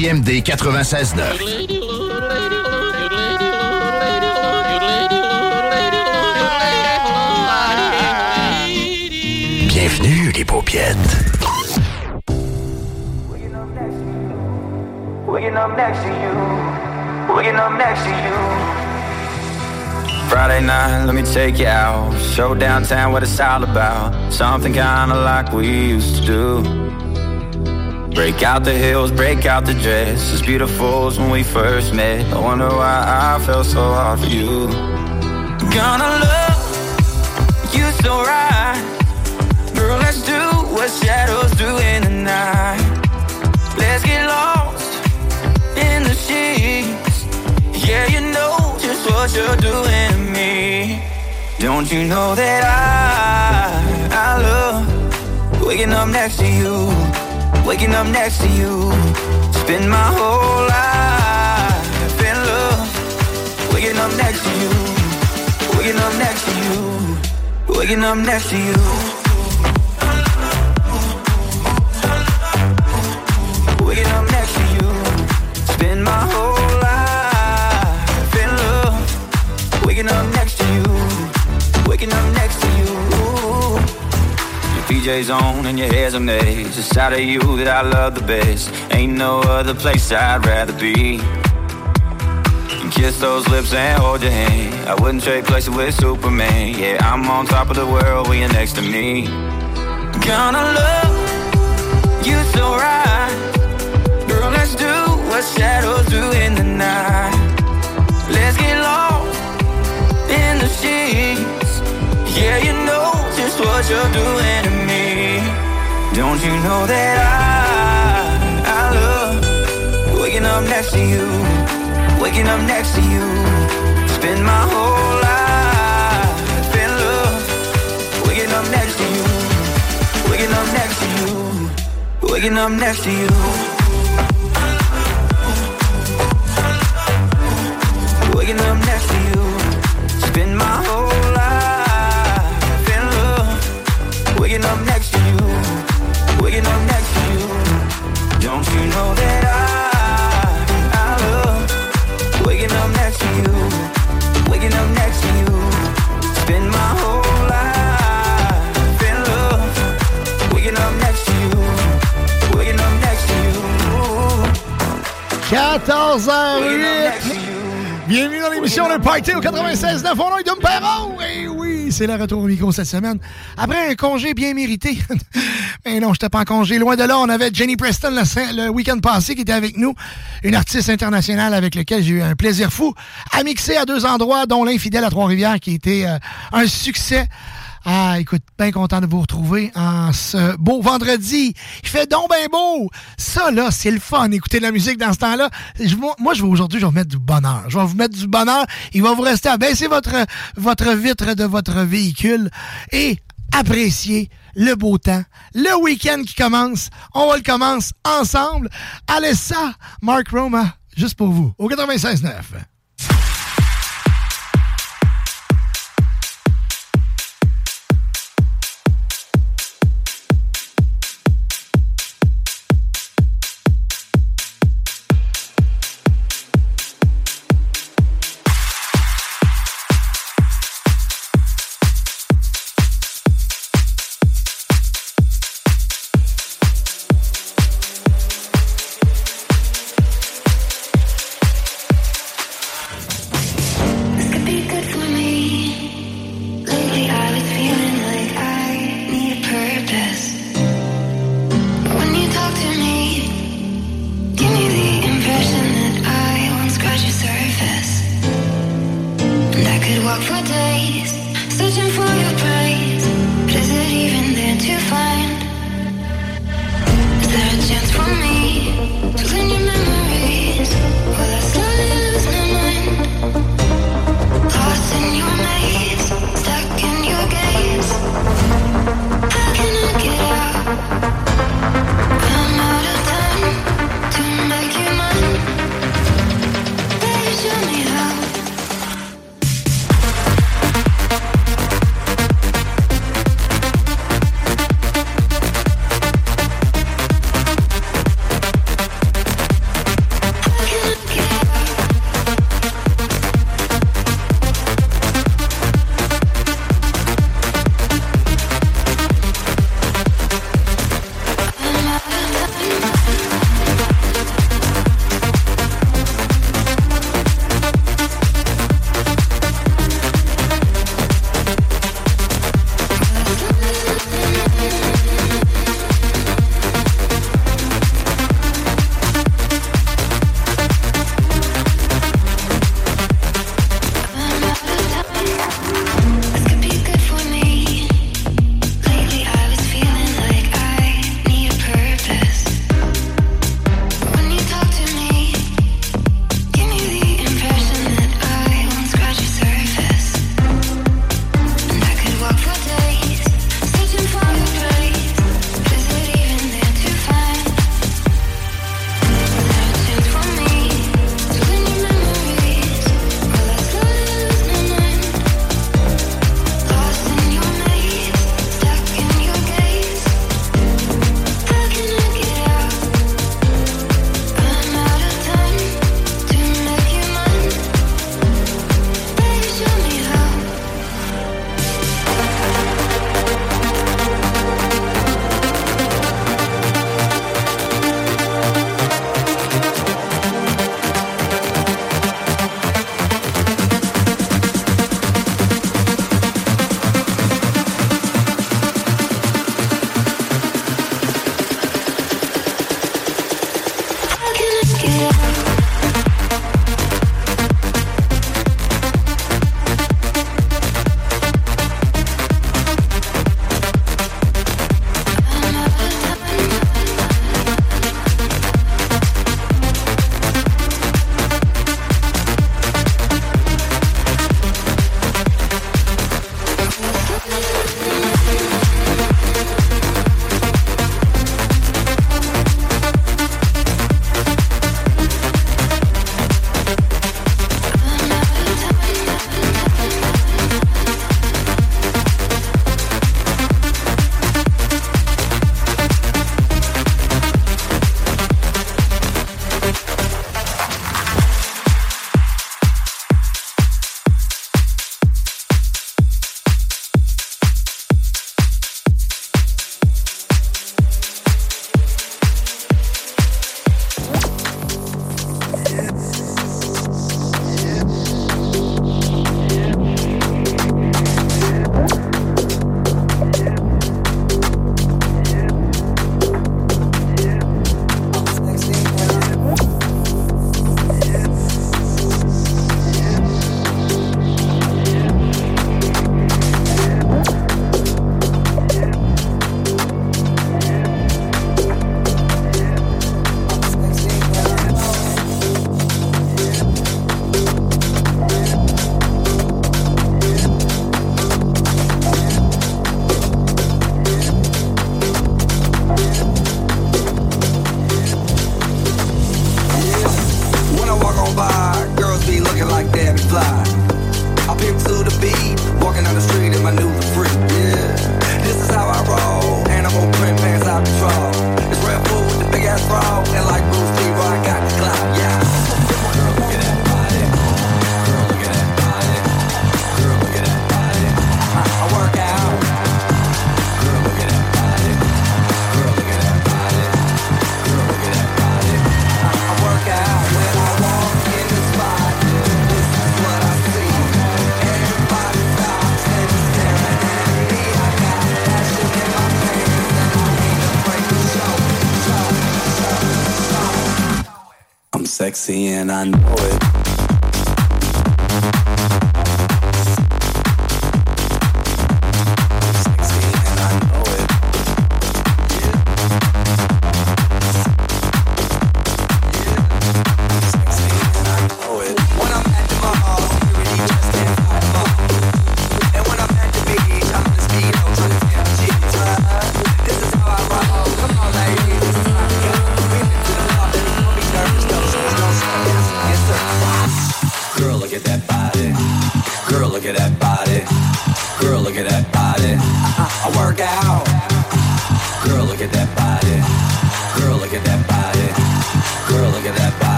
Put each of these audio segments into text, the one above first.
CJMD 96.9. Bienvenue, les paupiètes. Friday night, let me take you out. Show downtown what it's all about. Something kinda like we used to do. Break out the heels, break out the dress. As beautiful as when we first met. I wonder why I felt so hard for you. Gonna love you so right. Girl, let's do what shadows do in the night. Let's get lost in the sheets. Yeah, you know just what you're doing to me. Don't you know that I, I love Waking up next to you, waking up next to you. Spend my whole life in love. Waking up next to you, waking up next to you, waking up next to you. On and your hair's a mess. It's out of you that I love the best. Ain't no other place I'd rather be. And kiss those lips and hold your hand. I wouldn't trade places with Superman. Yeah, I'm on top of the world when you're next to me. Gonna love you so right. Girl, let's do what shadows do in the night. Let's get lost in the sheets. Yeah, you know what you're doing to me. Don't you know that I, I love waking up next to you, waking up next to you. Spend my whole life in love, waking up next to you, waking up next to you, waking up next to you. Le Party au 96 9 On est Dom Perron. Et oui, c'est le retour au micro cette semaine. Après un congé bien mérité. Mais non, j'étais pas en congé. Loin de là, on avait Jenny Preston le, le week-end passé qui était avec nous. Une artiste internationale avec laquelle j'ai eu un plaisir fou à mixer à deux endroits, dont l'Infidèle à Trois-Rivières qui était euh, un succès. Ah, écoute, bien content de vous retrouver en ce beau vendredi. Il fait donc bien beau. Ça, là, c'est le fun, écouter la musique dans ce temps-là. Moi, je vais aujourd'hui, je vais vous mettre du bonheur. Je vais vous mettre du bonheur. Il va vous rester à baisser votre, votre vitre de votre véhicule et apprécier le beau temps. Le week-end qui commence. On va le commencer ensemble. Allez ça, Mark Roma, juste pour vous, au 96.9.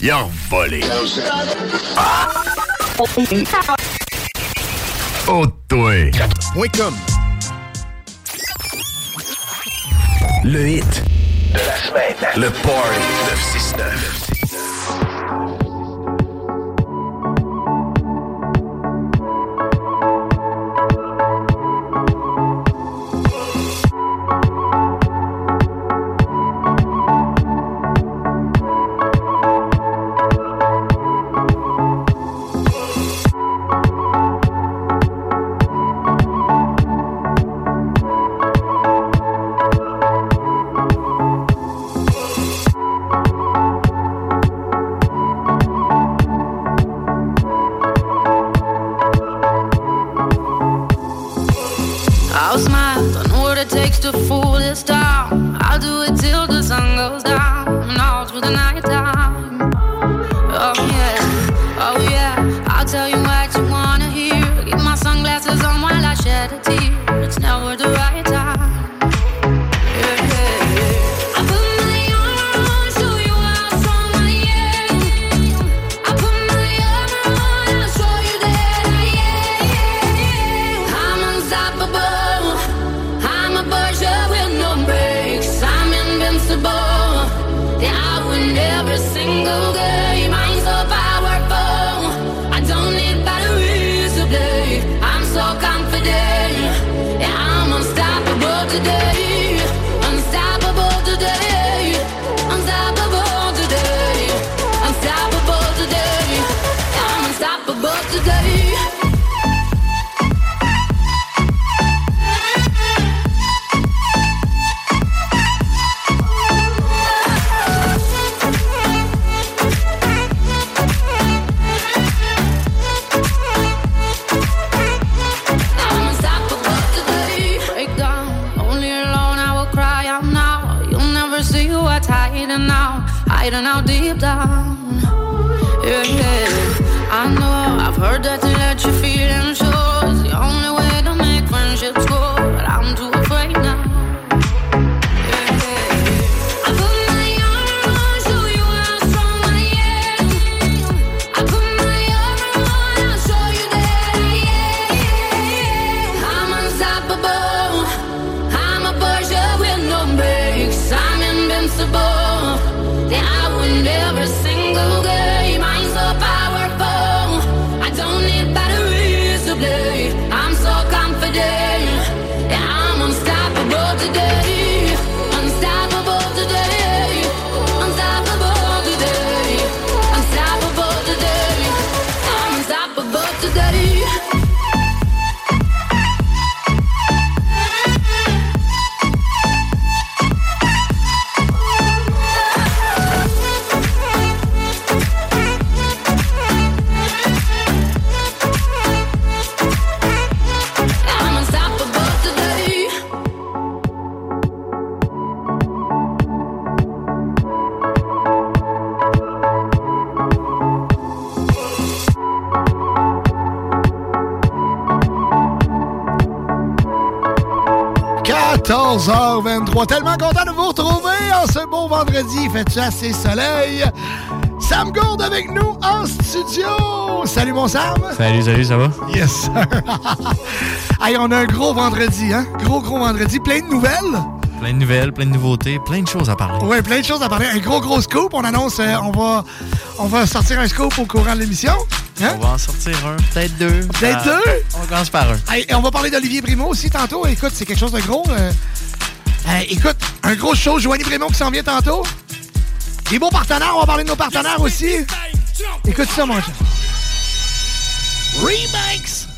il a volé. Oh, toi. .com. Le hit de la semaine. Le Party 969. Assez soleil? Sam Gourde avec nous en studio. Salut mon Sam. Salut, salut, ça va? Yes, sir. hey, on a un gros vendredi, hein? Gros, gros vendredi. Plein de nouvelles. Plein de nouvelles, plein de nouveautés, plein de choses à parler. Oui, plein de choses à parler. Un gros, gros scoop. On annonce, euh, on, va, on va sortir un scoop au courant de l'émission. Hein? On va en sortir un, peut-être deux. Peut-être Ah, deux? On commence par un. Hey, et on va parler d'Olivier Primo aussi tantôt. Écoute, c'est quelque chose de gros. euh. Écoute, un gros show, Joanie Primo qui s'en vient tantôt. Des beaux partenaires, on va parler de nos partenaires aussi. Écoute ça, mon chat. Remakes.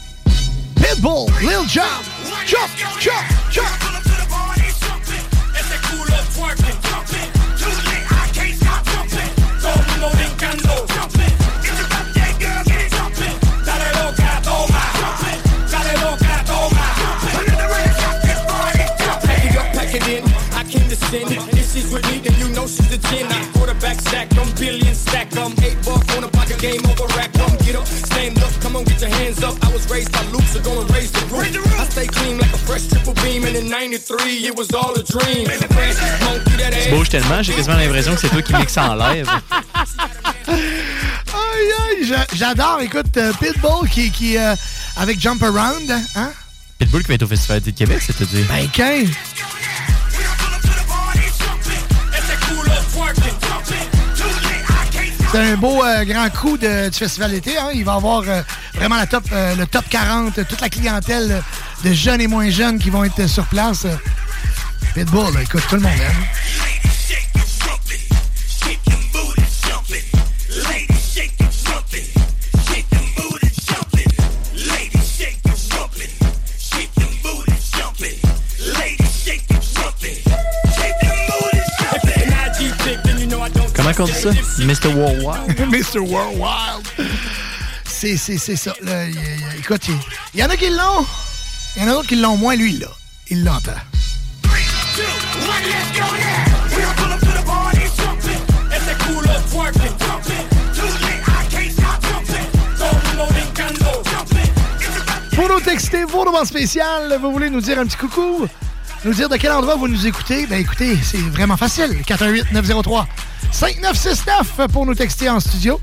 Pitbull, Lil Jon. Pack it in. I came to sin. If she's with me, then you know she's the gin. I quarterback stack them, billions stack them. Eight buck on a pocket game over rack them. Get up, stand up, come on, get your hands up. I was raised by Luke, so go and raise the roof. I stay clean like a fresh triple beam, and in 93, it was all a dream. Fresh, monkey, that Tu ass. bouges tellement, j'ai quasiment l'impression que c'est toi qui mixes en live. Aïe, aïe, j'a- j'adore. Écoute, euh, Pitbull qui, qui euh, avec Jump Around, hein? Pitbull qui va être au Festival de Québec, c'est-à-dire. Ben, 15. C'est un beau euh, grand coup du festival d'été. Hein? Il va avoir euh, vraiment la top, euh, le top 40, euh, toute la clientèle de jeunes et moins jeunes qui vont être sur place. Pitbull, écoute, tout le monde aime. Comment on dit ça? Mr. Worldwide? Mr. C'est, c'est, c'est ça. Là, il- écoute, il y, en a qui l'ont. Il y en a d'autres qui l'ont moins. Lui, là, il l'entend. Pour nous texter vos demandes spéciales, vous voulez nous dire un petit coucou? Nous dire de quel endroit vous nous écoutez? Ben écoutez, c'est vraiment facile. 418-903-5969 pour nous texter en studio.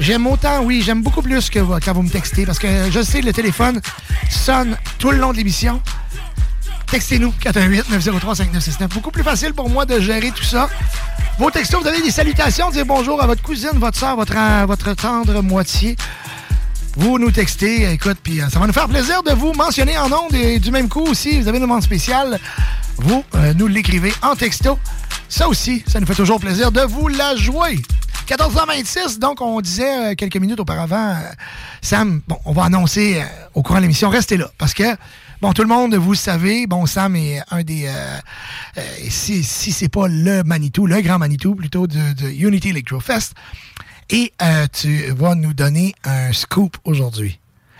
J'aime autant, oui, j'aime beaucoup plus que quand vous me textez parce que je sais le téléphone sonne tout le long de l'émission. Textez-nous, 418-903-5969. Beaucoup plus facile pour moi de gérer tout ça. Vos textos, vous avez des salutations, dire bonjour à votre cousine, votre soeur, votre, euh, votre tendre moitié. Vous nous textez, écoute, puis euh, ça va nous faire plaisir de vous mentionner en ondes et du même coup aussi, vous avez une demande spéciale, vous euh, nous l'écrivez en texto. Ça aussi, ça nous fait toujours plaisir de vous la jouer. 14h26, donc on disait euh, quelques minutes auparavant, Sam, bon, on va annoncer au courant de l'émission, restez là, parce que, bon, tout le monde, vous savez, bon, Sam est un des, si, si c'est pas le Manitou, le grand Manitou plutôt de, de Unity Electro Fest, et euh, tu vas nous donner un scoop aujourd'hui.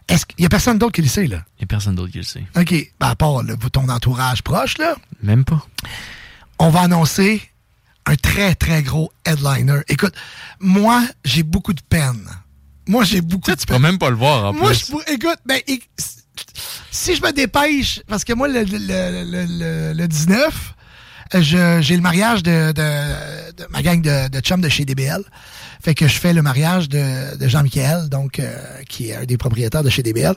Est-ce qu'il y a personne d'autre qui le sait, là? Il n'y a personne d'autre qui le sait. OK. Ben, à part ton entourage proche, là, Même pas. on va annoncer un très, très gros headliner. Écoute, moi, j'ai beaucoup de peine. Moi, j'ai beaucoup de Tu vas peine. même pas le voir en Moi, plus. je pourrais- écoute, ben, si je me dépêche, parce que moi, le, le, le- le- le 19, euh, je- j'ai le mariage de, de- de ma gang de, de chums de chez DBL. Fait que je fais le mariage de, de Jean-Michel, donc, euh, qui est un des propriétaires de chez DBL.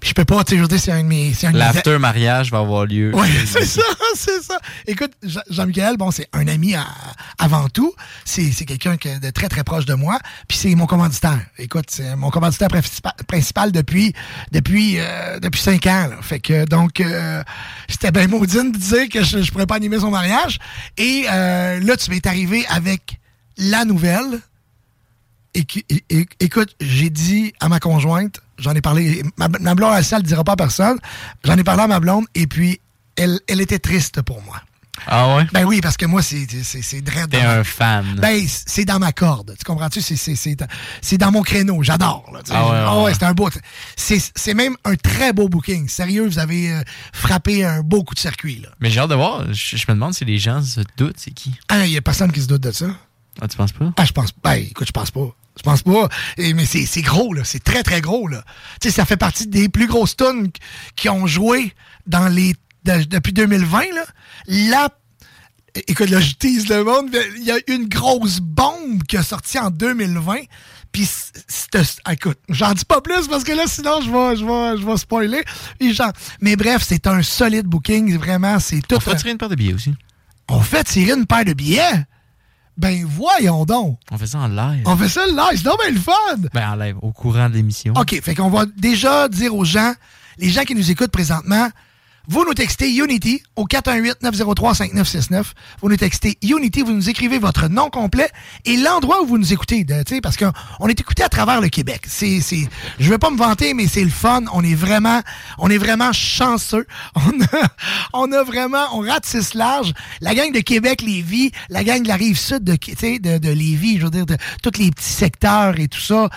Puis je peux pas, tu sais, je c'est un de mes... L'after mariage va avoir lieu. oui, c'est ça, c'est ça. Écoute, Jean- Jean-Michel, bon, c'est un ami à- avant tout. C'est quelqu'un que- de très, très proche de moi. Puis c'est mon commanditaire. Écoute, c'est mon commanditaire principa- principal depuis depuis euh, depuis cinq ans. là. Fait que, donc, euh, j'étais bien maudine de dire que je, je pourrais pas animer son mariage. Et euh, là, tu m'es arrivé avec la nouvelle. Et, qui- et- et- écoute, j'ai dit à ma conjointe, j'en ai parlé, ma, ma blonde, elle, ça, elle le dira pas à personne. J'en ai parlé à ma blonde et puis elle, elle était triste pour moi. Ah ouais? Ben oui, parce que moi, c'est dread T'es ma- un fan. Ben, c'est dans ma corde. Tu comprends-tu? C'est- dans- mon créneau. J'adore. Ah ouais, ouais, ouais. c'est un beau. C'est même un très beau booking. Sérieux, vous avez euh, frappé un beau coup de circuit. Là. Mais j'ai hâte de voir. Je, je me demande si les gens se doutent, c'est qui. Ah, il y a personne qui se doute de ça. Ah, tu penses pas? Ah, je pense. Ben, écoute, je pense pas. Je pense pas. Et- mais c'est gros, là. C'est très, très gros, là. Tu sais, ça fait partie des plus grosses tunes qui ont joué dans les de- depuis 2020, là, la écoute, là, je tease le monde. Il y a une grosse bombe qui a sorti en 2020. Puis, ah, Écoute, j'en dis pas plus parce que là, sinon, je vais, je vais, je vais spoiler. Genre- mais bref, c'est un solide booking. Vraiment, c'est tout. On fait tirer une paire de billets aussi. On fait tirer une paire de billets? Ben, voyons donc. On fait ça en live. On fait ça live. C'est bien le fun. Ben, en live, au courant de l'émission. OK, fait qu'on va déjà dire aux gens, les gens qui nous écoutent présentement, vous nous textez Unity au 418-903-5969. Vous nous textez Unity, vous nous écrivez votre nom complet et l'endroit où vous nous écoutez, de- parce qu'on on est écouté à travers le Québec. C'est, c'est, je veux pas me vanter, mais c'est le fun. On est vraiment, on est vraiment chanceux. On a, on a vraiment, on ratisse large. La gang de Québec, Lévis, la gang de la rive sud de, de, de Lévis, je veux dire, de tous les petits secteurs et tout ça.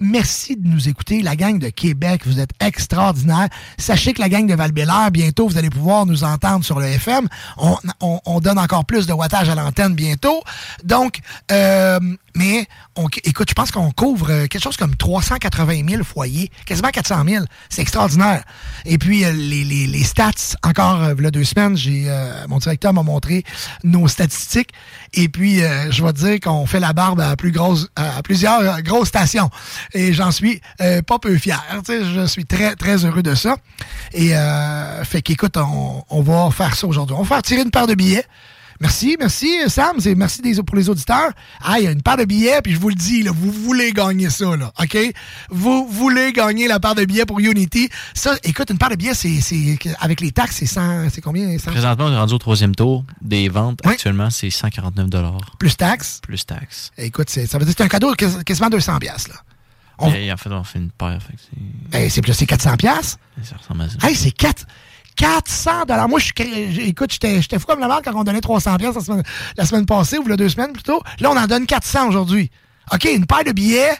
Merci de nous écouter, la gang de Québec. Vous êtes extraordinaire. Sachez que la gang de val bientôt, vous allez pouvoir nous entendre sur le FM. On, on- on donne encore plus de wattage à l'antenne bientôt. Donc, euh, mais, écoute, je pense qu'on couvre euh, quelque chose comme 380 000 foyers, quasiment 400 000. C'est extraordinaire. Et puis, euh, les, les- les stats, encore euh, là, deux semaines, j'ai euh, mon directeur m'a montré nos statistiques. Et puis, je vais te dire qu'on fait la barbe à, plus grosse, à plusieurs grosses stations. Et j'en suis pas peu fier. Je suis très, très heureux de ça. Et fait qu'écoute, on, on va faire ça aujourd'hui. On va faire tirer une paire de billets. Merci, merci Sam, c'est merci des, pour les auditeurs. Ah, il y a une paire de billets, puis je vous le dis, là, vous voulez gagner ça, là, OK? Vous voulez gagner la paire de billets pour Unity. Ça, écoute, une paire de billets, c'est, avec les taxes, c'est 100, c'est combien? 100? Présentement, on est rendu au troisième tour des ventes. Actuellement, c'est 149 Plus taxes? Plus taxes. Écoute, ça veut dire que c'est un cadeau de quasiment 200 piastres, là. On- Et en fait, on fait une paire. C'est- Hey, c'est plus, c'est 400 piastres? ça ressemble à ça. Hey, c'est 4, 400 dollars. Moi, je suis, écoute, j'étais, j'étais fou comme la marque quand on donnait 300 piastres la semaine, la semaine passée, ou il y a deux semaines plutôt. Là, on en donne 400 aujourd'hui. OK, une paire de billets,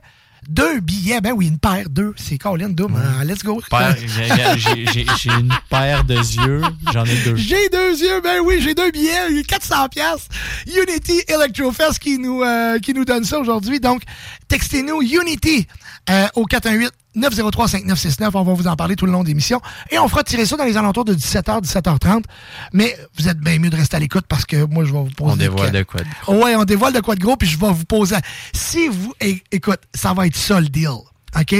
deux billets. Ben oui, une paire, deux. C'est Colin, deux. hein, let's go. J'ai une paire de yeux. J'en ai deux. J'ai deux yeux, ben oui, j'ai deux billets, 400 pièces. Unity Electrofest qui nous, euh, qui nous donne ça aujourd'hui. Donc, textez-nous Unity euh, au 418 903 5969. On va vous en parler tout le long de l'émission. Et on fera tirer ça dans les alentours de 17h, 17h30. Mais vous êtes bien mieux de rester à l'écoute parce que moi, je vais vous poser... On dévoile de quoi. de- Ouais, on dévoile de quoi de gros, puis je vais vous poser. Si vous. écoute, ça va être ça le deal. OK?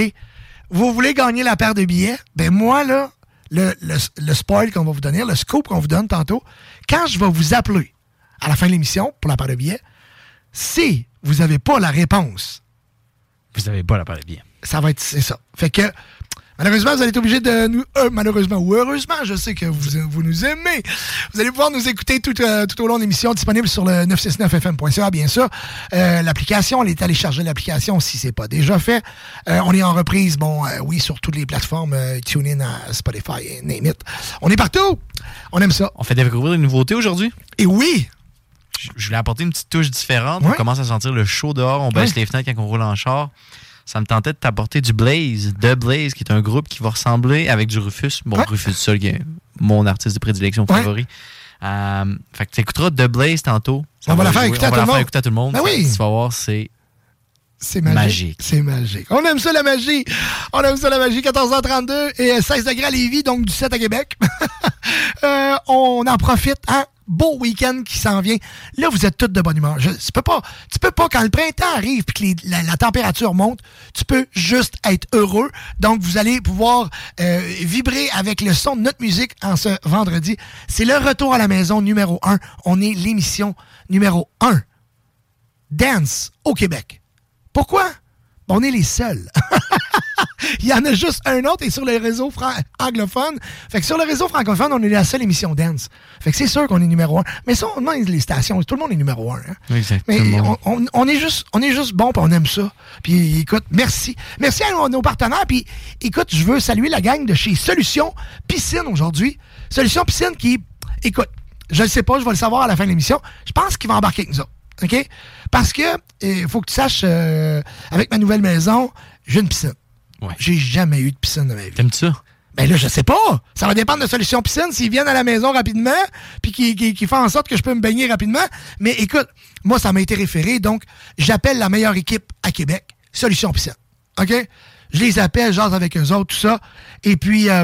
Vous voulez gagner la paire de billets? Ben moi, là, le, le, le spoil qu'on va vous donner, le scoop qu'on vous donne tantôt, quand je vais vous appeler à la fin de l'émission pour la paire de billets, si vous n'avez pas la réponse, Vous n'avez pas la paire de billets. Ça va être c'est ça. Fait que malheureusement, vous allez être obligé de nous euh, malheureusement ou heureusement, je sais que vous, vous nous aimez. Vous allez pouvoir nous écouter tout, euh, tout au long de l'émission disponible sur le 969fm.ca bien sûr. Euh, l'application, on est allé charger l'application si c'est pas déjà fait. Euh, on est en reprise bon oui sur toutes les plateformes TuneIn, à Spotify et name it. On est partout. On aime ça. On fait découvrir des nouveautés aujourd'hui? Et oui, Je- Je voulais apporter une petite touche différente. On commence à sentir le chaud dehors. On baisse Ouais. les fenêtres quand on roule en char. Ça me tentait de t'apporter du Blaze, The Blaze, qui est un groupe qui va ressembler avec du Rufus. Bon, Ouais. Rufus Sol, qui est mon artiste de prédilection Ouais. favori. Euh, fait que tu écouteras The Blaze tantôt. Ça On va la faire écouter à On va tout la faire écouter à tout le monde. Ben oui. Tu vas voir, c'est C'est magique. C'est magique. On aime ça, la magie. On aime ça, la magie. 14h32 et euh, 16 degrés à Lévis, donc du 7 à Québec. Euh, on en profite, hein? Beau week-end qui s'en vient. Là, vous êtes toutes de bonne humeur. Je- tu peux pas, tu peux pas, quand le printemps arrive et que la, température monte, tu peux juste être heureux. Donc, vous allez pouvoir euh, vibrer avec le son de notre musique en ce vendredi. C'est le retour à la maison numéro 1. On est l'émission numéro 1 dance au Québec. Pourquoi? On est les seuls. Il y en a juste un autre et sur le réseau anglophone. Fait que sur le réseau francophone, on est la seule émission dance. Fait que c'est sûr qu'on est numéro un. Mais ça, on demande les stations. Tout le monde est numéro un. hein. Mais exactement. on, on- on est juste, on est juste bon, puis on aime ça. Puis écoute, merci. Merci à nos, nos partenaires. Puis écoute, je veux saluer la gang de chez Solution Piscine aujourd'hui. Solution Piscine qui, écoute, je ne sais pas, je vais le savoir à la fin de l'émission. Je pense qu'il va embarquer avec nous autres. OK? Parce que, il faut que tu saches, euh, avec ma nouvelle maison, j'ai une piscine. Ouais. J'ai jamais eu de piscine de ma vie. T'aimes-tu ça? Ben là, je sais pas. Ça va dépendre de Solution Piscine, s'ils viennent à la maison rapidement, puis qu'ils qui, qui font en sorte que je peux me baigner rapidement. Mais écoute, moi, ça m'a été référé, donc j'appelle la meilleure équipe à Québec, Solution Piscine. OK? Je les appelle, j'ose avec eux autres, tout ça. Et puis, euh,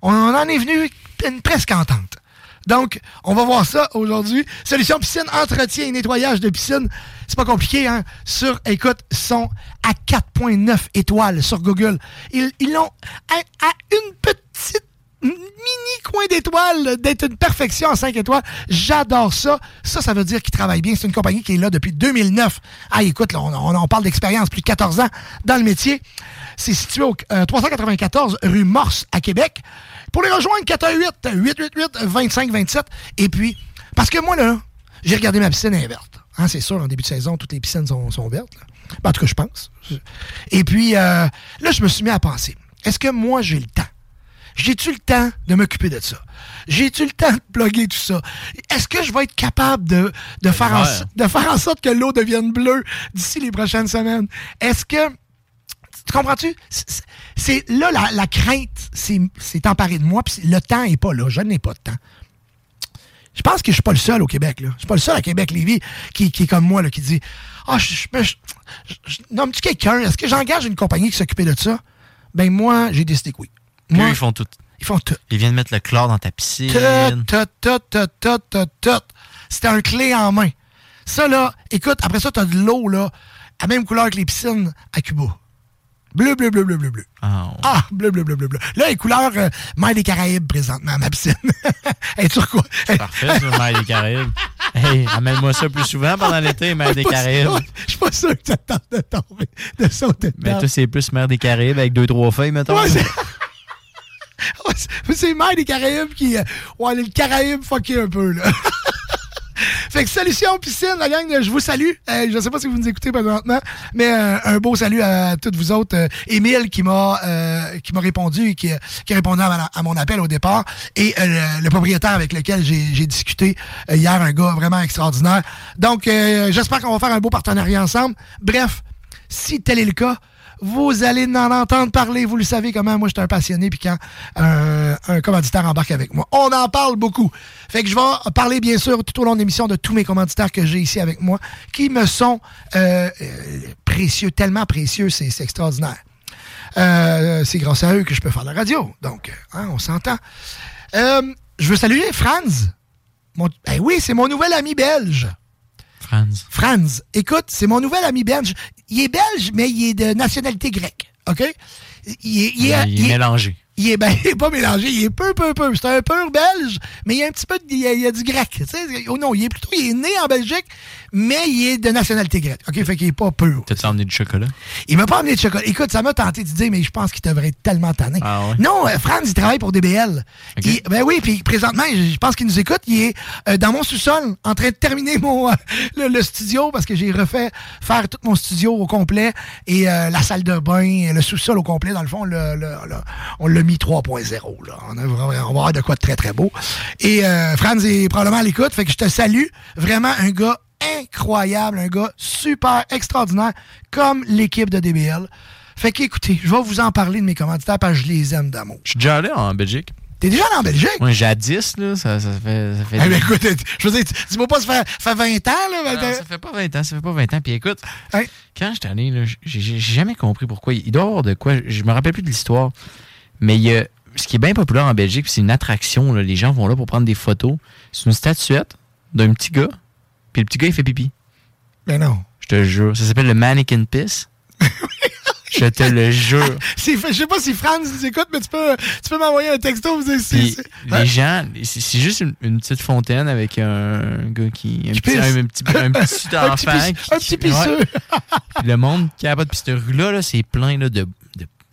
on en est venu une presque entente. Donc, on va voir ça aujourd'hui. Solution piscine, entretien et nettoyage de piscine. C'est pas compliqué, hein? Sur, écoute, sont à 4.9 étoiles sur Google. Ils l'ont à, à, une petite mini coin d'étoiles d'être une perfection en 5 étoiles. J'adore ça. Ça, ça veut dire qu'ils travaillent bien. C'est une compagnie qui est là depuis 2009. Ah, écoute, là, on, on, parle d'expérience, plus de 14 ans dans le métier. C'est situé au euh, 394 rue Morse à Québec. Pour les rejoindre, 418-888-2527. Et puis, parce que moi, là, j'ai regardé ma piscine, elle est verte. Hein, c'est sûr, en début de saison, toutes les piscines sont, sont vertes. Ben, en tout cas, je pense. Et puis, euh, là, je me suis mis à penser, est-ce que moi, j'ai le temps? J'ai-tu le temps de m'occuper de ça? J'ai-tu le temps de bloguer tout ça? Est-ce que je vais être capable de, de, faire, en, de faire en sorte que l'eau devienne bleue d'ici les prochaines semaines? Est-ce que tu comprends-tu? C'est là la, la crainte s'est emparée de moi, puis le temps n'est pas là. Je n'ai pas de temps. Je pense que je suis pas le seul au Québec. Là. Je suis pas le seul à Québec, Lévis, qui, qui est comme moi, là, qui dit Ah, oh, je, je, je, nomme-tu quelqu'un? Est-ce que j'engage une compagnie qui s'occupait de ça? Ben moi, j'ai décidé que oui. Moi, ils font tout. Ils font tout. Ils viennent mettre le chlore dans ta piscine. Tout, tout, tout, tout, tout, tout. C'était un clé en main. Ça, là, écoute, après ça, tu as de l'eau, là, à même couleur que les piscines à Cuba. Bleu, bleu, bleu, bleu, bleu, bleu. Oh. Ah, bleu, bleu, bleu, bleu, bleu. Là, les couleurs euh, mer des Caraïbes présentement, ma piscine. Elle est quoi? Parfait, ça, mer des Caraïbes. Hey, amène-moi ça plus souvent pendant l'été, mer des Caraïbes. Je suis pas sûr que ça tente de tomber, de sauter Mais toi, c'est plus mer des Caraïbes avec deux, trois feuilles, mettons. Ouais, c'est mer des Caraïbes qui. Euh, ouais, le Caraïbes fucké un peu, là. fait que solution piscine, la gang, je vous salue. Euh, je ne sais pas si vous nous écoutez présentement, mais euh, un beau salut à toutes vous autres. Euh, Émile qui m'a euh, qui m'a répondu, qui, qui a répondu à, mon appel au départ, et le, le, propriétaire avec lequel j'ai discuté hier, un gars vraiment extraordinaire. Donc, j'espère qu'on va faire un beau partenariat ensemble. Bref, si tel est le cas, vous allez en entendre parler. Vous le savez comment moi, je suis un passionné, puis quand euh, un commanditaire embarque avec moi, on en parle beaucoup. Fait que je vais parler, bien sûr, tout au long de l'émission de tous mes commanditaires que j'ai ici avec moi, qui me sont euh, euh précieux, tellement précieux, c'est extraordinaire. Euh, c'est grâce à eux que je peux faire la radio. Donc, hein, on s'entend. Je veux saluer Franz. Mon, ben oui, c'est mon nouvel ami belge. Franz. Franz. Écoute, c'est mon nouvel ami belge. Il est belge, mais il est de nationalité grecque. OK? Il est, il est, il est mélangé il est, ben, il est pas mélangé, il est peu, peu, peu. C'est un peu belge, mais il y a un petit peu, de, il, y a, il y a du grec. Tu sais, oh non, il est plutôt, il est né en Belgique, mais il est de nationalité grecque. OK, fait qu'il est pas pur. T'as-tu emmené du chocolat? Il m'a pas emmené de chocolat. Écoute, ça m'a tenté de dire, mais je pense qu'il devrait être tellement tanné. Ah ouais? Non, euh, Franz, il travaille pour DBL. Okay. Il, ben oui, puis présentement, je pense qu'il nous écoute. Il est euh, dans mon sous-sol, en train de terminer mon, euh, le, le, studio, parce que j'ai refait faire tout mon studio au complet, et euh, la salle de bain, le sous-sol au complet. Dans le fond, le, le, on l'a mis 3.0. On, on va avoir de quoi de très, très beau. Et euh, Franz est probablement à l'écoute, fait que je te salue. Vraiment un gars incroyable, un gars super extraordinaire, comme l'équipe de DBL. Fait qu'écoutez, je vais vous en parler de mes commanditaires parce que je les aime d'amour. Je suis déjà allé en Belgique. T'es déjà allé en Belgique? Oui, jadis, là, ça, ça fait... Ça fait hey, mais écoute, je veux dire, vas pas faire, faire 20 ans, là? Non, ça fait pas 20 ans, ça fait pas 20 ans. Puis écoute, hey. quand j'étais allé, là, j'ai jamais compris pourquoi. Il doit y avoir de quoi, je me rappelle plus de l'histoire, mais il y a ce qui est bien populaire en Belgique, c'est une attraction. Là. Les gens vont là pour prendre des photos. C'est une statuette d'un petit gars, puis le petit gars, il fait pipi. Mais non. Je te jure. Ça s'appelle le Mannequin Piss. Je te le jure. Je sais pas si Franz nous écoute, mais tu peux, tu peux m'envoyer un texto. Vous dire, les gens, c'est juste une, une, petite fontaine avec un gars qui. Un, qui petit, un, un, petit, un petit enfant. un petit, un petit pisseux. Ouais. le monde qui a pas de piste rue-là, -là, c'est plein là, de,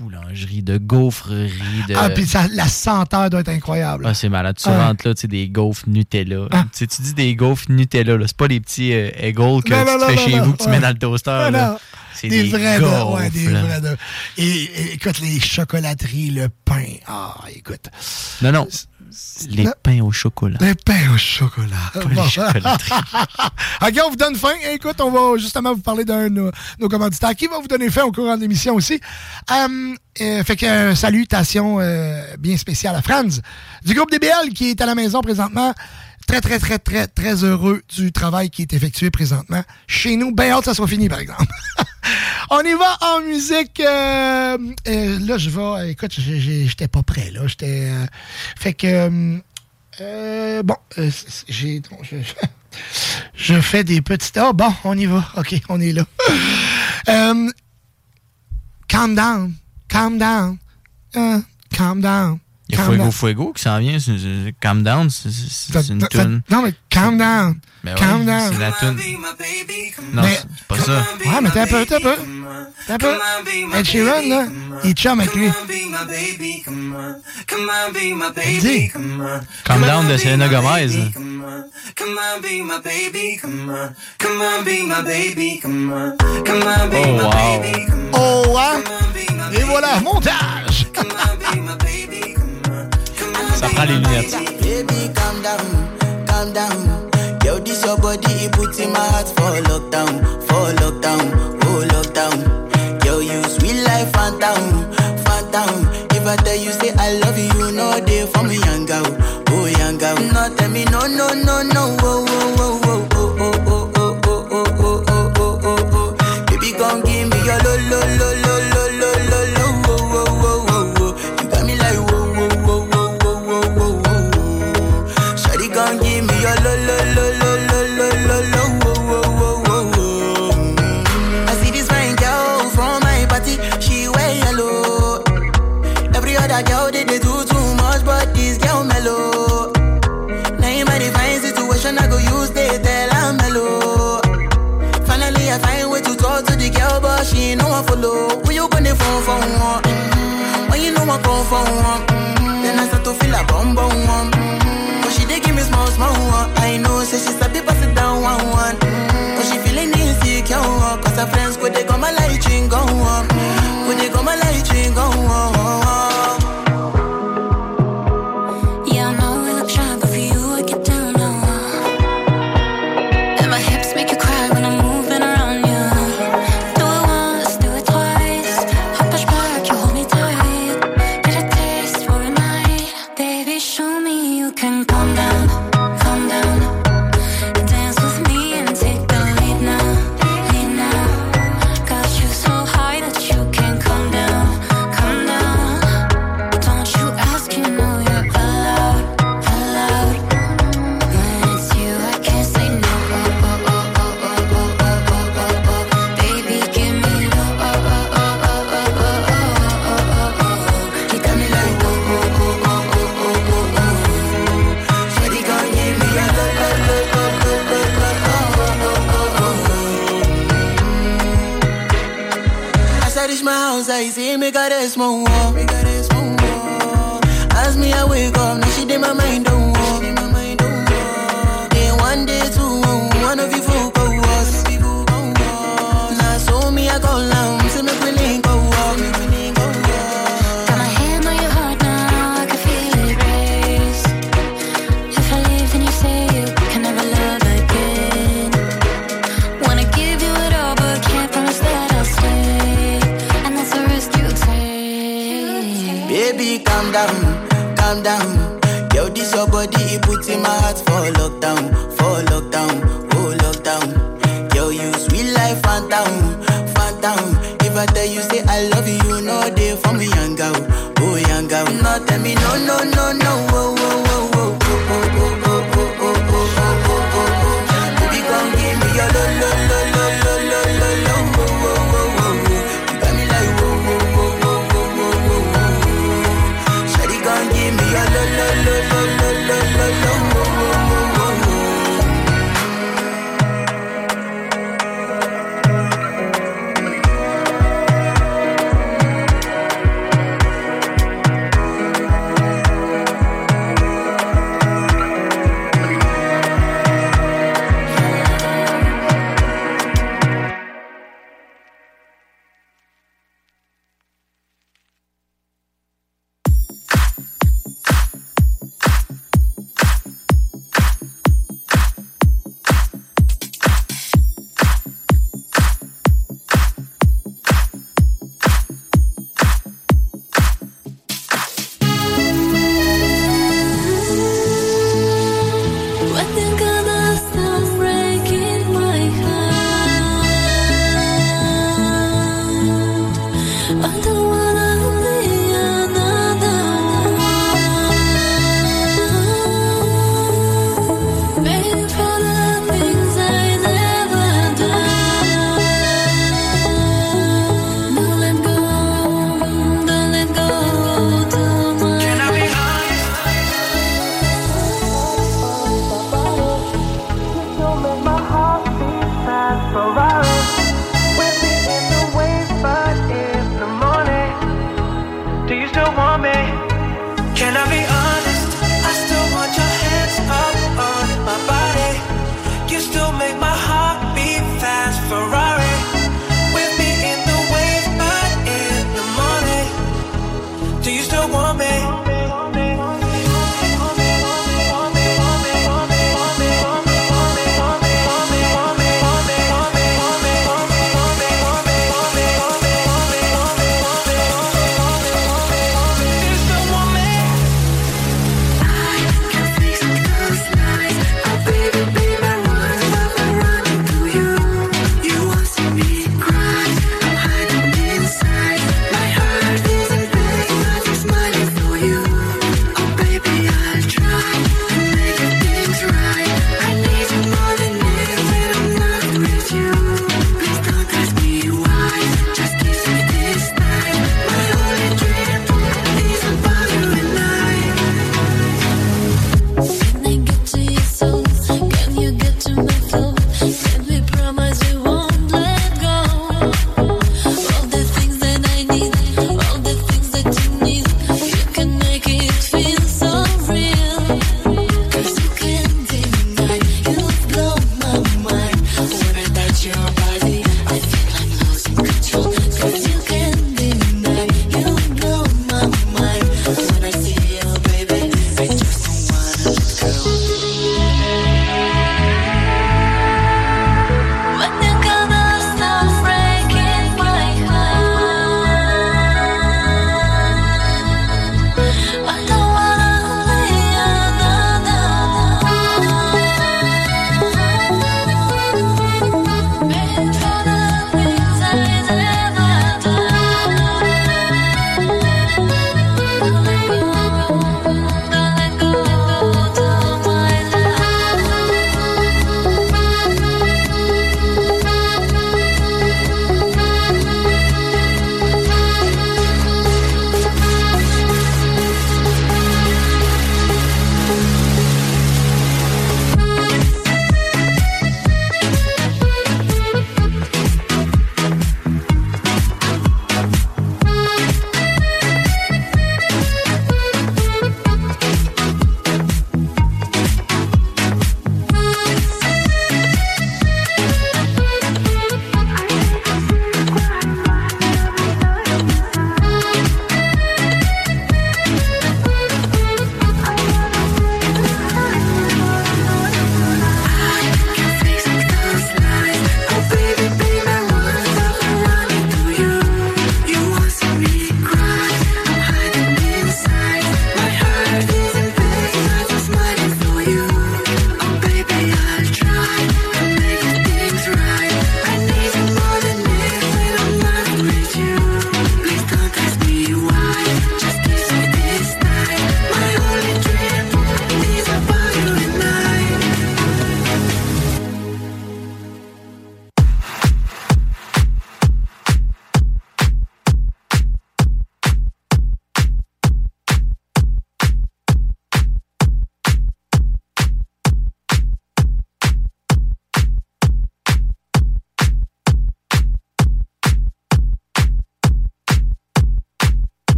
de boulangerie, de gaufrerie. De... Ah, puis la senteur doit être incroyable. Ah, c'est malade. Tu ah. rentres là, tu sais, des gaufres Nutella. Ah. Tu, dis des gaufres Nutella, là. C'est pas les petits euh, que non, tu non, fais non, chez vous, que tu ouais. mets dans le toaster. Là. C'est des, des, vrais gaufres. Ouais, des vrais de... et, et, écoute, les chocolateries, le pain. Ah, écoute. Non, non. Les pains au chocolat. Les pains au chocolat. Pas bon. les chocolateries. OK, on vous donne faim. Écoute, on va justement vous parler d'un de nos, nos, commanditaires qui va vous donner faim au courant de l'émission aussi. Um, euh, fait que euh, salutations euh, bien spéciales à Franz du groupe DBL qui est à la maison présentement. Très, très, très, très, très heureux du travail qui est effectué présentement. Chez nous, bien hâte ça soit fini, par exemple. On y va en musique. Euh, euh, là, je vais. Écoute, j'étais pas prêt, là. J'étais. Euh, fait que. bon, j'ai. Je, fais des petites. Ah, bon, on y va. OK, on est là. calm down. Calm down. calm down. Il y a Fuego Fuego qui s'en vient. Calm Down, c'est une tune. Non, mais Calm Down. Ben calm Down. C'est la tune. Non, c'est pas ça. Ouais, mais t'as un peu, t'as un peu. T'as un peu. Ed Sheeran, là, il chum avec lui. Dis. Calm Down de Selena Gomez. Oh, wow. Oh, wow. Et voilà, montage. Ça prend les lunettes. Baby, calm down, calm down. Yo, this your body, it puts in my heart for lockdown, for lockdown, oh lockdown. Yo, you sweet life, phantom, phantom. If I tell you, say I love you, no day for me, young girl, oh young girl. No, tell me, no, no, no, no, oh, Then I start to feel a bum bum one. But she dey give me small small one. I know, say she sabi pass it down one one. big as my wall for lockdown, for lockdown, oh lockdown. Yo, you sweet life, phantom, phantom. If I tell you say I love you, you no day for me, young girl, oh young girl. No, tell me no, no, no, no, oh, oh, oh.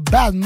bad.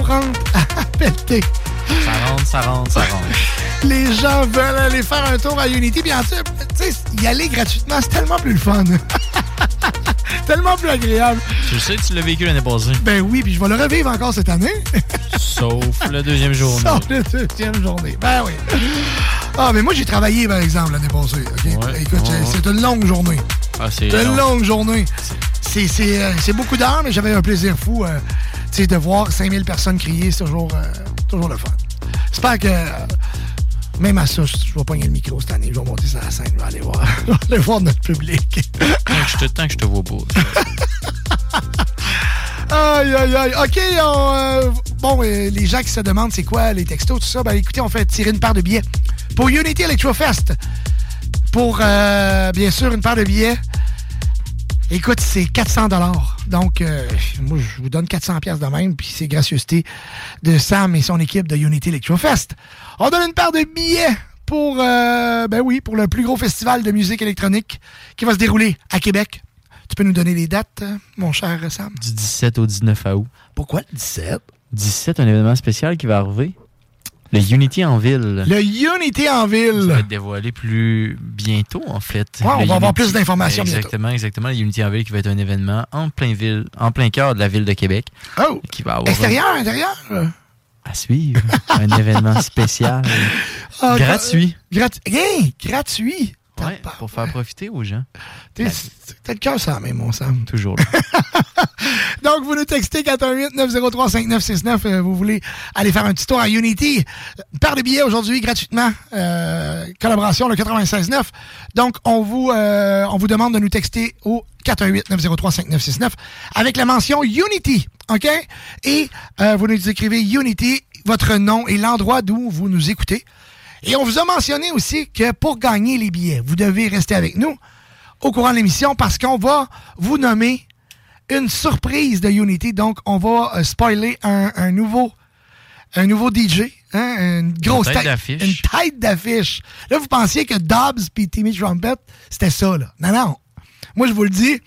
Rentrent à pelleter. Ça rentre ça rentre, ça rentre. Les gens veulent aller faire un tour à Unity. Bien sûr, tu sais, y aller gratuitement, c'est tellement plus le fun. tellement plus agréable. Tu sais, tu l'as vécu l'année passée. Ben oui, puis je vais le revivre encore cette année. Sauf la deuxième journée. Sauf la deuxième journée. Ben oui. Ah, mais moi, j'ai travaillé, par exemple, l'année passée. Écoute, c'est une longue journée. Ah, c'est une longue journée. Euh, c'est beaucoup d'heures, mais j'avais un plaisir fou. Euh, de voir 5000 personnes crier, c'est toujours, euh, toujours le fun. J'espère que même à ça, je, vais pogner le micro cette année. Je vais monter sur la scène. Je vais aller voir, aller voir notre public. je te, tant que je te vois pas. aïe, aïe, aïe. OK, bon, les gens qui se demandent c'est quoi les textos, tout ça, ben écoutez, on fait tirer une paire de billets pour Unity Electrofest. Pour, bien sûr, une paire de billets Écoute, c'est 400 dollars. Donc, euh, moi, je vous donne 400 pièces de même, puis c'est gracieuseté de Sam et son équipe de Unity Electrofest. On donne une paire de billets pour, euh, ben oui, pour le plus gros festival de musique électronique qui va se dérouler à Québec. Tu peux nous donner les dates, mon cher Sam? Du 17 au 19 août. Pourquoi le 17? 17, un événement spécial qui va arriver. Le Unity en ville. Le Unity en ville. Ça va être dévoilé plus bientôt, en fait. on va avoir plus d'informations Exactement, exactement. Le Unity en ville qui va être un événement en plein ville, en plein cœur de la ville de Québec. Oh! Qui va avoir Extérieur, intérieur? À suivre. un événement spécial. Ah, gratuit. gratuit pour faire profiter aux gens. T'as le cœur ça même, mon Sam. Toujours. Donc, vous nous textez 418-903-5969. Euh, vous voulez aller faire un petit tour à Unity. Par de billets aujourd'hui gratuitement. Euh, collaboration le 96.9. Donc, on vous, euh, on vous demande de nous texter au 418-903-5969 avec la mention Unity. OK? Et vous nous écrivez Unity, votre nom et l'endroit d'où vous nous écoutez. Et on vous a mentionné aussi que pour gagner les billets, vous devez rester avec nous au courant de l'émission parce qu'on va vous nommer une surprise de Unity. Donc, on va euh, spoiler un, nouveau un nouveau DJ, hein, une grosse tête d'affiche. Une tête d'affiche. Là, vous pensiez que Dobbs et Timmy Trumpet, c'était ça, là. Non, non. Moi, je vous le dis.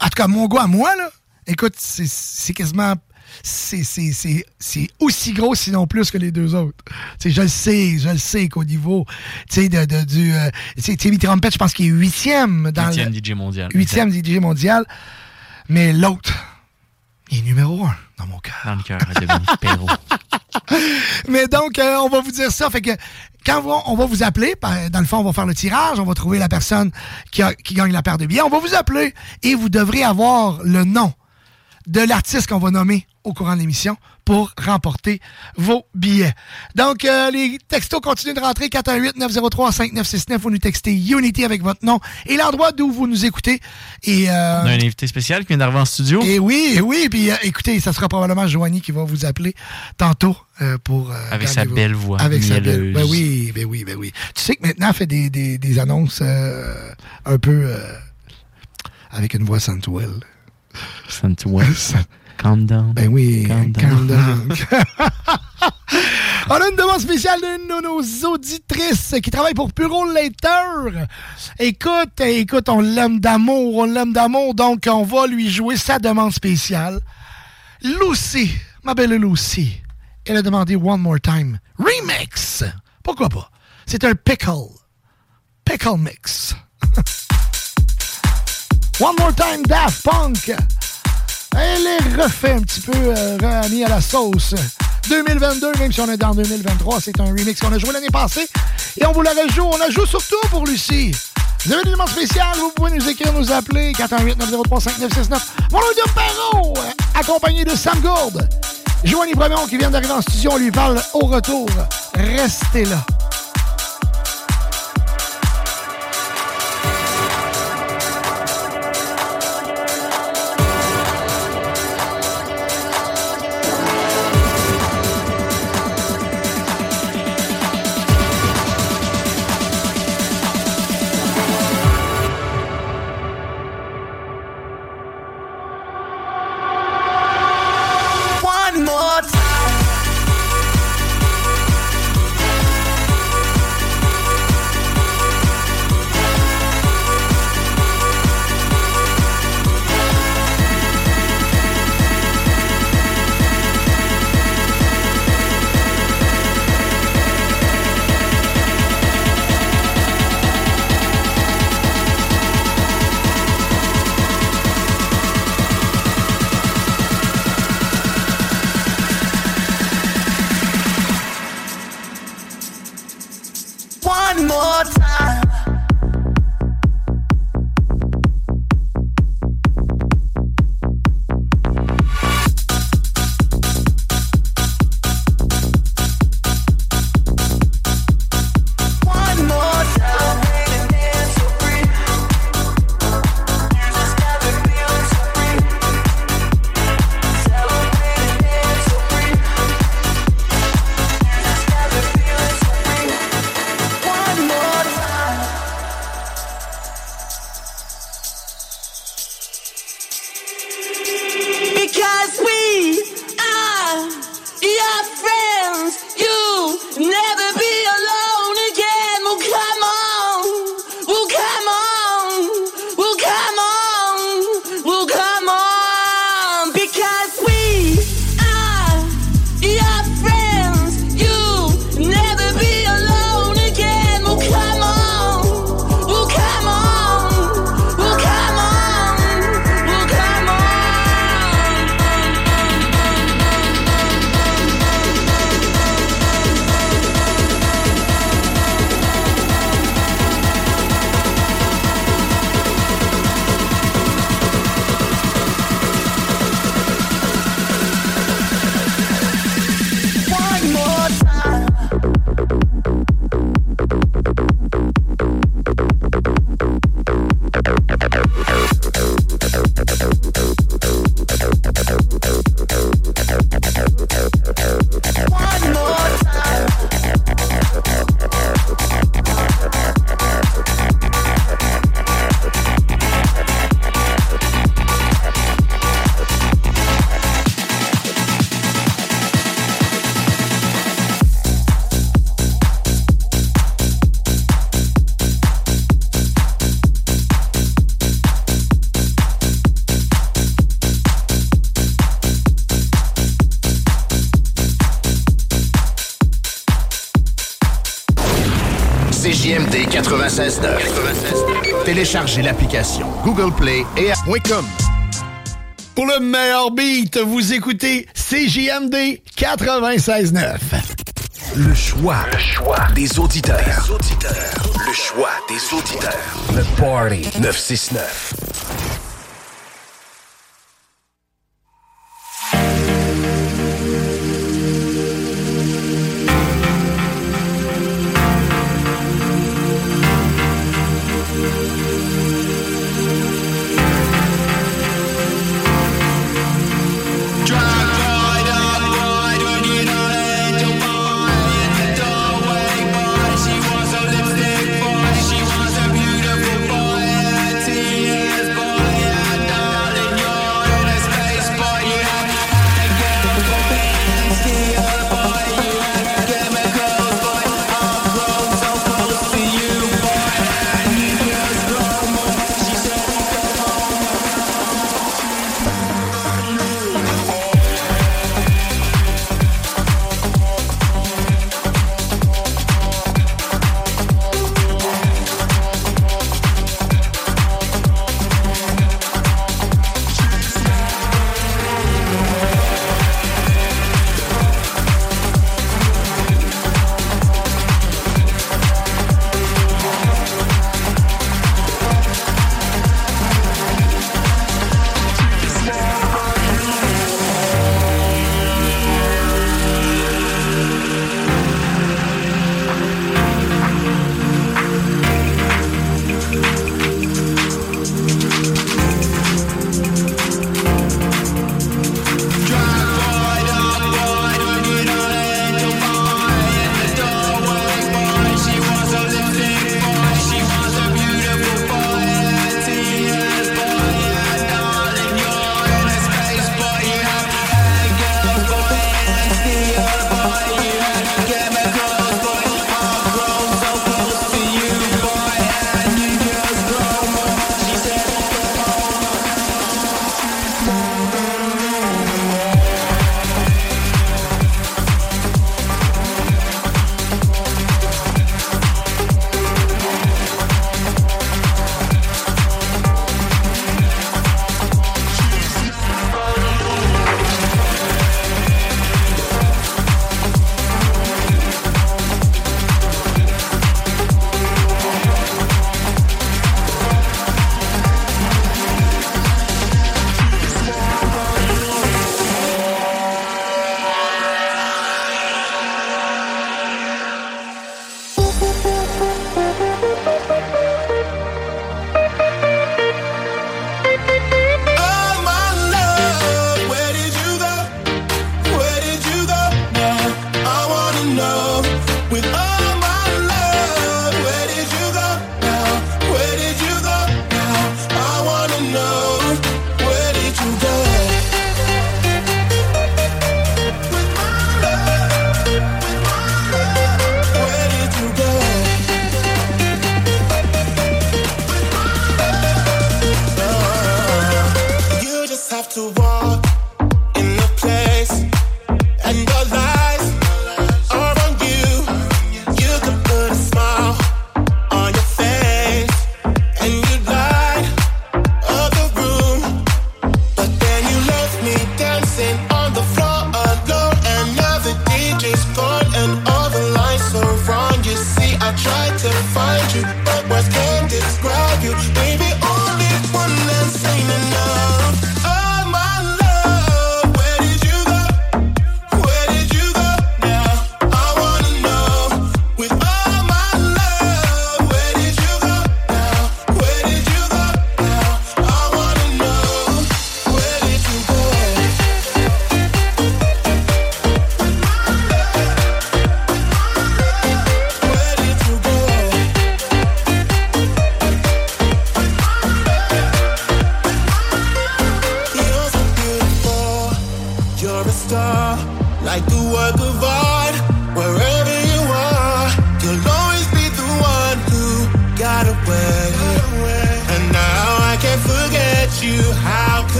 En tout cas, mon gars à moi, là, écoute, c'est quasiment c'est aussi gros, sinon plus que les deux autres. je le sais, je le sais qu'au niveau de, de, du. Euh, Timmy Trumpet, je pense qu'il est huitième dans huitième DJ mondial. Huitième DJ mondial. Mais l'autre, il est numéro un dans mon cœur. Dans le cœur de Perrault. Mais donc, euh, on va vous dire ça. Fait que quand on va vous appeler, ben, dans le fond, on va faire le tirage, on va trouver la personne qui, qui gagne la paire de billets. On va vous appeler et vous devrez avoir le nom de l'artiste qu'on va nommer au courant de l'émission pour remporter vos billets. Donc, euh, les textos continuent de rentrer. 418-903-5969. Vous nous textez Unity avec votre nom et l'endroit d'où vous nous écoutez. Et, euh, On a un invité spécial qui vient d'arriver en studio. Et oui, oui. Puis euh, écoutez, ça sera probablement Joanie qui va vous appeler tantôt pour... avec sa belle voix Avec sa belle... Ben oui, ben oui, ben oui. Tu sais que maintenant, elle fait des, des, des annonces un peu... avec une voix sensuelle. Sensuelle? Calm down. Ben oui, calm down. On a une demande spéciale d'une de nos auditrices qui travaille pour Puro Later. Écoute, écoute, on l'aime d'amour, on l'aime d'amour, donc on va lui jouer sa demande spéciale. Lucy, ma belle Lucy, elle a demandé One More Time. Remix! Pourquoi pas? C'est un pickle. Pickle mix. One More Time Daft Punk. Elle est refait un petit peu, euh, à la sauce. 2022, même si on est dans 2023, c'est un remix qu'on a joué l'année passée. Et on vous la rejoue. On la joue surtout pour Lucie. Vous avez une demande spéciale, vous pouvez nous écrire, nous appeler 418-903-5969. Mon est Perrault, accompagné de Sam Gourde. Joanie Bremont qui vient d'arriver en studio, on lui parle au retour. Restez là. CJMD 96.9. Téléchargez l'application Google Play et .com. Pour le meilleur beat, vous écoutez CJMD 96.9. Le choix. Le choix des auditeurs. Le choix des auditeurs. Le Party 969.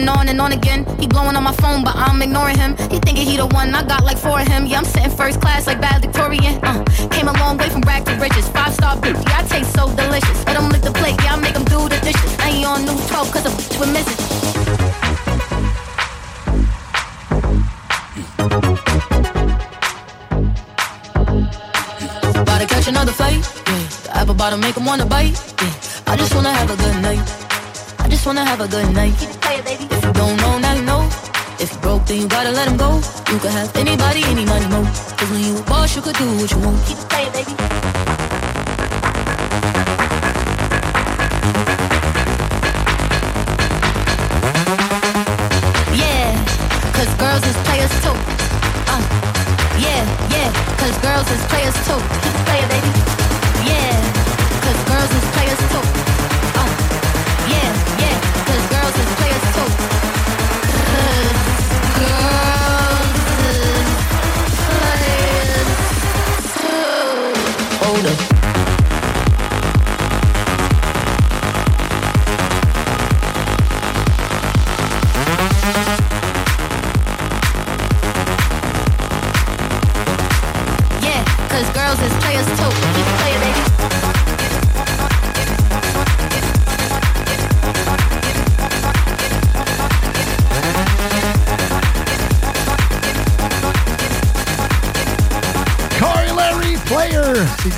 And on and on again. He blowing on my phone, but I'm ignoring him. He thinking he the one, I got like four of him. Yeah, I'm sitting first class like bad Victorian. Uh, came a long way from rag to riches. Five star bitch, yeah, I taste so delicious. Let him lick the plate, yeah, I make him do the dishes. I ain't on new 12 cause a bitch we're missing. About to catch another fight. Yeah. The apple bottom make him wanna bite. Yeah. I just wanna have a good night. I just wanna have a good night. Then you gotta let him go. You could have anybody, any money, mo. Cause when you a boss, you could do what you want. Keep it playing, baby.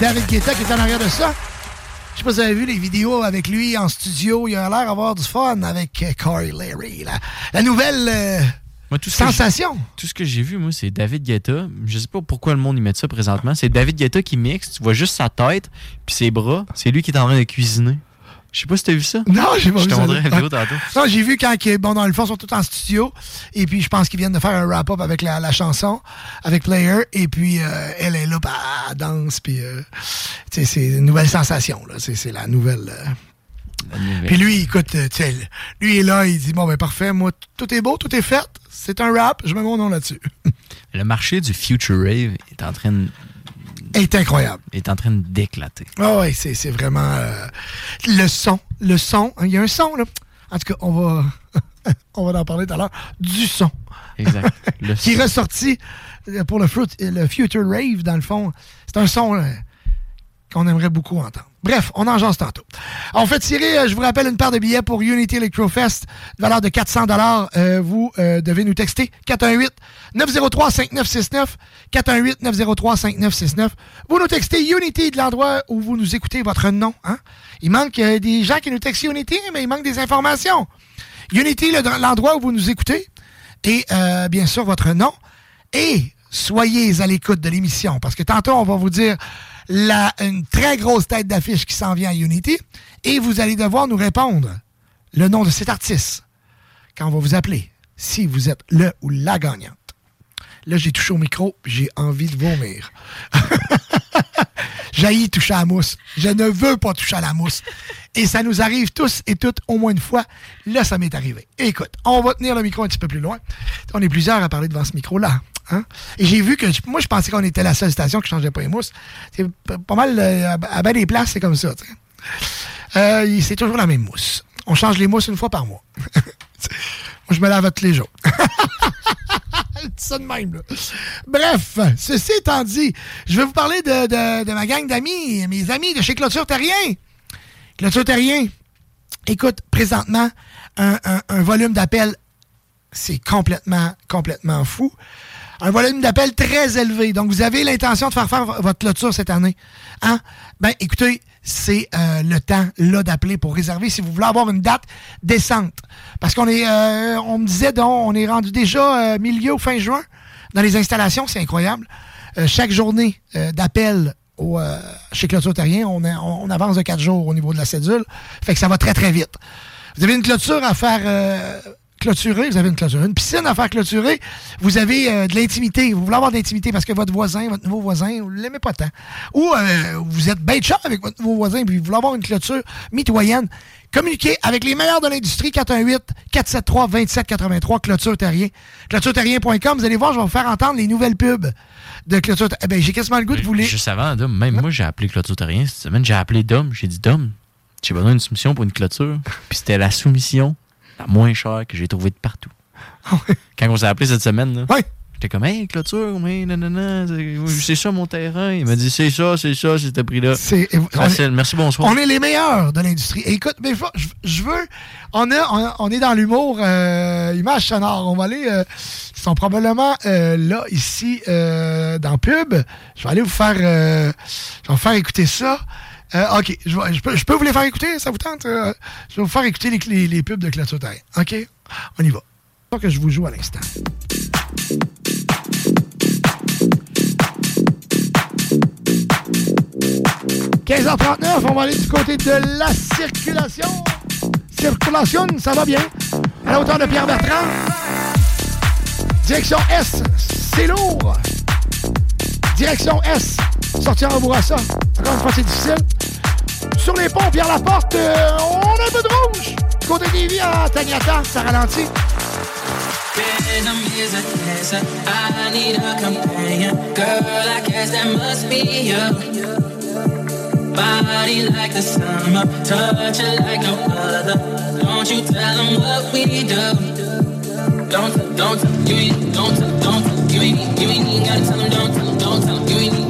David Guetta qui est en arrière de ça. Je sais pas si vous avez vu les vidéos avec lui en studio. Il a l'air d'avoir du fun avec euh, Corey Larry. La, la nouvelle euh, Moi, tout sensation. Tout ce que j'ai vu, moi, c'est David Guetta. Je sais pas pourquoi le monde y met ça présentement. C'est David Guetta qui mixe. Tu vois juste sa tête puis ses bras. C'est lui qui est en train de cuisiner. Je sais pas si t'as vu ça. Non, j'ai pas Je vu te ça. montrerai la vidéo tantôt. Non, j'ai vu quand, bon, dans le fond, ils sont tous en studio. Et puis, je pense qu'ils viennent de faire un wrap-up avec la, la chanson, avec Player. Et puis, euh, elle est là, bah, danse. Puis, euh, c'est une nouvelle sensation. C'est c'est la nouvelle. euh. Puis lui, écoute, euh, lui est là, il dit, bon, ben, parfait, moi, tout est beau, tout est fait. C'est un rap, je mets mon nom là-dessus. Le marché du Future Rave est en train de- est incroyable. est en train d'éclater. Ah ouais, c'est c'est vraiment euh, le son, le son. hein, Il y a un son là. En tout cas, on va on va en parler tout à l'heure du son. Exact. Le qui est son. ressorti euh, pour le, fruit- le Future Rave dans le fond. C'est un son euh, qu'on aimerait beaucoup entendre. Bref, on en jase tantôt. On fait tirer, euh, je vous rappelle, une paire de billets pour Unity Electrofest, de valeur de 400 euh, Vous euh, devez nous texter 418-903-5969. 418-903-5969. Vous nous textez Unity de l'endroit où vous nous écoutez, votre nom. Hein? Il manque euh, des gens qui nous textent Unity, mais il manque des informations. Unity, le- l'endroit où vous nous écoutez, et euh, bien sûr votre nom. Et soyez à l'écoute de l'émission, parce que tantôt, on va vous dire une très grosse tête d'affiche qui s'en vient à Unity, et vous allez devoir nous répondre le nom de cet artiste quand on va vous appeler, si vous êtes le ou la gagnante. Là, j'ai touché au micro, j'ai envie de vomir. J'ai toucher à la mousse. Je ne veux pas toucher à la mousse. Et ça nous arrive tous et toutes au moins une fois. Là, ça m'est arrivé. Écoute, on va tenir le micro un petit peu plus loin. On est plusieurs à parler devant ce micro-là. hein? Et j'ai vu que, moi, je pensais qu'on était la seule station qui changeait pas les mousses. C'est pas mal, euh, à ben des places, c'est comme ça. Euh, c'est toujours la même mousse. On change les mousses une fois par mois. moi, je me lave tous les jours. Bref, ceci étant dit, je vais vous parler de, ma gang d'amis, mes amis de chez Clôture Terrien. Clôture Terrien, écoute, présentement, un, volume d'appel, c'est complètement, complètement fou. Un volume d'appel très élevé. Donc, vous avez l'intention de faire faire votre clôture cette année. Hein? Ben, écoutez, c'est euh, le temps là d'appeler pour réserver si vous voulez avoir une date décente. Parce qu'on est, euh, on me disait donc, on est rendu déjà euh, milieu ou fin juin dans les installations, c'est incroyable. euh, chaque journée d'appel au, chez Clôture Terrien, on, on- on avance de quatre jours au niveau de la cédule. Fait que ça va très, très vite. Vous avez une clôture à faire clôturer, vous avez une clôture, une piscine à faire clôturer, vous avez euh, de l'intimité, vous voulez avoir de l'intimité parce que votre voisin, votre nouveau voisin, vous ne l'aimez pas tant. Ou euh, vous êtes bête chat avec votre nouveau voisin puis vous voulez avoir une clôture mitoyenne. Communiquez avec les meilleurs de l'industrie, 418-473-2783, Clôture Terrien. ClôtureTerrien.com, vous allez voir, je vais vous faire entendre les nouvelles pubs de Clôture. Eh ben, j'ai quasiment le goût de vous les... Juste avant, Dom, même moi, j'ai appelé Clôture Terrien cette semaine. J'ai appelé Dom. J'ai dit, Dom, j'ai besoin d'une soumission pour une clôture. Puis c'était la soumission la moins chère que j'ai trouvée de partout. Quand on s'est appelé cette semaine, là, j'étais comme, hey, clôture, mais nanana, c'est c'est ça mon terrain. Il m'a dit, c'est ça, c'est ça, c'est ce prix-là. C'est Facile. Merci, bonsoir. On est les meilleurs de l'industrie. Écoute, mais je, je veux. On, a, on, on est dans l'humour euh, image sonore. On va aller. euh, ils sont probablement euh, là, ici, euh, dans pub. Je vais aller vous faire. je vais vous faire écouter ça. Euh, OK. Je, je peux, vous les faire écouter? Ça vous tente? Euh, je vais vous faire écouter les, pubs de Clôture. OK? On y va. Ça que je vous joue à l'instant. « 15h39, on va aller du côté de la circulation. Circulation, ça va bien. À la hauteur de Pierre Bertrand. Direction S, c'est lourd. Direction S, sortir en Bourassa. Encore une fois, c'est difficile. Sur les ponts, Pierre Laporte, euh, on a un peu de rouge. Côté des vies à Tagnata, ça ralentit. Body like the summer, touch it like no other. Don't you tell them what we do. Don't, don't, don't, don't, tell them, don't don't you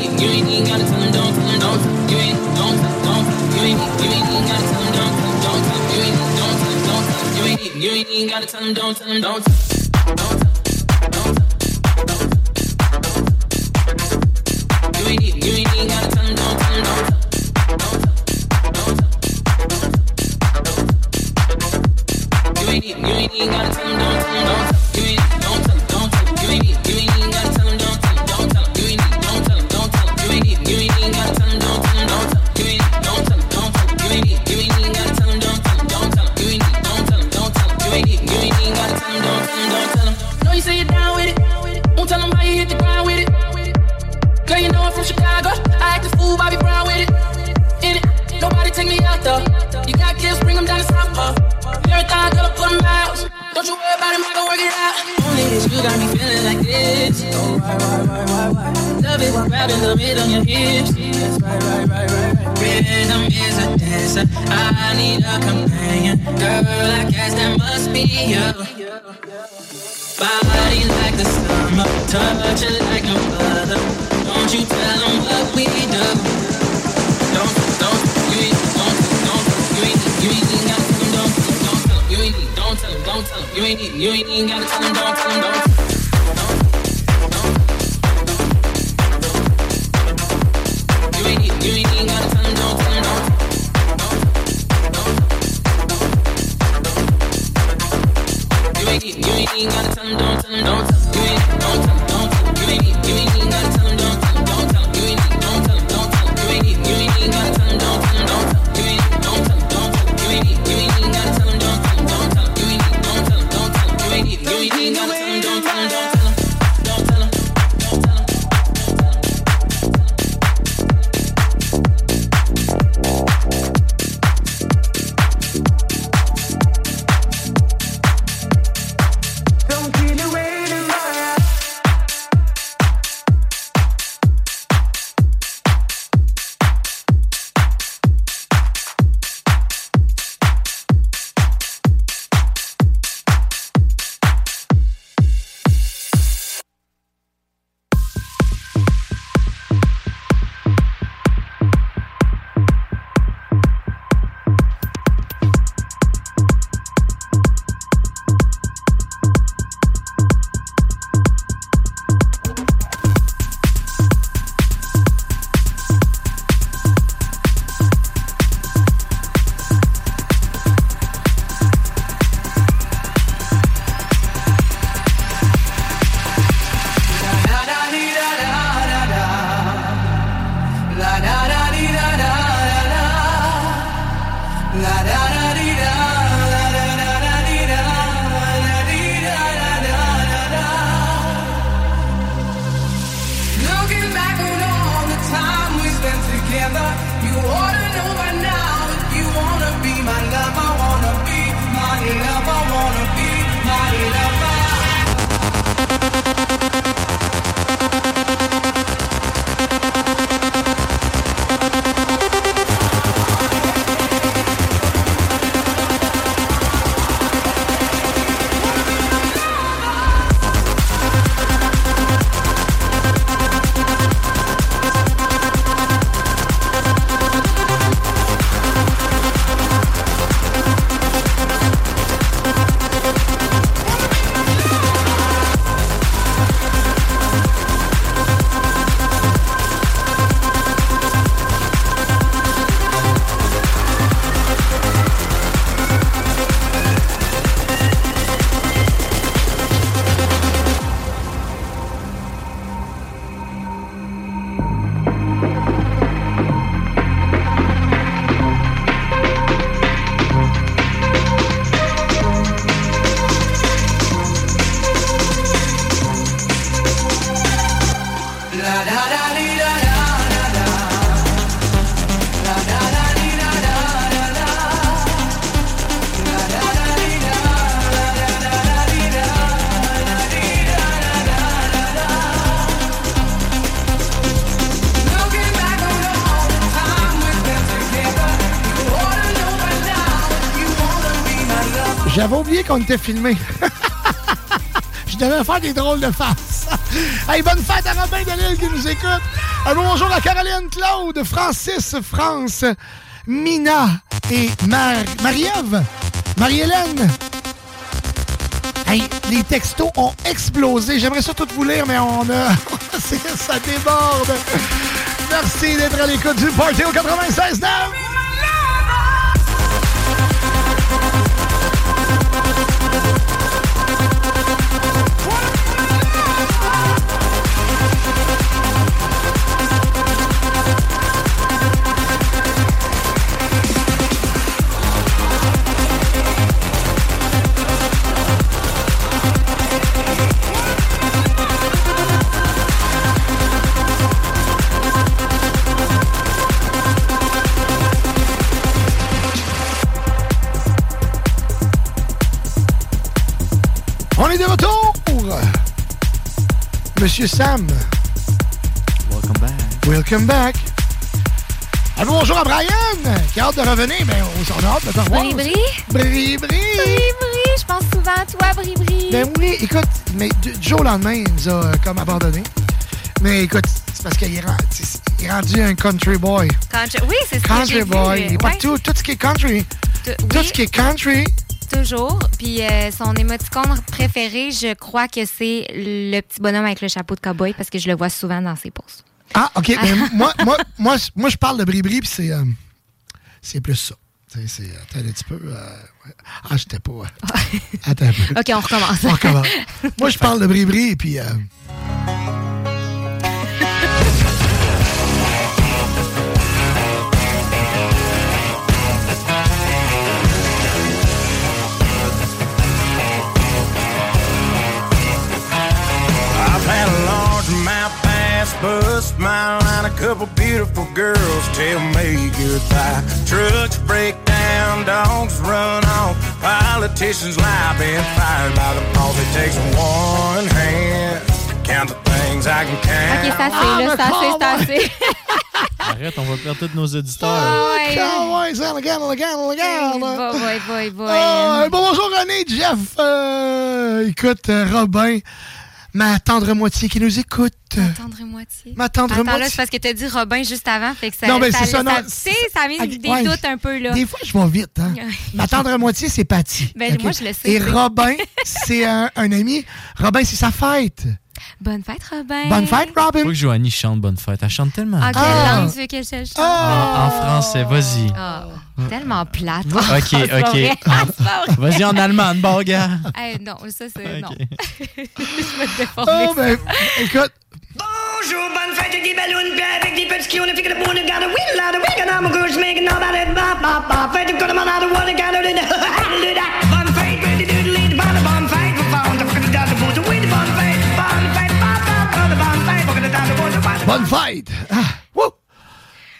you ain't even gotta tell them, don't tell them, don't you ain't, don't, don't, you ain't, you ain't gotta tell them, don't don't you ain't, don't don't you ain't, you ain't gotta tell them, don't tell them, don't tell them. You ain't, you ain't even gotta tell them, don't tell them, don't. You ain't, you ain't even gotta tell them, don't tell them, don't. You ain't, don't don't. You ain't, to South Park. Everything I gotta put them out. Don't you worry about him, I can work it out. Only this, you got me feeling like this. Oh, why, why, why, why, why? Love it when grabbing the mid on your hips. Yes, right, right, right, right, right. Rhythm is a dancer. I need a companion. Girl, I guess that must be you. Body like the summer, touch it like no other. Don't you tell them what we do. Tell them, don't tell them, you ain't, you ain't even gotta tell them, don't tell them, don't. You ain't, you ain't even gotta tell them, don't tell them, don't. You ain't, you ain't even gotta tell them, don't tell them, don't tell them. You ain't, don't tell them, qu'on était filmé. Je devais faire des drôles de faces. hey, bonne fête à Robin Delille qui nous écoute. Un bonjour à Caroline Claude, Francis France, Mina et Marie-Ève, Marie-Hélène. Hey, les textos ont explosé. J'aimerais ça tout vous lire, mais on a. ça déborde. Merci d'être à l'écoute du Party au 96 9. Monsieur Sam. Welcome back. Welcome back. Ah, bonjour à Brian, qui a hâte de revenir, mais on a hâte de te revoir. Bri-bri? Bri-bri. Bri-bri, je pense souvent à toi, Bri-bri. Ben oui, écoute, mais du jour au lendemain, il nous a euh, comme abandonné. Mais écoute, c'est parce qu'il est, est, rendu un country boy. Country, oui, c'est ça. Country boy. Il ouais. tout, tout ce qui est country. Tout ce qui est country, toujours. Puis euh, son émoticône préféré, je crois que c'est le petit bonhomme avec le chapeau de cowboy parce que je le vois souvent dans ses pauses. Ah, OK. Mais moi, moi, moi, moi, je parle de Bri-Bri, puis c'est, euh, c'est plus ça. C'est, attends un petit peu. Euh, ah, j'étais pas. attends un peu. OK, on recommence. on recommence. moi, je parle de Bri-Bri, puis. Bus smile and a couple beautiful girls tell me goodbye. Trucks break down, dogs run off, politicians lie, being fired by the boss. It takes one hand to count the things I can count. Ok, ça c'est là, ça c'est, ça c'est. Arrête, on va perdre tous nos auditeurs. Oh, ouais. Cowboys, Allegan, Allegan, Allegan. Boy, boy, boy. Oh, bonjour René, Jeff. Euh, écoute, Robin ma tendre moitié qui nous écoute. Ma tendre moitié. Ma tendre Attends, moitié. là, c'est parce que tu as dit Robin juste avant. Fait que ça, non, mais c'est ça. ça, non, ça, ça a mis des ouais, doutes un peu, là. Des fois, je vais vite. Hein? ma tendre moitié, c'est Patty. Ben, okay? moi, je le sais. Et Robin, c'est un, un, ami. Robin, c'est sa fête. Bonne fête, Robin. Bonne fête, Robin. Faut que Joanie chante Bonne fête. Elle chante tellement. Ah, quelle ah. langue tu veux que je chante? Ah. En français, vas-y. Oh, tellement plate. OK, OK. vas-y en allemand, bon gars. Hey, non, ça, c'est... Okay. Non. je vais te déformer. Oh, ben, écoute... Bonjour, bonne fête avec des ballons, puis avec des petits clowns, fait que le bon garde, oui, là, oui, que dans mon gauche, mais que dans ma tête, bah, bah, bah, fête, que dans ma tête, ouais, garde, bonne fête, bonne fête, bonne fête, Bonne fête! Ah, wouh!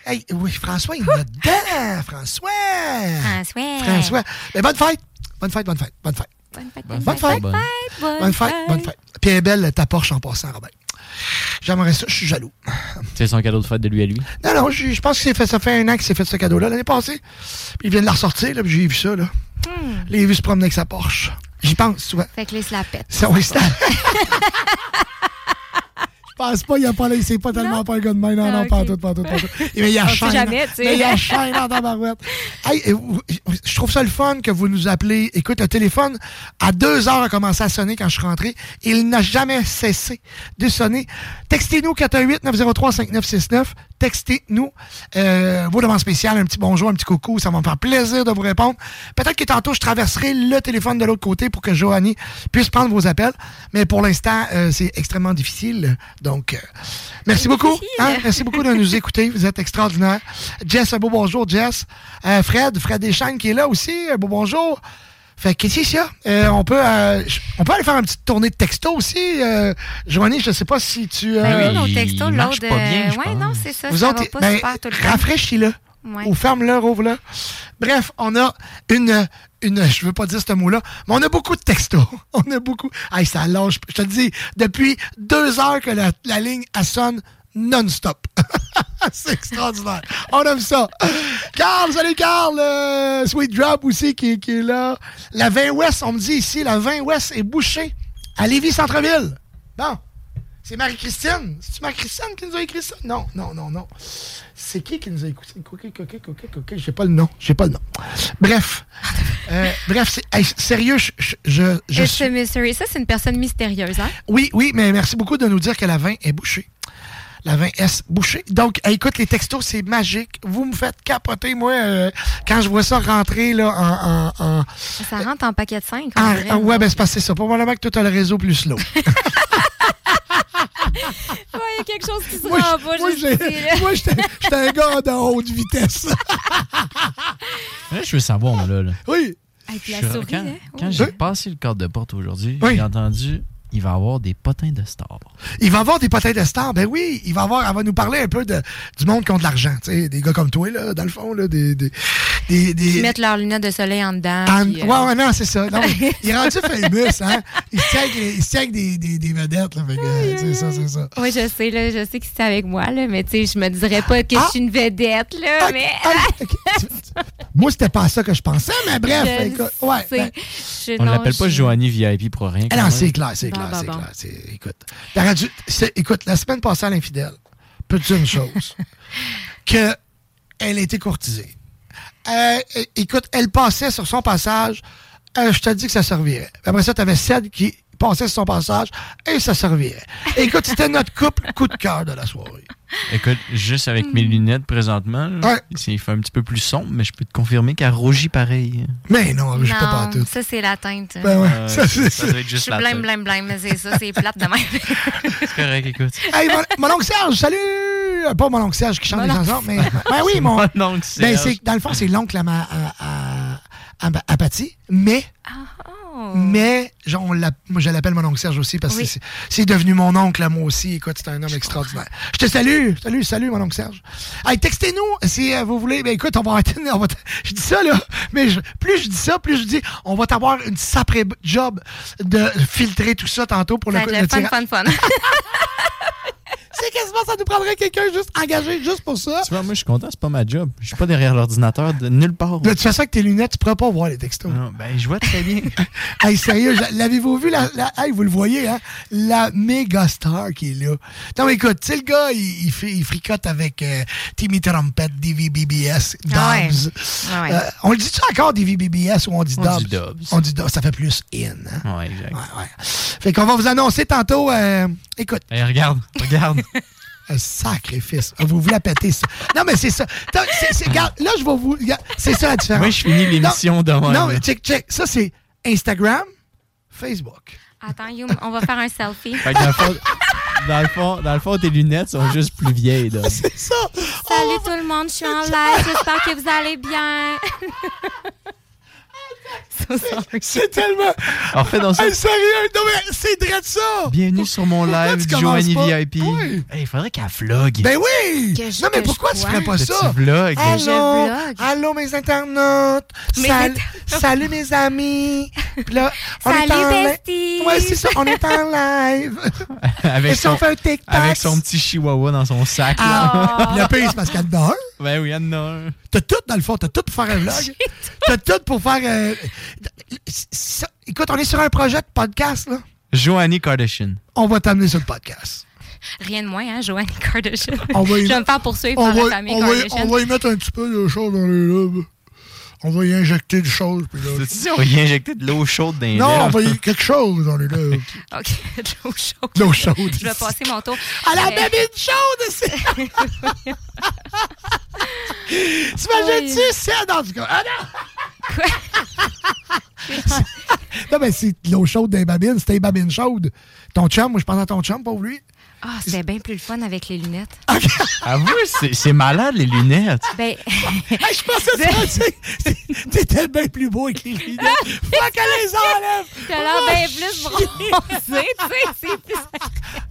Hey, oui, François, il est dedans! François! François! François! Mais bonne fête! Bonne fête, bonne fête, bonne fête. Bonne fête, bonne, bonne fête. Bonne fête, bonne fête. Bonne fête. Puis elle est belle, ta Porsche en passant, Robin. J'aimerais ça, je suis jaloux. C'est son cadeau de fête de lui à lui? Non, non, je, je pense que fait, ça fait un an qu'il s'est fait ce cadeau-là, l'année passée. Puis il vient de la ressortir, là, puis j'ai vu ça, là. Hmm. J'ai vu se promener avec sa Porsche. J'y pense souvent. Fait que là, il se la pète. Ça, oui, pense pas, il a pas là, c'est pas tellement non? pas un gars de main, non, non, pas tout, pas tout, pas tout. Mais il y a chaîne. Jamais, tu sais. Mais il y a chaîne dans ta barouette. Hey, je trouve ça le fun que vous nous appelez. Écoute, le téléphone, à deux heures, a commencé à sonner quand je suis rentré. Il n'a jamais cessé de sonner. Textez-nous 418-903-5969. Textez-nous euh, vos demandes spéciales, un petit bonjour, un petit coucou. Ça va me faire plaisir de vous répondre. Peut-être que tantôt, je traverserai le téléphone de l'autre côté pour que Joanie puisse prendre vos appels. Mais pour l'instant, euh, c'est extrêmement difficile. Donc, euh, merci beaucoup. Hein? Merci beaucoup de nous écouter. Vous êtes extraordinaire. Jess, un beau bonjour, Jess. Euh, Fred, Fred Deschamps qui est là aussi. Un beau bonjour. Fait que ça? Euh, on, peut, euh, on peut aller faire une petite tournée de texto aussi. Euh, Joanie, je ne sais pas si tu. Euh, ben oui, nos textos, l'autre. Oui, non, c'est ça. Vous ça autres, va pas ben, super tout le temps. Rafraîchis-le. Ouais. Ou ferme-le, rouvre-le. Bref, on a une, une. Je veux pas dire ce mot-là, mais on a beaucoup de textos. On a beaucoup. Hey, ça lâche. Je te dis, depuis deux heures que la, la ligne elle sonne non-stop. c'est extraordinaire. On aime ça. Carl, salut Carl. Euh, Sweet Drop aussi qui, qui, est là. La 20 Ouest, on me dit ici, la 20 Ouest est bouchée à Lévis-Centreville. Bon. C'est Marie-Christine. C'est-tu Marie-Christine qui nous a écrit ça? Non, non, non, non. C'est qui qui nous a écouté? Ok, ok, ok, ok, ok. J'ai pas le nom. J'ai pas le nom. Bref. Euh, bref, c'est, hey, sérieux, je, je, je It's a mystery. Ça, c'est une personne mystérieuse, hein? Oui, oui, mais merci beaucoup de nous dire que la 20 est bouchée. La 20S bouchée. Donc, écoute, les textos, c'est magique. Vous me faites capoter, moi, euh, quand je vois ça rentrer là, en... en, en Ça rentre en paquet de 5. en- en- ouais, ben c'est c'est ça. Probablement que tu as le réseau plus slow. il y a quelque chose qui se Moi, rend pas moi, j'étais un gars de haute vitesse. Là, je veux savoir, moi, là. là. Oui. Hey, puis la Je- souris, quand hein? quand j'ai passé le cadre de porte aujourd'hui, Oui. j'ai entendu il va y avoir des potins de stars. Il va avoir des potins de stars. Ben oui, il va avoir, elle va nous parler un peu de, du monde qui ont de l'argent. Tu sais, des gars comme toi, là, dans le fond, là, des, des, des, des- Ils mettent leurs lunettes de soleil en dedans. En- puis, euh, Ouais, ouais, non, c'est ça. Non, il est rendu famous, hein? Il se tient avec, il se tient avec des, des, des vedettes, là. Fait que, c'est ça, c'est ça. Oui, je sais, là, je sais que c'est avec moi, là, mais tu sais, je me dirais pas que Ah! je suis une vedette, là, mais... Moi, c'était pas ça que je pensais, mais bref, Je écoute, ouais. ben- Je- On non, l'appelle pas je- Joanie VIP pour rien. Ah non, c'est clair, c'est Bon, clair, bon, c'est bon. clair. Écoute, dû- écoute, la semaine passée à l'infidèle, peux-tu une chose? que elle a été courtisée. Euh, écoute, elle passait sur son passage, euh, je te dis que ça servirait. Après ça, t'avais Ced qui passait sur son passage et ça servirait. Écoute, c'était notre couple coup de cœur de la soirée. Écoute, juste avec Hmm. mes lunettes présentement, là, Ouais. c'est- il fait un petit peu plus sombre, mais je peux te confirmer qu'elle rougit pareil. Mais non, je peux pas Non, tout. ça, c'est la teinte. Ben ouais, Euh, ça, c'est ça doit être Je juste suis la blême, blême, blême, mais c'est ça, c'est plate de même. C'est correct, écoute. Hey, mon, mon oncle Serge, salut! Pas mon oncle Serge qui chante Mon des chansons, mais. Ben oui, mon. Mon oncle Ben, Serge. c'est, dans le fond, c'est l'oncle à, ma, à, à, à, à Patty, mais. Oh. Mais, genre, on moi, je l'appelle mon oncle Serge aussi parce que Oui. c'est, c'est devenu mon oncle à moi aussi. Écoute, c'est un homme extraordinaire. Je te salue, salut, salut, mon oncle Serge. Hey, textez-nous si euh, vous voulez. Ben, écoute, on va arrêter. on va je dis ça, là, mais je- plus je dis ça, plus je dis, on va t'avoir une sacrée job de filtrer tout ça tantôt pour le, Ça le fun, fun, fun. C'est quasiment, ça nous prendrait quelqu'un juste engagé juste pour ça. Tu vois, moi, je suis content, c'est pas ma job. Je suis pas derrière l'ordinateur de nulle part. De toute façon, avec tes lunettes, tu pourras pas voir les textos. Non, ben, je vois très bien. hey, sérieux, l'avez-vous vu? La, la- hey, vous le voyez, hein? La méga star qui est là. Non, mais écoute, tu sais, le gars, il, il, fait- il fricote avec euh, Timmy Trumpet, DVBBS, Dobbs. Ah ouais. Ah ouais. Euh, on le dit-tu encore DVBBS ou on dit On Dobbs? dit Dobbs. On dit Dobbs, ça fait plus in. Hein? Ouais, exact. Ouais, ouais. Fait qu'on va vous annoncer tantôt. euh, écoute, Hey, regarde, regarde. un sacrifice. Vous vous la pétez, ça? Non, mais c'est ça. Regarde, là, je vais vous. C'est ça la différence. Moi, je finis l'émission demain. Non, mais check, check. Ça, c'est Instagram, Facebook. Attends, Youm, on va faire un selfie. Fait que dans le fond, dans le fond, dans le fond, tes lunettes sont juste plus vieilles. C'est ça. Salut tout le monde, je suis en live, j'espère que vous allez bien. So. C'est tellement. Alors, fais donc ça. Hey, sérieux? Non, mais c'est de ça. Bienvenue sur mon live, Joanie? VIP. Oui. Hey, il faudrait qu'elle vlog. Ben oui! Que je- non, mais pourquoi tu ferais pas Que ça? tu vlogs. Hey, je Allô, vlog. allô mes internautes? Mes Sal- internautes. Salut mes amis. Puis là, on est Salut, en besties. Ouais, c'est ça, on est en live. avec, Et si on son, fait un TikTok? avec son petit chihuahua dans son sac. là. Oh. Le pays, c'est parce en. Ben oui, il en un. T'as tout, dans le fond, t'as tout pour faire un vlog. T'as tout pour faire... euh, ça- écoute, on est sur un projet de podcast, là. Joanie Kardashian. On va t'amener sur le podcast. Rien de moins, hein, Joanne Kardashian. On va y- Je vais me faire poursuivre On par la famille on, va, Kardashian. on va y mettre un petit peu de choses dans les lobes. On va y injecter des choses. Puis là, Tu on va y injecter de l'eau chaude dans les non, on va y quelque chose dans les lèvres. OK, de l'eau chaude. De l'eau chaude. Je vais passer mon tour. À la Euh, babine chaude, c'est... T'imagines-tu ça dans du cas? Ah non! non, mais c'est de l'eau chaude des babines. C'était des babines chaudes. Ton chum, moi, je pense à ton chum, pauvre lui. Ah, c'était bien plus le fun avec les lunettes. Avoue, c'est c'est malade, les lunettes. Ben, Hey, je pensais ça, tu sais, T'étais bien plus beau avec les lunettes. Faut qu'elle les enlève. t'as l'air bien plus bronzé, tu sais. c'est plus-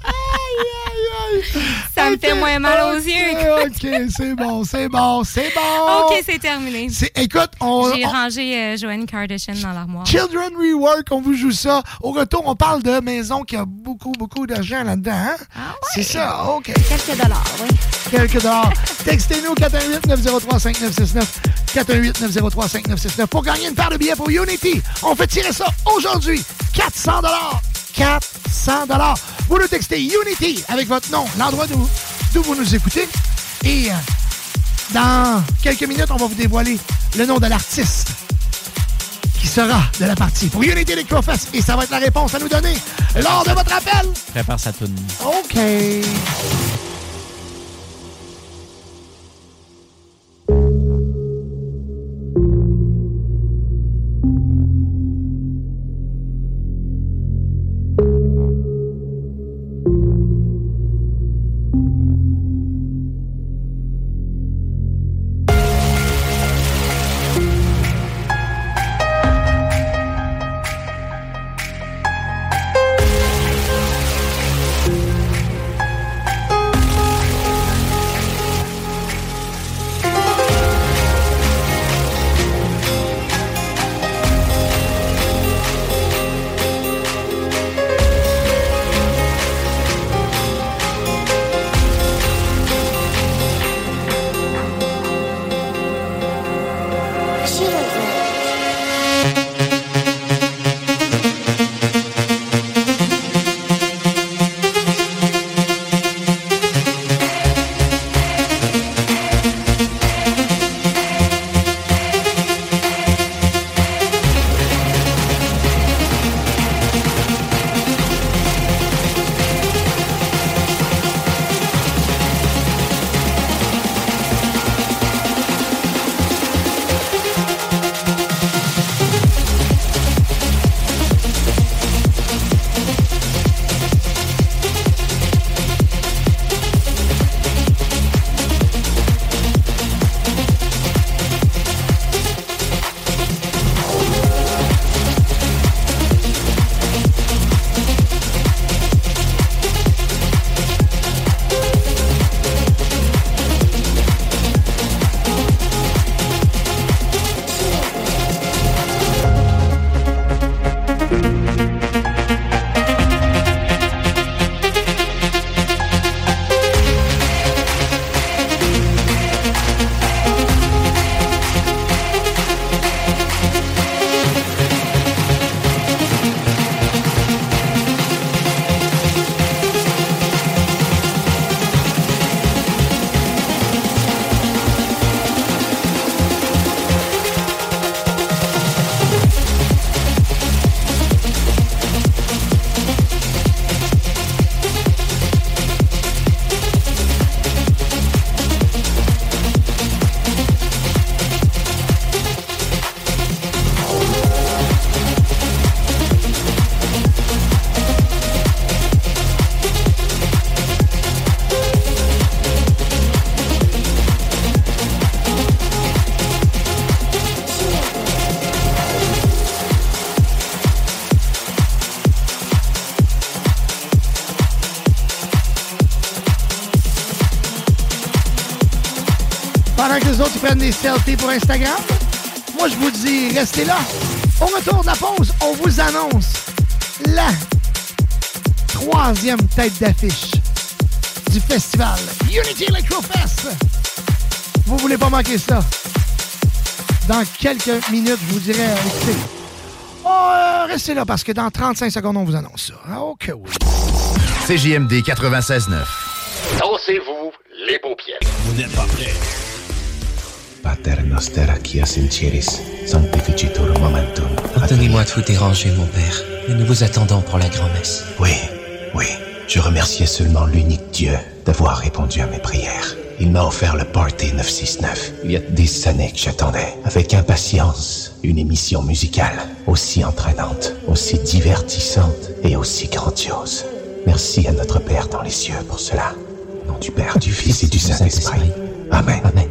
Aïe, aïe, aïe. Ça me fait moins mal aux yeux. OK, c'est bon, c'est bon, c'est bon. OK, c'est terminé. C'est- Écoute, on, J'ai on- rangé euh, Joanne Kardashian dans l'armoire. Children Rework, on vous joue ça. Au retour, on parle de maison qui a beaucoup, beaucoup d'argent là-dedans. hein? C'est ça, OK. Quelques dollars, oui. Quelques dollars. Textez-nous 418-903-5969. 418-903-5969 pour gagner une paire de billets pour Unity. On fait tirer ça aujourd'hui. 400 dollars. 400 dollars. Vous nous textez Unity avec votre nom, l'endroit d'où d'où vous nous écoutez. Et euh, dans quelques minutes, on va vous dévoiler le nom de l'artiste qui sera de la partie pour Unity Electrofest. Et ça va être la réponse à nous donner lors de votre appel. Prépare sa toune. OK. Prennent des selfies pour Instagram, moi je vous dis, restez là. Au retour de la pause, on vous annonce la troisième tête d'affiche du festival Unity Electrofest. Vous voulez pas manquer ça? Dans quelques minutes, je vous dirai, écoutez, oh, euh, restez là parce que dans 35 secondes, on vous annonce ça. Ah, OK, oui. CJMD 96.9. Dansez-vous les paupières. Vous n'êtes pas prêts. Pater noster qui sinceris, sanctificitur momentum. Pardonnez-moi de vous déranger, mon père, mais nous vous attendons pour la grand-messe. Oui, oui. Je remerciais seulement l'unique Dieu d'avoir répondu à mes prières. Il m'a offert le Party 969. Il y a des années que j'attendais, avec impatience, une émission musicale aussi entraînante, aussi divertissante et aussi grandiose. Merci à notre Père dans les cieux pour cela. Au nom du Père, du Fils et du Saint-Esprit. Amen. Amen.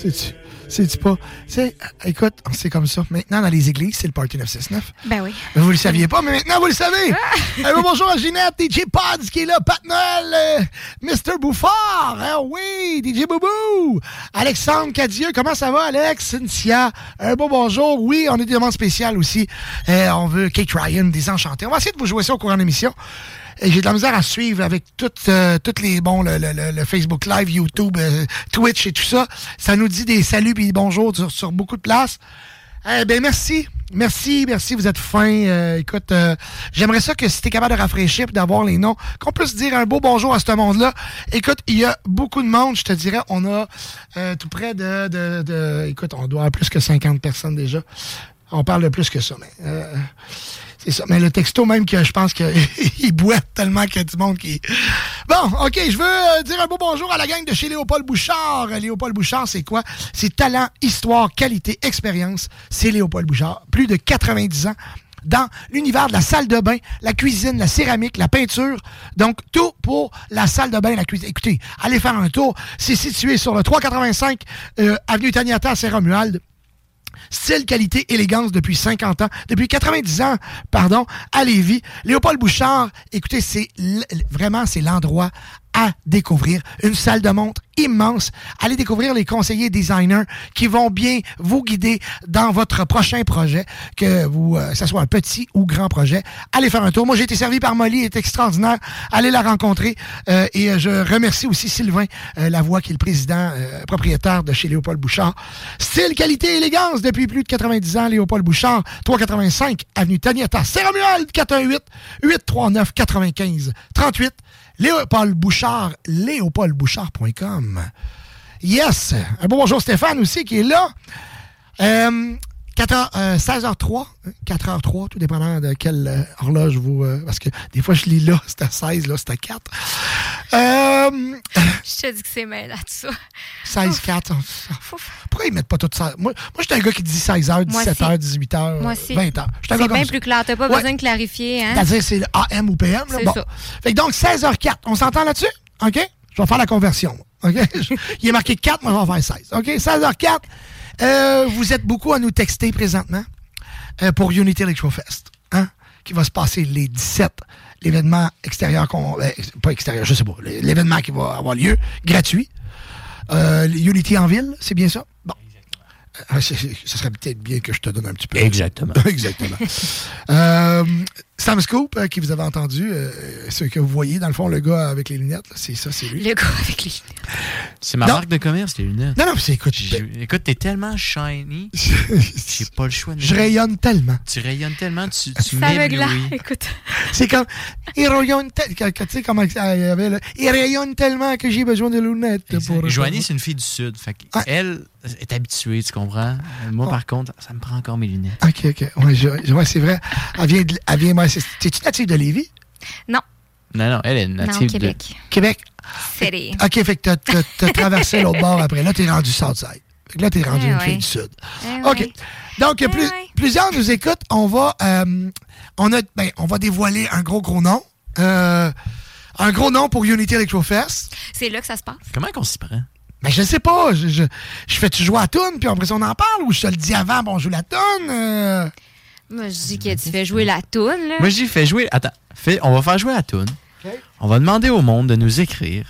C'est-tu? C'est-tu pas? C'est, écoute, c'est comme ça. Maintenant, dans les églises, c'est le Party 969. Ben oui. Mais vous le saviez pas, mais maintenant, vous le savez. Ben, bonjour à Ginette, DJ Pods qui est là, Pat Noël, euh, Mr. Bouffard, hein, oui, DJ Boubou, Alexandre Cadieux, comment ça va, Alex? Cynthia, un beau bonjour. Oui, on a des demandes spéciales aussi. Euh, on veut Kate Ryan, Désenchanté. On va essayer de vous jouer ça au courant de l'émission. J'ai de la misère à suivre avec toutes, euh, toutes les bons, le, le- le- Facebook Live, YouTube, euh, Twitch et tout ça. Ça nous dit des saluts et des bonjours sur, sur beaucoup de places. Eh ben merci. Merci, merci, vous êtes fins. Euh, écoute, euh, j'aimerais ça que si t'es capable de rafraîchir et d'avoir les noms, qu'on puisse dire un beau bonjour à ce monde-là. Écoute, il y a beaucoup de monde, je te dirais. On a euh, tout près de, de, de- Écoute, on doit avoir plus que 50 personnes déjà. On parle de plus que ça, mais... c'est ça. Mais le texto, même que je pense qu'il boit tellement qu'il y a du monde qui. Bon, OK, je veux euh, dire un beau bonjour à la gang de chez Léopold Bouchard. Euh, Léopold Bouchard, c'est quoi? C'est talent, histoire, qualité, expérience. C'est Léopold Bouchard. Plus de 90 ans dans l'univers de la salle de bain, la cuisine, la céramique, la peinture. Donc, tout pour la salle de bain, la cuisine. Écoutez, allez faire un tour. C'est situé sur le 385 euh, Avenue Taniata Saint-Romuald. Style, qualité, élégance depuis 50 ans, depuis 90 ans, pardon, à Lévis. Léopold Bouchard, écoutez, c'est vraiment, c'est l'endroit à découvrir. Une salle de montre immense. Allez découvrir les conseillers designers qui vont bien vous guider dans votre prochain projet, que vous, euh, ça soit un petit ou grand projet. Allez faire un tour. Moi, j'ai été servi par Molly, elle est extraordinaire. Allez la rencontrer. Euh, et euh, je remercie aussi Sylvain euh, Lavoie, qui est le président euh, propriétaire de chez Léopold Bouchard. Style, qualité, élégance depuis plus de 90 ans. Léopold Bouchard, 385 Avenue Taniata, Saint-Romuald, 418 839 95 38. Léopold Bouchard, léopoldbouchard.com. Yes! Un bon bonjour Stéphane aussi qui est là. Euh, 4h, euh, 16h03, 4h03, tout dépendant de quelle euh, horloge vous... euh, parce que des fois, je lis là, c'était 16, là, c'était 4. Euh, Je te dis que c'est mêlant tout ça. 16, 4. Pourquoi ils mettent pas tout ça? Moi, moi j'étais un gars qui dit 16h, Moi 17h, aussi. 18h, Moi aussi. 20h. J'étais un C'est bien plus clair. T'as pas Ouais. besoin de clarifier. Hein? C'est-à-dire, c'est AM ou PM. là. C'est Bon. ça. Fait que donc, 16h04. On s'entend là-dessus? OK? Je vais faire la conversion. moi. OK? Il est marqué 4, moi, je vais faire 16. OK? 16h04. Euh, vous êtes beaucoup à nous texter présentement euh, pour Unity Electro Fest, hein? Qui va se passer les 17. L'événement extérieur, qu'on, euh, pas extérieur, je sais pas. L'événement qui va avoir lieu, gratuit. Unity en ville, c'est bien ça? Bon. Ce serait peut-être bien que je te donne un petit peu. Exactement. Exactement. Euh, Sam Scoop, euh, qui vous avez entendu, euh, ce que vous voyez, dans le fond, le gas avec les lunettes, là, c'est ça, c'est lui. Le gars avec les C'est ma Non. marque de commerce, les lunettes. Non, non, c'est écoute. Écoute, t'es tellement shiny. J'ai pas le choix de Je rayonne tellement. Tu rayonnes tellement, tu, tu Ça m'éblouis. écoute. C'est comme. Il rayonne, tel- que- que- tu sais comment ça y avait, là. Il rayonne tellement que j'ai besoin de lunettes pour. Joanie, c'est une fille du Sud. Fait elle est habituée, tu comprends? Euh, Moi, par contre, ça me prend encore mes lunettes. Ok, ok. Ouais, je- je- ouais, c'est vrai. Elle vient de. Elle vient, T'es-tu native de Lévis? Non. Non, non, elle est native Non, de... Québec. Québec. City. Ok, fait que t'as- traversé l'autre bord après. Là, t'es rendu Southside. Fait que là, t'es rendu Eh une ouais. fille du Sud. Eh OK. ouais. Donc, plus- plusieurs nous écoutent. On va, euh, on, a, ben, on va dévoiler un gros, gros nom. Euh, un gros nom pour Unity Electrofest. C'est là que ça se passe. Comment qu'on s'y prend? Ben, je sais pas. Je, je, je fais-tu jouer à tune, puis après on en parle, ou je te le dis avant, bon, on joue la tune? euh? Moi, je dis que tu fais jouer la toune, là. Moi, je dis, fais jouer... Attends, fais... on va faire jouer la toune. On va demander au monde de nous écrire.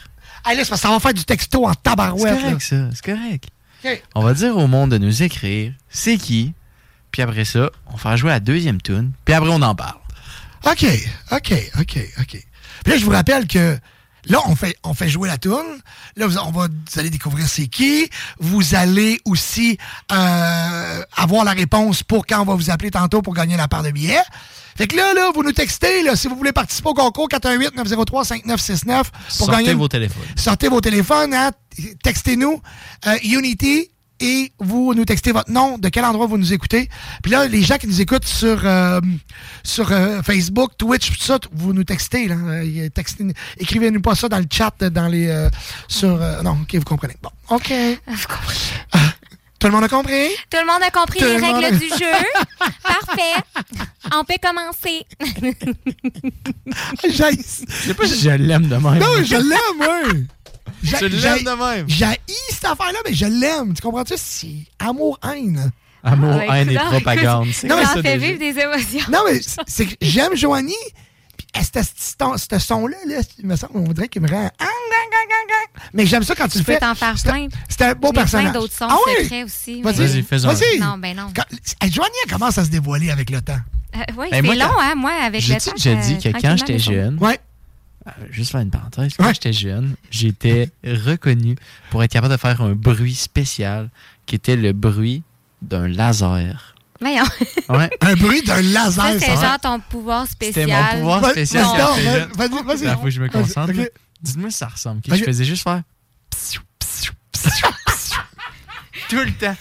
Hey, là, c'est parce que ça va faire du texto en C'est tabarouette. là. correct, ça. C'est correct. On va dire au monde de nous écrire c'est qui, puis après ça, on va faire jouer la deuxième tune, puis après on en parle. OK, OK, OK, OK. Puis là, je vous rappelle que là, on fait, on fait jouer la toune. Là, vous, on va, vous allez découvrir c'est qui. Vous allez aussi euh, avoir la réponse pour quand on va vous appeler tantôt pour gagner la part de billets. Fait que là, là, vous nous textez, là, si vous voulez participer au concours 418-903-5969 pour Sortez gagner. vos téléphones. Sortez vos téléphones, hein, textez-nous euh, Unity et vous nous textez votre nom, de quel endroit vous nous écoutez. Puis là, les gens qui nous écoutent sur, euh, sur euh, Facebook, Twitch, tout ça, vous nous textez. Là, Euh, textez- Écrivez-nous pas ça dans le chat, dans les... euh, sur, euh, non, OK, vous comprenez. Bon, OK. Tout le monde a compris? Tout le monde a compris Tout les règles a- du jeu. Parfait. On peut commencer. Je l'aime de même. Non, je l'aime, oui. J'ai- Tu l'aimes j'ai- de même. J'ai cette affaire-là, mais je l'aime. Tu comprends-tu? C'est amour-haine. Amour, Ah, haine et écoute, propagande. Non, mais Ça fait déjà? vivre des émotions. Non, mais c'est que j'aime Joanie. Puis à ce, son-là, là, il me semble, on dirait qu'il me rend. Mais j'aime ça quand tu, Tu le peux fais. t'en faire plein. C'est un beau J'ai plein personnage. d'autres sons ah oui? secrets aussi. Vas-y, mais- Vas-y, fais-en Vas-y. Non, ben non. Quand- hey, Joanie, elle commence à se dévoiler avec le temps. Euh, oui, Ben, c'est moi, long, hein, moi, avec le J'ai-tu temps. déjà dit que quand j'étais jeune, Ouais. Euh, Juste faire une parenthèse. Quand j'étais jeune, j'étais reconnu pour être capable de faire un bruit spécial qui était le bruit d'un laser. Voyons. Ouais. Un bruit d'un laser. Ça, c'est ça. genre ton pouvoir spécial. C'était mon pouvoir spécial. non, vas-y, vas-y. Là, faut que je me concentre. Dites-moi si ça ressemble. Je faisais juste faire tout le temps.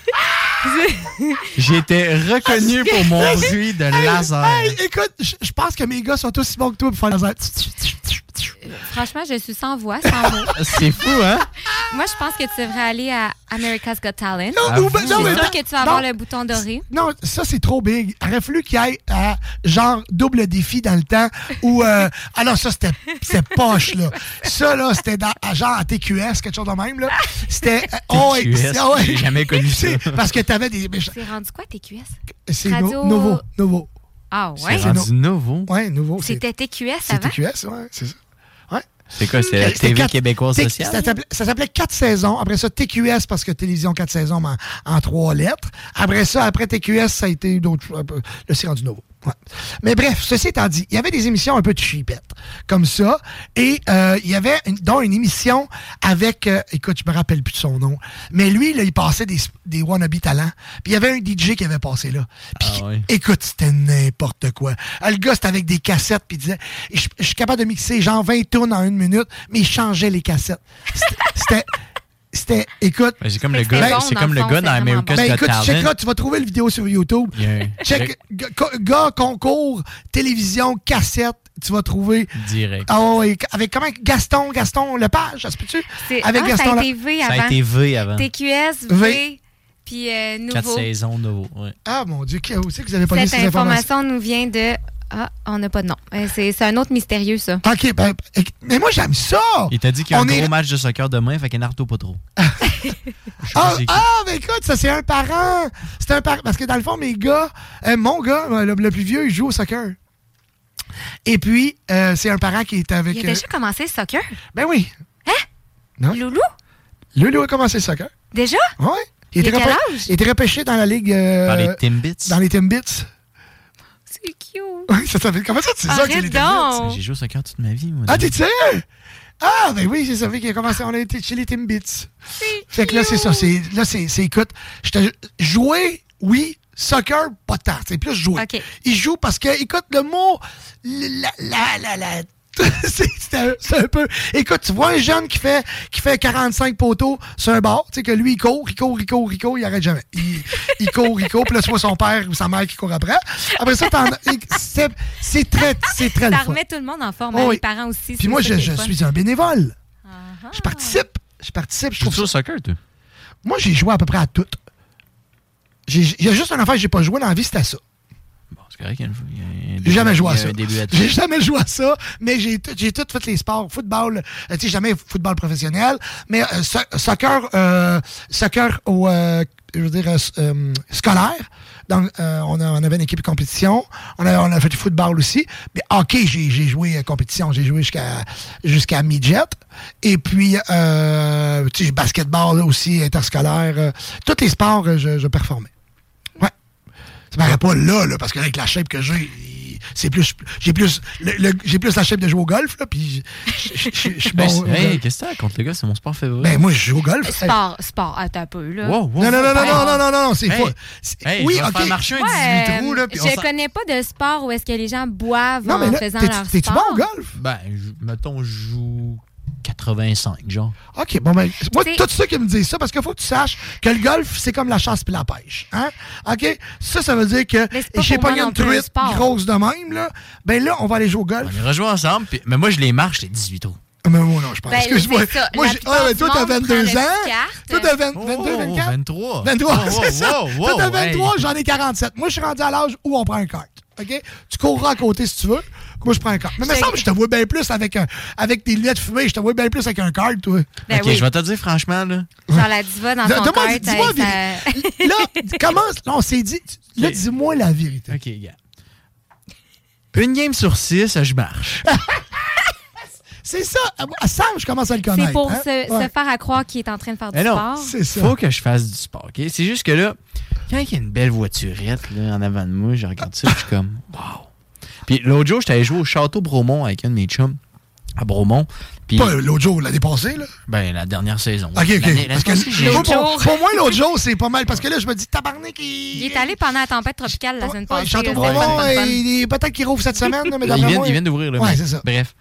J'étais reconnu pour mon bruit de laser. Hey, écoute, je je pense que mes gars sont aussi bons que toi pour faire laser. Franchement, je suis sans voix, sans mots. C'est fou, hein? Moi, je pense que tu devrais aller à America's Got Talent. Non, ou non, je mais que tu vas avoir non. le bouton doré. Non, ça, c'est trop big. Il aurait fallu qu'il y ait à, genre, double défi dans le temps où... Euh, ah non, ça, c'était poche, là. Ça, là, c'était genre à TQS, quelque chose de même, là. C'était... euh, oh, ouais, TQS, c'est- ah ouais. j'ai jamais connu ça. C'est Parce que t'avais des... C'est rendu quoi, TQS? C'est no- Radio- nouveau, nouveau. Ah ouais? C'est rendu nouveau? Ouais, nouveau. c'est- C'était TQS C'est avant? TQS, ouais, c'est ça. C'est quoi? C'est la TV quatre- québécoise sociale? Ça s'appelait- ça s'appelait 4 saisons. Après ça, TQS, parce que télévision 4 saisons, mais en, en trois lettres. Après ça, après TQS, ça a été d'autres. Là, c'est rendu nouveau. Ouais. Mais bref, ceci étant dit, il y avait des émissions un peu de cheapette, comme ça. Et euh, il y avait une, dont une émission avec, euh, écoute, je me rappelle plus de son nom, mais lui, là, il passait des, des wannabe talents. Puis il y avait un DJ qui avait passé là. Puis, Ah ouais. écoute, c'était n'importe quoi. Ah, Le gars, c'était avec des cassettes, puis il disait, je, je suis capable de mixer genre 20 tonnes en une minute, mais il changeait les cassettes. C'était- C'était... Écoute. Ben, c'est comme le gars, c'est comme le gars dans America's ben, Got écoute, Talent. checkeras, tu vas trouver le vidéo sur YouTube. Check, gars, concours, télévision, cassette, tu vas trouver. Direct. Ouais, avec comment Gaston, Gaston Lepage, ça se peut-tu? C'est- Avec ah, Gaston ça a été V Ça avant. a été V avant. TQS, V, V. puis euh, nouveau. Quatre saisons nouveau. Ouais. Ah mon Dieu, qui- où c'est que vous avez pas lu Cette ces informations? information nous vient de... Ah, on n'a pas de nom. C'est un autre mystérieux, ça. OK, ben, mais moi j'aime ça! Il t'a dit qu'il y a On un est- gros match de soccer demain, fait qu'il n'arrête pas trop. Ah, qui. ah, mais écoute, ça c'est un parent. C'est un parent. Parce que dans le fond, mes gars, euh, mon gars, euh, le, le plus vieux, il joue au soccer. Et puis, euh, c'est un parent qui est avec. Il a euh, déjà commencé le soccer? Ben oui. Hein? Non? Loulou? Loulou a commencé le soccer. Déjà? Ouais. Il était quel repê- âge? Il était repêché dans la ligue. euh, Dans les Timbits. Dans les Timbits. C'est cute. Oui, ça s'appelle. Comment ça, tu sais ça que c'est! J'ai joué au soccer toute ma vie, moi. Ah, t'es sérieux? Ah, ben oui, j'ai savais qu'il a commencé. On a été chez les Timbits. Fait que là, c'est ça. C'est, là, c'est, c'est écoute, j'étais- jouer, oui. Soccer, pas tant. C'est plus jouer. Il joue parce que, écoute, le mot, la, la, la, la, c'est, un, peu. Écoute, tu vois un jeune qui fait, qui fait 45 poteaux sur un bar, tu sais, que lui, il court, il court, il court, il court, il arrête jamais. Il, il court, il court, puis là, soit son père ou sa mère qui court après. Après ça, t'en, c'est, c'est très, c'est très le Ça remet tout le monde en forme, Oh hein, oui. les parents aussi. Puis moi, je, je suis un bénévole. Ah. Je participe. Je participe. Je Tu trouve joues au soccer, toi? Moi, j'ai joué à peu près à toutes. J'ai- Il y a juste un affaire que j'ai pas joué dans la vie, c'était ça. Bon, c'est correct, il y a une- il y a un J'ai jamais joué à ça. J'ai jamais joué à ça, mais j'ai tout- j'ai tout fait les sports. Football, euh, tu sais, jamais football professionnel, mais euh, so- soccer, euh, soccer au, euh, je veux dire, scolaire. Donc, euh, on, a- on avait une équipe de compétition. On a, on a fait du football aussi. Mais hockey, j'ai j'ai joué à compétition. J'ai joué jusqu'à jusqu'à midget. Et puis, euh, tu sais, basketball là, aussi, interscolaire. tous les sports, je, je performais. Paraît pas là, là, parce que avec la shape que j'ai, c'est plus. J'ai plus. le- le- j'ai plus la shape de jouer au golf, là, puis je- suis bon. Hey, qu'est-ce que t'as contre le gars? C'est mon sport favori. Ben, moi, je joue au golf. Sport, sport, attends un peu, là. Wow, wow, Non, non, non, non, non, non, non, non, c'est Hey, faux. Oui, ok. marcher un Ouais, 18 trous, là, je connais pas de sport où est-ce que les gens boivent en là, faisant leur t'es-tu sport. bon au golf? Ben, mettons, je joue 85, genre. OK, bon, ben, moi, tout ça qui me dit ça, parce qu'il faut que tu saches que le golf, c'est comme la chasse puis la pêche. Hein? OK? Ça, ça veut dire que j'ai pas une truite grosse de même, là. Ben là, on va aller jouer au golf. On ira jouer ensemble, puis- mais moi, je les marche, les 18 trous. Ah, Mais moi, non, je pense. Ben, Excuse-moi. c'est ça. Moi, ah, ben, toi, t'as monde prend 22 le ans. Toi, t'as 20 Oh, 22, 24? 23. 23, Oh, c'est ça. wow, Toi, t'as wow, 23, hey. j'en ai 47. Moi, je suis rendu à l'âge où on prend un carte. OK? Tu courras à côté si tu veux. Moi, je prends un carte. Mais il me Je- semble que je te vois bien plus avec, un, avec des lunettes fumées. Je te vois bien plus avec un carte, toi. Ben ok, oui. je vais te dire franchement, là. Genre la diva dans son Dis-moi- la Là, commence. Là, on s'est dit. Là, dis-moi la vérité. Ok, gars. Une game sur six, je marche. C'est ça. À Sam, je commence à le connaître. C'est pour hein? se, Ouais. se faire à croire qu'il est en train de faire du Mais non, sport. C'est ça. Faut que je fasse du sport, ok? C'est juste que là, quand il y a une belle voiturette là, en avant de moi, je regarde ça, je suis comme, wow. Puis l'autre jour, j'étais allé jouer au Château Bromont avec un de mes chums. à Bromont. Puis, Pas l'autre jour, l'année passée, là? ben, la dernière saison. OK, OK. Parce que pour, pour- pour moi, l'autre jour, c'est pas mal. Parce que là, je me dis, tabarnak, Il est allé pendant la tempête tropicale la semaine passée. Château Bromont, il- peut-être qu'il rouvre cette semaine, là, mais Ils viennent, moi- ils viennent d'ouvrir, là. Ouais, c'est ça. Bref,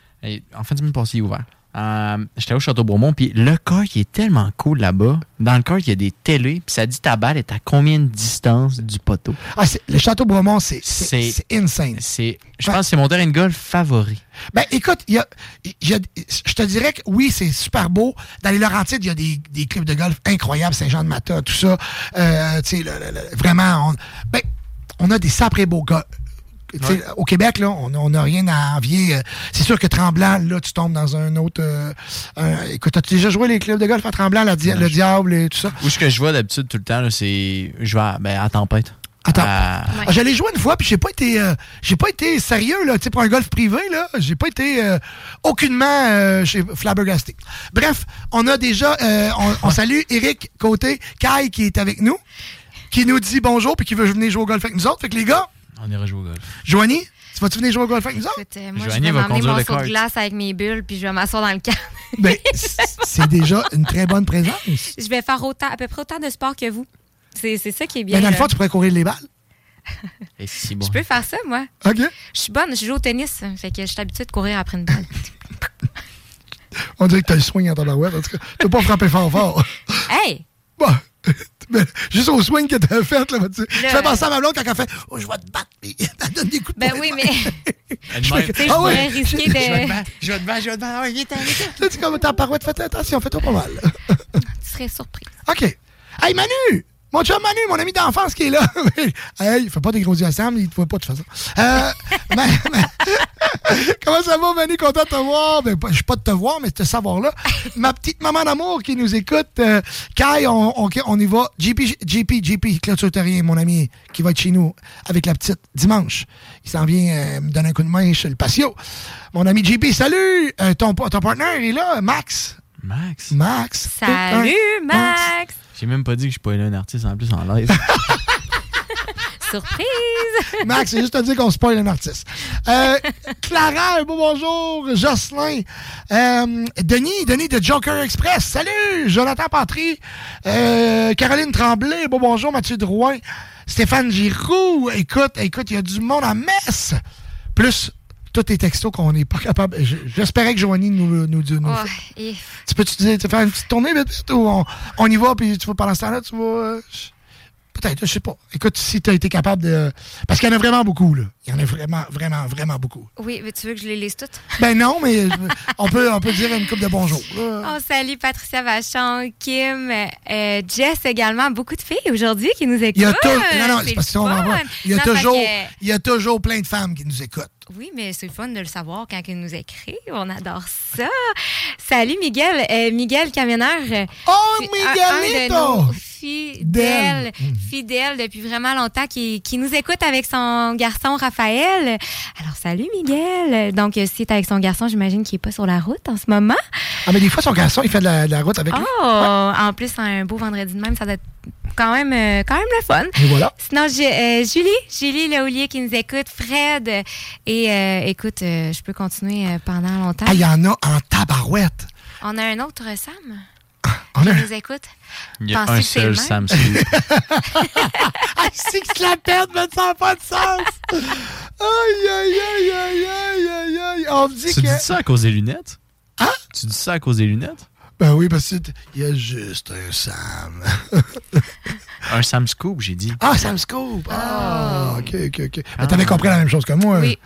en fin de semaine passée, il est ouvert. Euh, J'étais au Château Bromont, puis le corps qui est tellement cool là-bas. Dans le corps, il y a des télés, puis ça dit ta balle est à combien de distance du poteau? Ah, le Château Bromont, c'est insane. Je pense que c'est mon terrain de golf favori. Ben, écoute, il y a, il y a- je te dirais que oui, c'est super beau. Dans les Laurentides, il y a des, des clubs de golf incroyables, Saint-Jean-de-Mata, tout ça. Euh, tu sais, le- le- le- vraiment, on, ben, on a des saprés beaux Au Québec, là, on on n'a rien à envier. Euh, C'est sûr que Tremblant, là, tu tombes dans un autre. euh, un- écoute, as-tu déjà joué les clubs de golf à Tremblant, la le Diable et tout ça? Où ce que je vois d'habitude tout le temps, c'est. Je vais à, ben, à Tempête. Attends. Ah, J'allais jouer une fois, puis j'ai pas été, euh, j'ai pas été sérieux là, tu sais, pour un golf privé là, j'ai pas été euh, aucunement euh, chez Flabbergasté. Bref, on a déjà, euh, on, on salue Eric Côté, Kai qui est avec nous, qui nous dit bonjour puis qui veut venir jouer au golf avec nous autres. Fait que les gars, On ira jouer au golf. Joanie, tu vas-tu venir jouer au golf avec nous autres? Écoute, euh, moi, Joanie je vais va m'emmener mon seau de glace avec mes bulles, puis je vais m'asseoir dans le camp. Ben, c'est déjà une très bonne présence. je vais faire autant, à peu près autant de sport que vous. C'est c'est ça qui est bien. Mais dans le fond, tu pourrais courir les balles. Et si bon. Je peux faire ça, moi. OK. Je suis bonne, je joue au tennis. Fait que je suis habituée de courir après une balle. On dirait que t'as le swing en tabarouette. En tout cas, tu peux pas frapper fort fort. hey! Bon. Mais juste au swing que t'as fait, là, tu Le- fais penser à ma blonde quand elle fait Oh, je vais te battre, puis elle donne des coups de Ben oui, mais. je Ah pourrais ouais. risquer Je- de. je vais te battre, je vais te battre, je vais te battre. Ouais, viens, Là, tu comme ta parouette, fais attention, fais-toi pas mal. Tu serais surpris. OK. Hey, Manu! Mon chum Manu, mon ami d'enfance qui est là. hey, fais pas des gros yeux à Sam, il te voit pas de toute façon. Euh, Ma- Ma- Comment ça va, Manu? Content de te voir? Ben, je suis pas de te voir, mais de te savoir là. Ma petite maman d'amour qui nous écoute. Euh, Kai, on, on- on y va. JP, JP, JP, Clôture Terrien, mon ami, qui va être chez nous avec la petite dimanche. Il s'en vient euh, me donner un coup de main chez le patio. Mon ami JP, salut! Euh, ton, ton partenaire est là, Max. Max. Max. Salut, Max! J'ai même pas dit que je suis pas un artiste en plus en live. Surprise! Max, c'est juste à dire qu'on spoil un artiste. Euh, Clara, un beau bonjour. Jocelyn. Euh, Denis, Denis de Joker Express. Salut. Jonathan Patry. Euh, Caroline Tremblay. Beau bonjour. Mathieu Drouin. Stéphane Giroux. Écoute, écoute, il y a du monde à Metz. Plus tous les textos qu'on n'est pas capable. J'espérais que Joanie nous, nous, nous, nous Oh, fait. et- Tu peux-tu faire une petite tournée vite, vite, ou on, on y va, puis tu vas pendant ce temps-là, tu vas. euh, Peut-être, je sais pas. Écoute, si tu as été capable de. Parce qu'il y en a vraiment beaucoup, là. Il y en a vraiment, vraiment, vraiment beaucoup. Oui, mais tu veux que je les lise toutes? Ben non, mais on peut, on peut dire une coupe de bonjour. là. On salue Patricia Vachon, Kim, euh, Jess également. Beaucoup de filles aujourd'hui qui nous écoutent. Il y a tout. Non, parce. Il y a fait toujours, que- il y a toujours plein de femmes qui nous écoutent. Oui, mais c'est fun de le savoir quand ils nous écrivent. On adore ça. Salut Miguel. Euh, Miguel Camionneur. Oh, Miguelito! Fidèle, fidèle depuis vraiment longtemps, qui, qui nous écoute avec son garçon Raphaël. Alors, salut Miguel. Donc, euh, si est avec son garçon, j'imagine qu'il n'est pas sur la route en ce moment. Ah, mais des fois, son garçon, il fait de la, de la route avec Oh, lui. en plus, un beau vendredi de même, ça doit être quand même, euh, quand même le fun. Et voilà. Sinon, j'ai, euh, Julie, Julie Leoulier qui nous écoute, Fred. Et euh, écoute, euh, je peux continuer euh, pendant longtemps. Ah, il y en a en tabarouette. On a un autre Sam? On qui a- nous écoute? Il y a Pensez un seul même? Sam Scoop. Ah, c'est que la perte, mais ça n'a pas de sens. Aïe, aïe, aïe, aïe, aïe, aïe, aïe. On me dit Tu que. dis ça à cause des lunettes? Hein? Tu dis ça à cause des lunettes? Ben oui, parce qu'il y a juste un Sam. Un Sam Scoop, j'ai dit. Ah, Sam Scoop. Ah, ok, ok, ok. Mais t'avais compris la même chose que moi. Oui.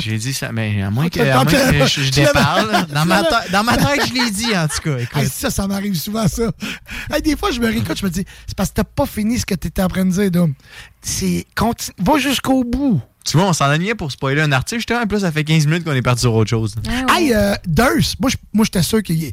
J'ai dit ça, mais à moins que, Quand à moins tu- que je, je déparle. Dans ma, tête- dans ma tête, je l'ai dit, en tout cas. Écoute. Hey, ça, ça m'arrive souvent, ça. Hey, des fois, je me réécoute, je me dis, c'est parce que t'as pas fini ce que t'étais en train de dire, Dom. C'est. Va jusqu'au bout. Tu vois, on s'en alignait pour spoiler un article. Justement, en plus, ça fait 15 minutes qu'on est parti sur autre chose. Hey, euh, Durst, moi, j'étais sûr qu'il.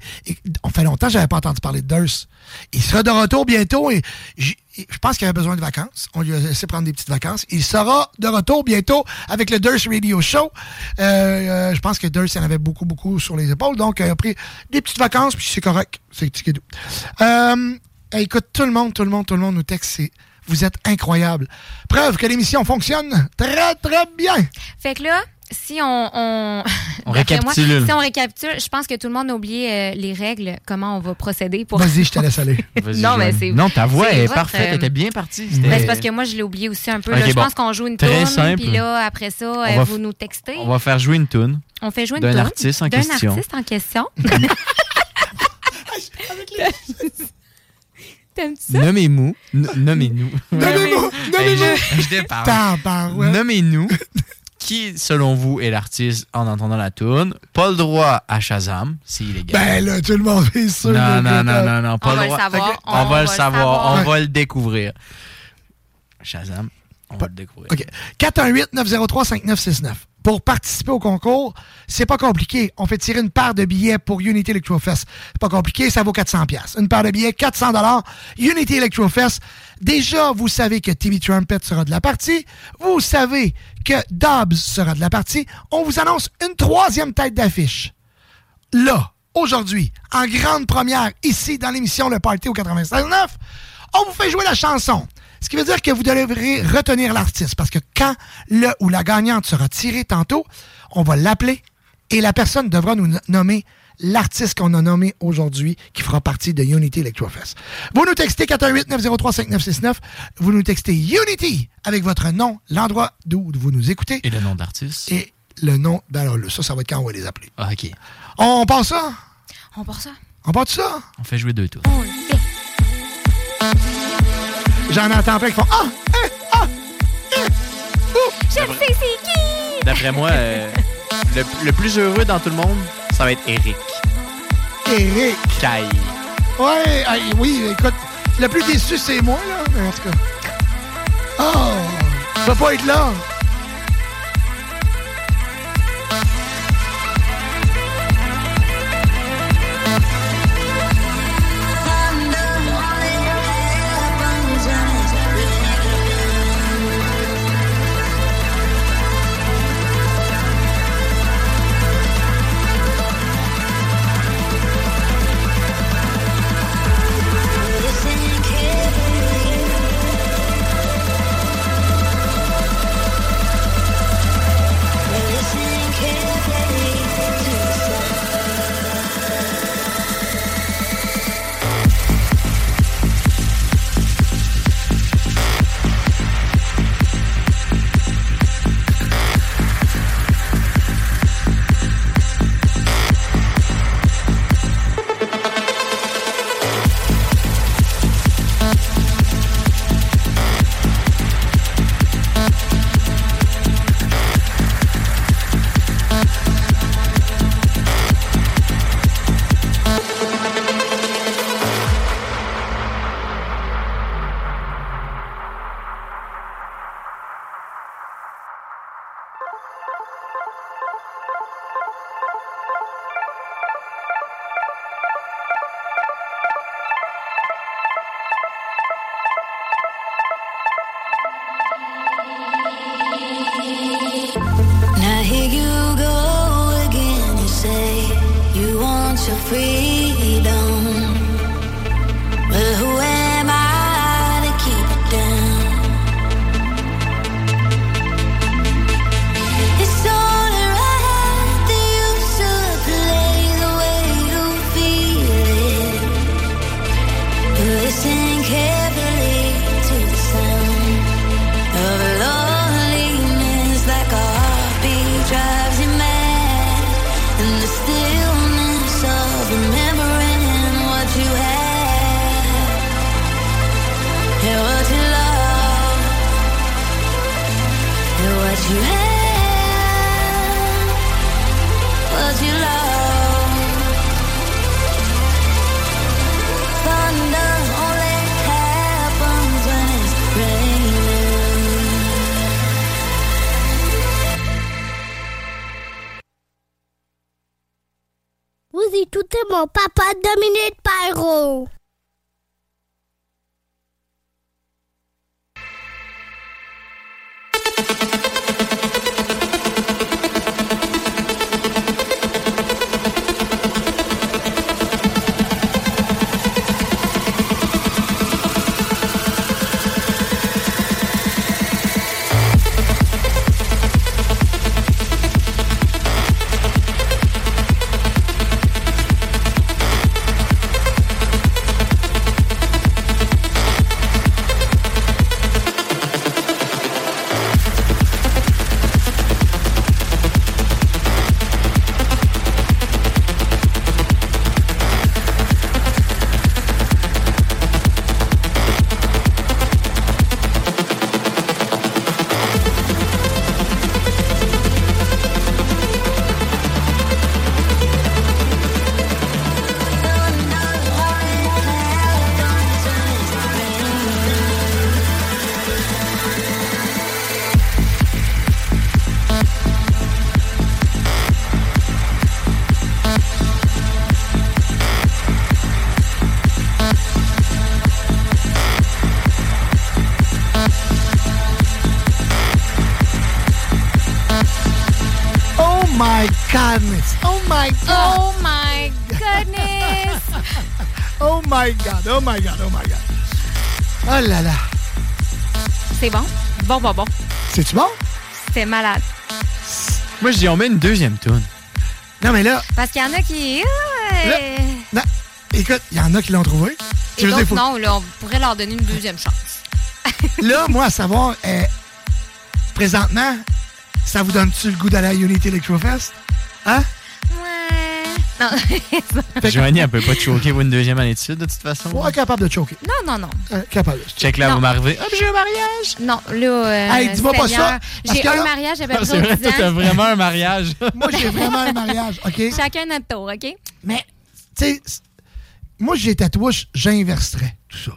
On fait longtemps que j'avais pas entendu parler de Durst. Il sera de retour bientôt et je pense qu'il avait besoin de vacances. On lui a laissé prendre des petites vacances. Il sera de retour bientôt avec le Durst Radio Show. Euh, euh, je pense que Durst, il en avait beaucoup, beaucoup sur les épaules. Donc, il a pris des petites vacances, puis c'est correct. C'est ticket doux. Euh, écoute, tout le monde, tout le monde, tout le monde nous texte. c'est Vous êtes incroyables. Preuve que l'émission fonctionne très, très bien. Fait que là, si on. On, On moi, récapitule. si on récapitule, je pense que tout le monde a oublié euh, les règles, comment on va procéder pour. Vas-y, je te laisse aller. Non, mais c'est. Non, ta voix est parfaite. euh, Elle était bien partie. Ben, C'était- c'est parce que moi, je l'ai oublié aussi un peu. Là. je bon. pense qu'on joue une simple. puis là, après ça, euh, vous f- nous textez. On va faire jouer une tune. On fait jouer une d'un tourne artiste en d'un question. artiste en question. T'aimes ça? Nommez-nous. Nommez-nous. Nommez-nous. Je-. Nommez-nous qui, selon vous, est l'artiste en entendant la tune. Pas le droit à Shazam, c'est illégal. Ben là, tout le monde est sûr. non, non, non, non, non, pas On le va le droit. savoir, Fait que- on On, va va le le savoir, savoir. on va le découvrir. Shazam, on va le découvrir. OK. 418-903-5969. Pour participer au concours, c'est pas compliqué. On fait tirer une paire de billets pour Unity Electrofest. C'est pas compliqué, ça vaut 400 pièces. Une paire de billets, 400 dollars. Unity Electrofest. Déjà, vous savez que TV Trumpet sera de la partie. Vous savez que Dobbs sera de la partie. On vous annonce une troisième tête d'affiche. Là, aujourd'hui, en grande première, ici, dans l'émission Le Party au 96.9, on vous fait jouer la chanson. Ce qui veut dire que vous devrez retenir l'artiste, parce que quand le ou la gagnante sera tirée tantôt, on va l'appeler et la personne devra nous nommer l'artiste qu'on a nommé aujourd'hui qui fera partie de Unity Electrofest. Vous nous textez 418-903-5969. Vous nous textez Unity avec votre nom, l'endroit d'où vous nous écoutez. Et le nom d'artiste. Et le nom. Ben alors, là, ça, ça va être quand on va les appeler. Ah, OK. On passe ça? On part ça. On part de ça? On fait jouer deux tours. On le fait. J'en entends plein qui font Ah! Hein! Ah! Hein! Ouh! Je sais c'est qui! D'après moi, euh, le, le plus heureux dans tout le monde, ça va être Eric. Eric! Caille. Ouais, oui, écoute, le plus déçu, c'est moi, là. Mais en tout cas. Oh! Je peux pas être là. Bon? Bon, bon. C'est-tu bon? C'était malade. Moi, je dis, on met une deuxième tune. Non, mais là, Parce qu'il y en a qui. non, écoute, il y en a qui l'ont trouvé. Et faut- non, là, on pourrait leur donner une deuxième chance. Là, moi, à savoir, euh, présentement, ça vous donne-tu le goût d'aller à Unity Electrofest? Hein? Non. Joanie, elle peut pas te choquer pour une deuxième année de suite, de toute façon. Ouais, capable de choquer. non, non, non. Euh, capable. Check là, Non. vous m'arrivez. Puis j'ai un mariage. Non, là. euh, Hey, dis-moi pas ça, J'ai un là- mariage, j'avais Ah, besoin c'est vrai, 10 toi, t'as vraiment un mariage. Moi, j'ai vraiment un mariage, OK? Chacun notre tour, OK? Mais, tu sais, moi, j'ai tatouage, j'inverserais tout ça.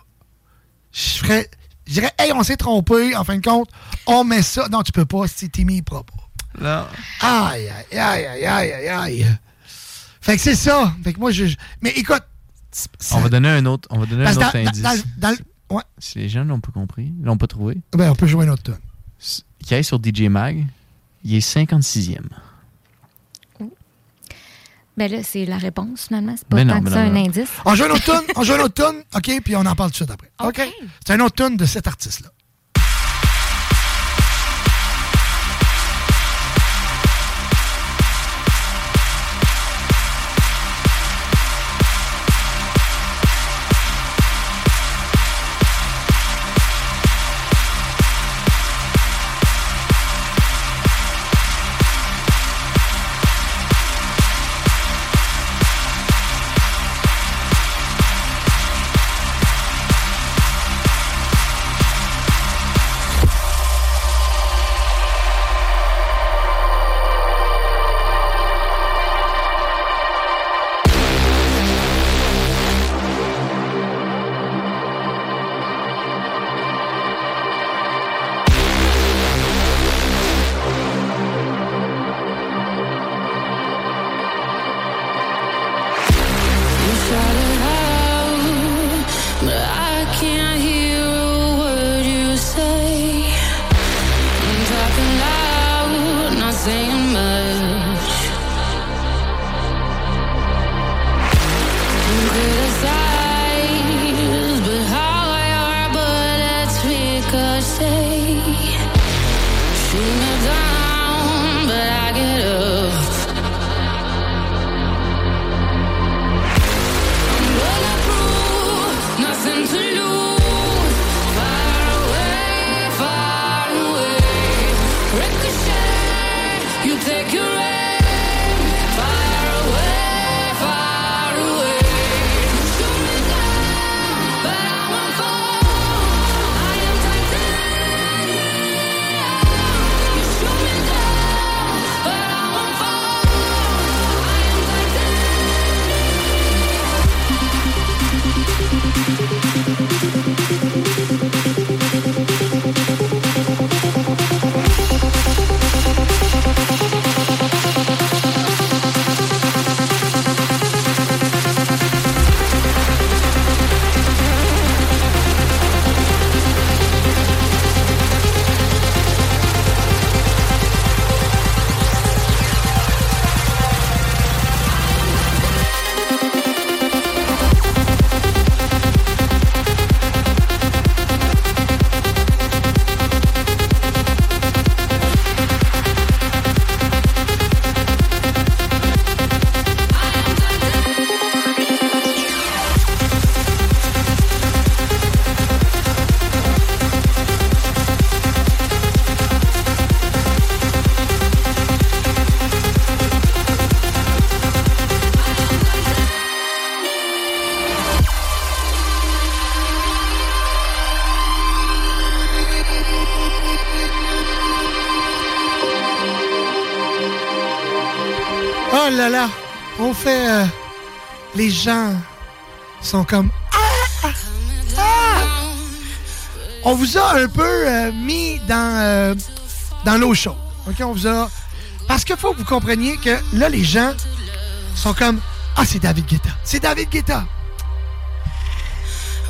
Je ferais. Je dirais, hey, on s'est trompé, en fin de compte, on met ça. Non, tu peux pas, si t'es mis propre. Non. Aïe, aïe, aïe, aïe, aïe, aïe, aïe. Fait que c'est ça. Fait que moi, je. je- Mais écoute. On va donner un autre, on va donner un Parce autre dans- indice. dans dans ouais. Si les gens l'ont pas compris, l'ont pas trouvé, Ben, on peut jouer une autre tune. qui aille sur DJ Mag, il est 56e. Ben là, c'est la réponse, finalement. C'est pas Ben non, tant ben que ça non, un non. indice. On joue une autre tune, on joue une autre tune, OK, puis on en parle tout de suite après. OK? C'est un autre tune de cet artiste-là. Sont comme. Ah! Ah! On vous a un peu euh, mis dans, euh, dans l'eau chaude. OK? On vous a. Parce qu'il faut que vous compreniez que là, les gens sont comme. Ah, c'est David Guetta. C'est David Guetta.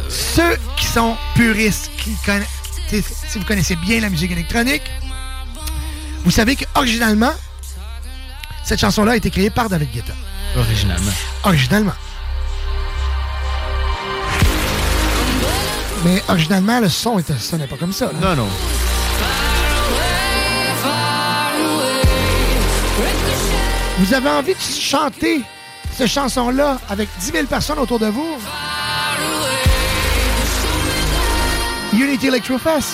Ceux qui sont puristes, qui connaissent. Si vous connaissez bien la musique électronique, vous savez que originalement, Cette chanson-là a été créée par David Guetta. Originalement. Originalement. Mais originalement, le son était, sonnait pas comme ça. là. Non, non. Vous avez envie de chanter cette chanson-là avec 10 000 personnes autour de vous? Unity Electrofest.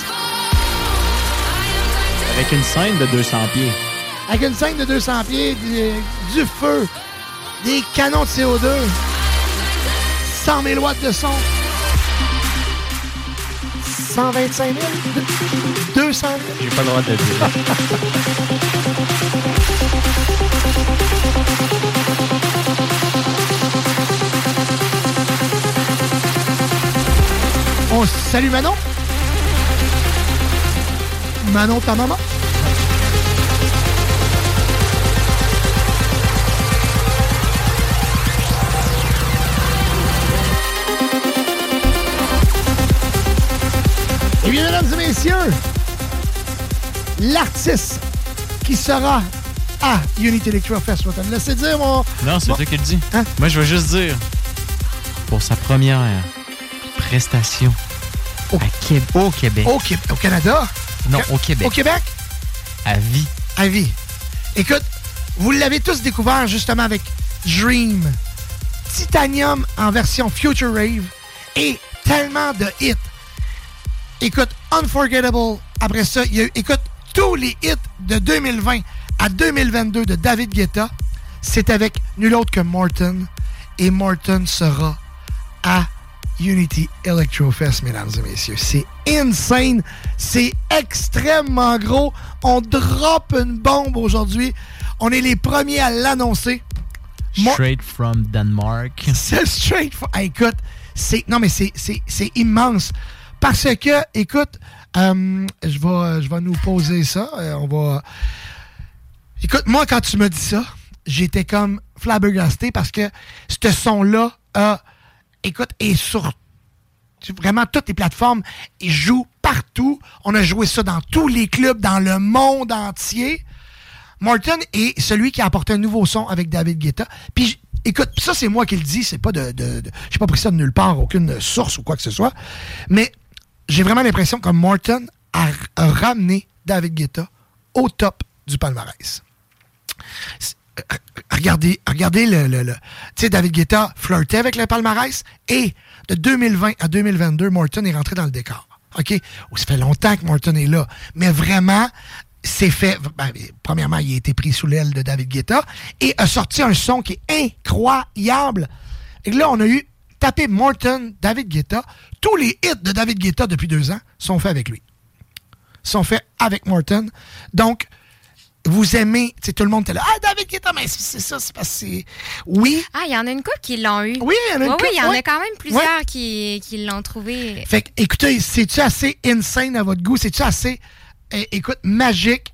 Avec une scène de 200 pieds. Avec une scène de 200 pieds, du, du feu, des canons de CO2, 100 000 watts de son, 125 000, 200 000. J'ai pas le droit de le dire. On salue Manon. Manon, ta maman. Mesdames et messieurs, l'artiste qui sera à Unity Electro Fest, te le laisser dire, mon... Non, c'est toi qui le dis. Hein? Moi, je veux juste dire, pour sa première prestation à au Québec. Au, Qué- au Canada? Non, Ca- au Québec. Au Québec? À vie. À vie. Écoute, vous l'avez tous découvert justement avec Dream, Titanium en version Future Rave et tellement de hits. Écoute, Unforgettable, après ça, il y a eu, écoute, tous les hits de 2020 à 2022 de David Guetta, c'est avec nul autre que Morton. Et Morton sera à Unity Electrofest, mesdames et messieurs. C'est insane. C'est extrêmement gros. On drop une bombe aujourd'hui. On est les premiers à l'annoncer. Straight from Denmark. c'est straight. Ah, écoute, c'est non mais c'est immense parce que écoute, euh, je vais nous poser ça. euh, on va. Écoute, moi quand tu me dis ça, j'étais comme flabbergasté parce que ce son là a écoute est sur vraiment toutes les plateformes. Il joue partout. On a joué ça dans tous les clubs dans le monde entier. Martin est celui qui a apporté un nouveau son avec David Guetta. Puis, écoute, ça, c'est moi qui le dis. C'est pas de. de, pas pris ça de nulle part, aucune source ou quoi que ce soit. Mais j'ai vraiment l'impression que Martin a, ramené David Guetta au top du palmarès. Euh, Regardez, regardez le- tu sais, David Guetta flirtait avec le palmarès et de 2020 à 2022, Morton est rentré dans le décor. OK? Oh, ça fait longtemps que Morton est là. Mais vraiment, c'est fait. ben, premièrement, il a été pris sous l'aile de David Guetta et a sorti un son qui est incroyable. Et là, on a eu tapé Morton, David Guetta. Tous les hits de David Guetta depuis deux ans sont faits avec lui. Sont faits avec Morton. Donc, vous aimez, tu tout le monde était là. Ah, David Guetta, mais c'est ça, c'est parce que. Oui. Ah, il y en a une couple qui l'ont eu. Oui, il y en a une Oui, couple, oui, il y en ouais. a quand même plusieurs qui, qui l'ont trouvé. Fait que, écoutez, c'est-tu assez insane à votre goût? C'est-tu assez, eh, écoute, magique?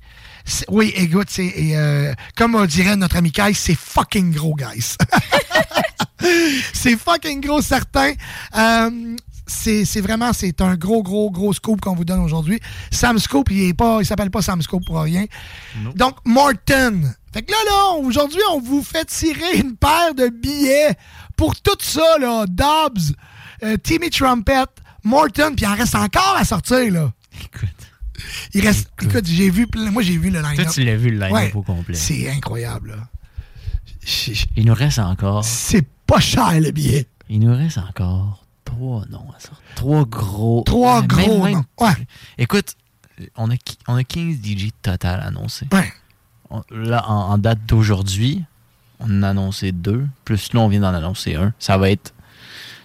Oui, écoute, c'est, euh, comme on dirait notre ami Kai, c'est fucking gros, guys. c'est fucking gros, certain. Euh, c'est vraiment, c'est un gros, gros, gros scoop qu'on vous donne aujourd'hui. Sam Scoop, il est pas, il s'appelle pas Sam Scoop pour rien. Donc, Morton. Fait que là, là, aujourd'hui, on vous fait tirer une paire de billets pour tout ça, là. Dobbs, euh, Timmy Trumpet, Morton, puis il en reste encore à sortir, là. Écoute. Il reste. Écoute, j'ai vu. plein- Moi, j'ai vu le line-up. Toi, tu l'as vu, le line-up Ouais, au complet. C'est incroyable, là. Il nous reste encore. C'est pas cher, le billet. Il nous reste encore trois noms à sortir. Trois gros. Trois gros noms. Ouais. Écoute, on a, on a 15 DJ total annoncés. Ouais. On- là, en, en date d'aujourd'hui, on en a annoncé deux. Plus là, on vient d'en annoncer un. Ça va être.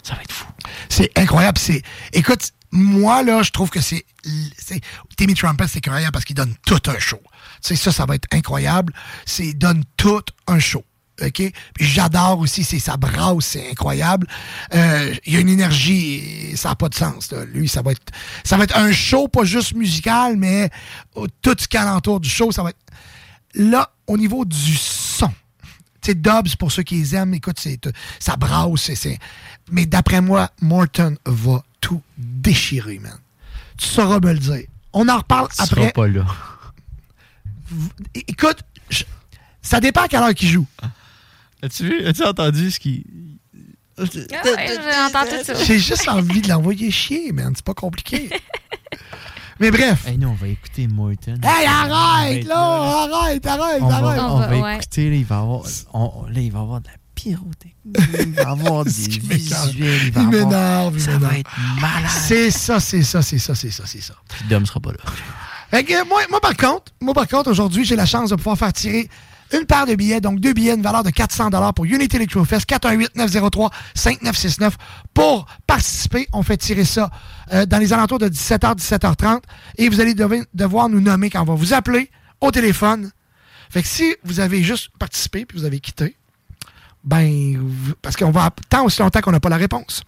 Ça va être fou. C'est incroyable. C'est, écoute, moi, là, je trouve que c'est, c'est Timmy Trumpet, c'est incroyable parce qu'il donne tout un show. Tu sais, ça, ça va être incroyable. C'est, il donne tout un show. OK? J'adore aussi, c'est sa brasse, c'est incroyable. Euh, il y a une énergie, ça n'a pas de sens. là. Lui, ça va être ça va être un show, pas juste musical, mais euh, tout ce qu'il y a alentour du show, ça va être. Là, au niveau du son, tu sais, Dobbs, pour ceux qui les aiment, écoute, c'est, ça brasse. c'est- Mais d'après moi, Morton va tout déchirer, man. Tu sauras me le dire. On en reparle Tu après. seras pas là. Écoute, je- Ça dépend à quelle heure qu'il joue. As-tu vu, as-tu entendu ce qui. Ah ouais, ça. J'ai juste envie de l'envoyer chier, man. C'est pas compliqué. Mais bref. Hey, nous, on va écouter Morton. Hey, arrête, là! Arrête, arrête, On va, arrête! on va écouter, là, il va avoir, on- là, il va avoir de la pyrotechnie, il va avoir des visuels, il va Il m'énerve, il Ça va être malade. C'est ça, c'est ça, c'est ça, c'est ça, c'est ça. Puis Dom sera pas là. Fait que, moi, moi, par contre, moi, par contre, aujourd'hui, j'ai la chance de pouvoir faire tirer une paire de billets, donc deux billets, une valeur de 400 pour Unity Electro Fest, 418-903-5969. Pour participer, on fait tirer ça euh, dans les alentours de 17h, 17h30. Et vous allez devoir, devoir nous nommer quand on va vous appeler au téléphone. Fait que si vous avez juste participé puis vous avez quitté, ben, vous- parce qu'on va tant aussi longtemps qu'on n'a pas la réponse.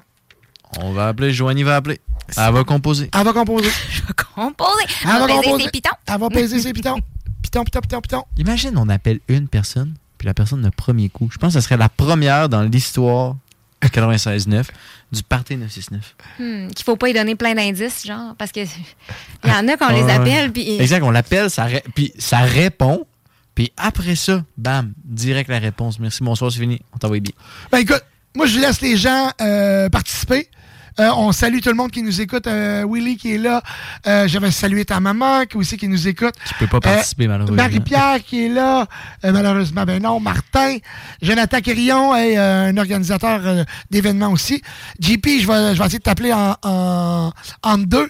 On va appeler, Joanie va appeler. Elle va composer. Elle va composer. Composer. Elle On va va composer. ses pitons. Elle va baiser ses pitons. Piton, piton, piton, piton. Imagine, on appelle une personne, puis la personne le premier coup. Je pense que ce serait la première dans l'histoire 96.9 du Parti 969. Hmm, qu'il faut pas y donner plein d'indices, genre, parce que il y en a qu'on les Ouais. appelle, puis Exact, on l'appelle, ça, ré- puis ça répond, puis après ça, bam, direct la réponse. Merci, bonsoir, c'est fini. On t'envoie bien. Ben écoute, moi je laisse les gens euh, participer. Euh, on salue tout le monde qui nous écoute. Euh, Willy qui est là. Euh, J'avais salué ta maman qui aussi qui nous écoute. Tu peux pas participer, malheureusement. Marie-Pierre qui est là. Euh, malheureusement, ben non. Martin. Jonathan Quérillon est euh, un organisateur euh, d'événements aussi. JP, je vais, je vais essayer de t'appeler en, en, en deux.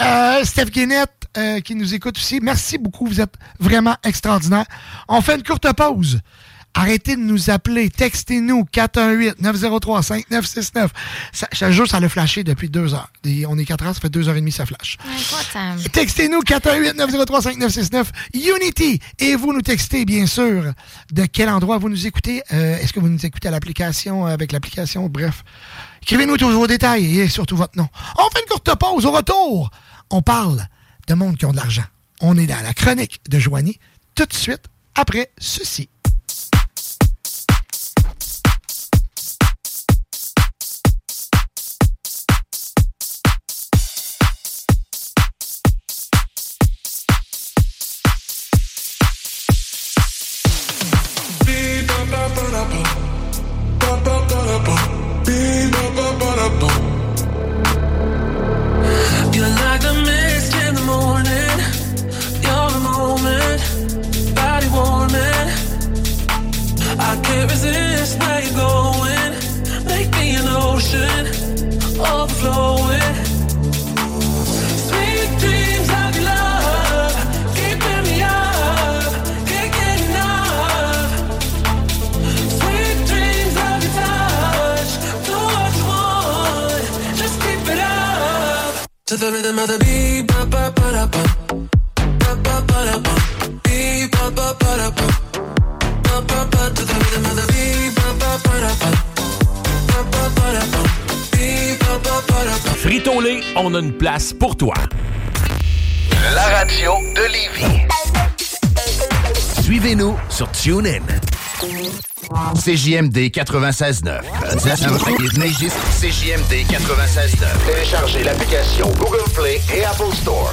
Euh, Steph Guénette euh, qui nous écoute aussi. Merci beaucoup. Vous êtes vraiment extraordinaire. On fait une courte pause. Arrêtez de nous appeler. Textez-nous 418-903-5969. Ça, je te jure, ça l'a flashé depuis deux heures. Et on est quatre heures, ça fait deux heures et demie, ça flash. Textez-nous 418-903-5969. Unity. Et vous nous textez, bien sûr, de quel endroit vous nous écoutez. Euh, Est-ce que vous nous écoutez à l'application, euh, avec l'application? Bref. Écrivez-nous tous vos détails et surtout votre nom. On fait une courte pause. Au retour, on parle de monde qui ont de l'argent. On est dans la chronique de Joanie tout de suite après ceci. Can't where you're going. Make me an ocean, overflowing. Sweet dreams of your love, keeping me up, can't get enough. Sweet dreams of your touch, do what you want, just keep it up. To the rhythm of the beat, ba ba ba da ba, ba ba ba da ba, beat ba ba ba da ba, Frito-Lay, on a une place pour toi. La radio de Lévis. Suivez-nous sur TuneIn. CJMD 96.9. CJMD 96.9. Téléchargez l'application Google Play et Apple Store.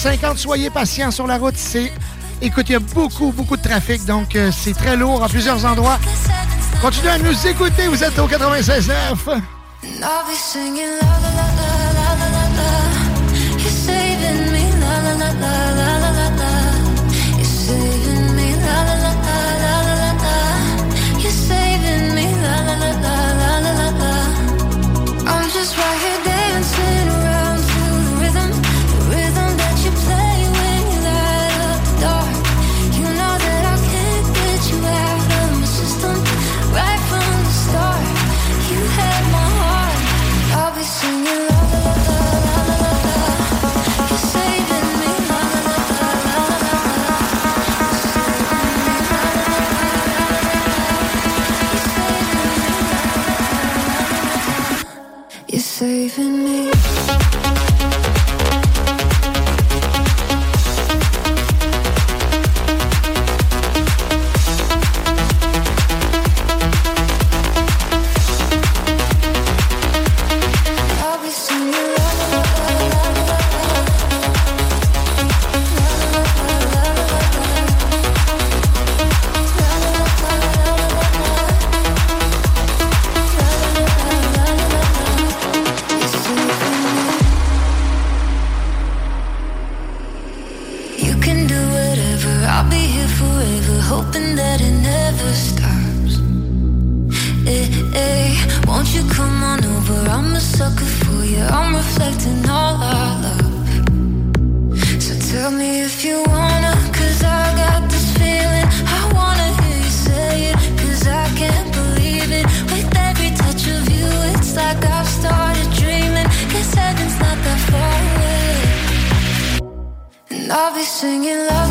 50, soyez patients sur la route. C'est, écoute, il y a beaucoup, beaucoup de trafic, donc euh, c'est très lourd à plusieurs endroits. Continuez à nous écouter, vous êtes au 96.9. river, hoping that it never stops. Hey, hey, won't you come on over? I'm a sucker for you. I'm reflecting all our love. So tell me if you wanna, cause I got this feeling. I wanna hear you say it, cause I can't believe it. With every touch of you, it's like I've started dreaming. Guess heaven's not that far away. And I'll be singing love.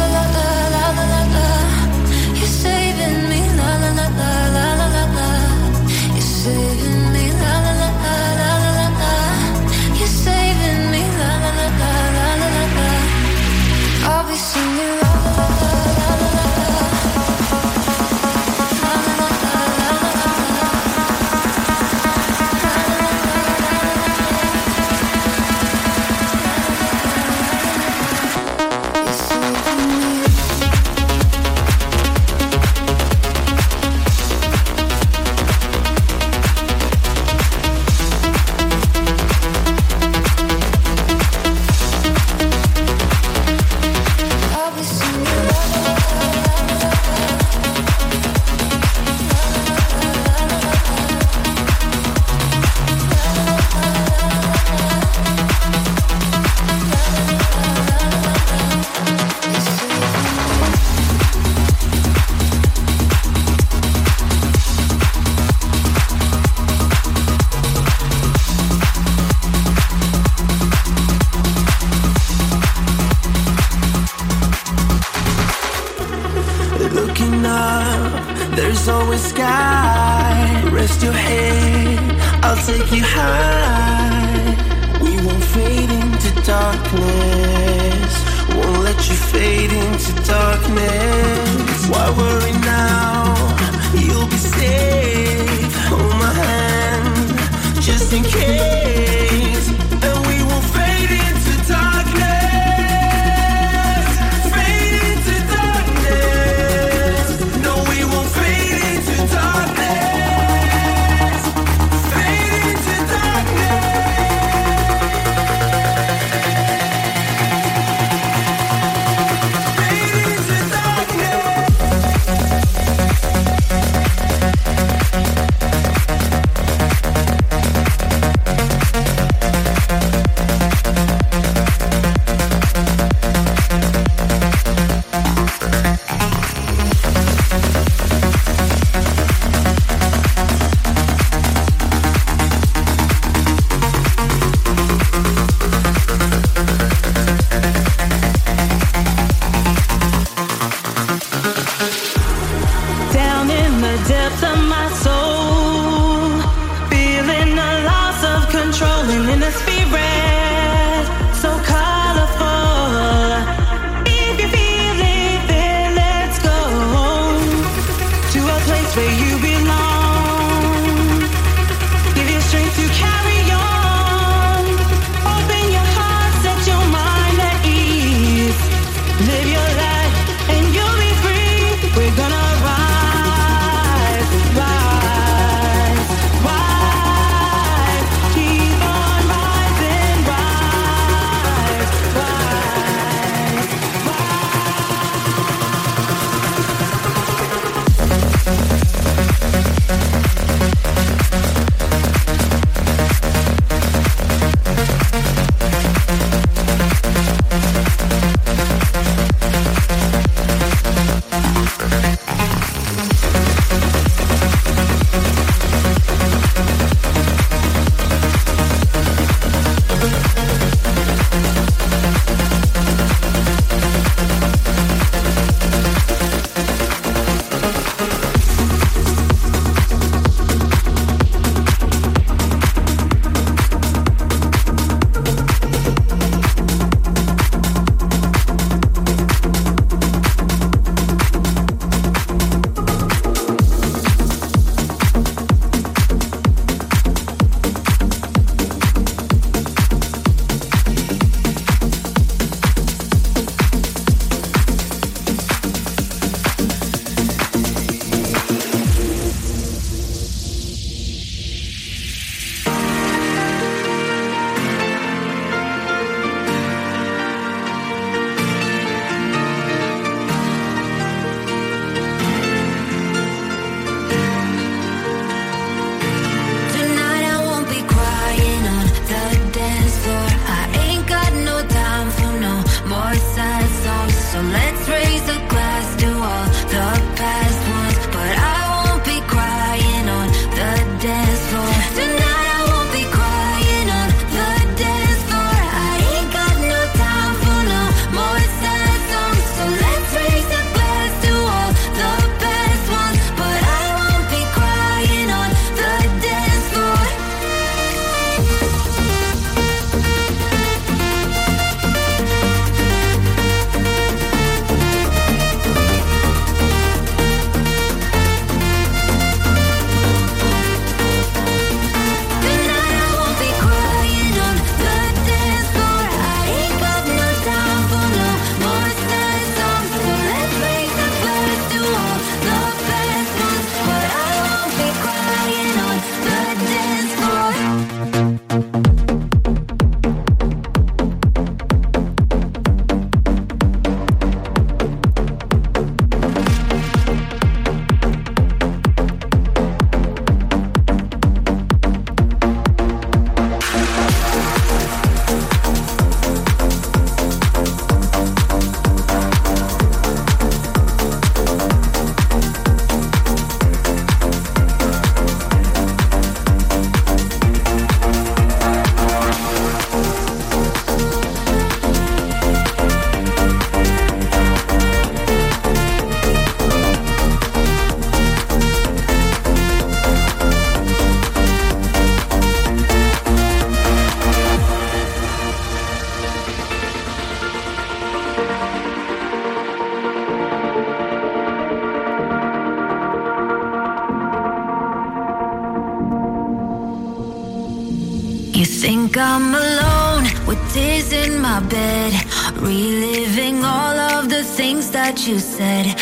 you said.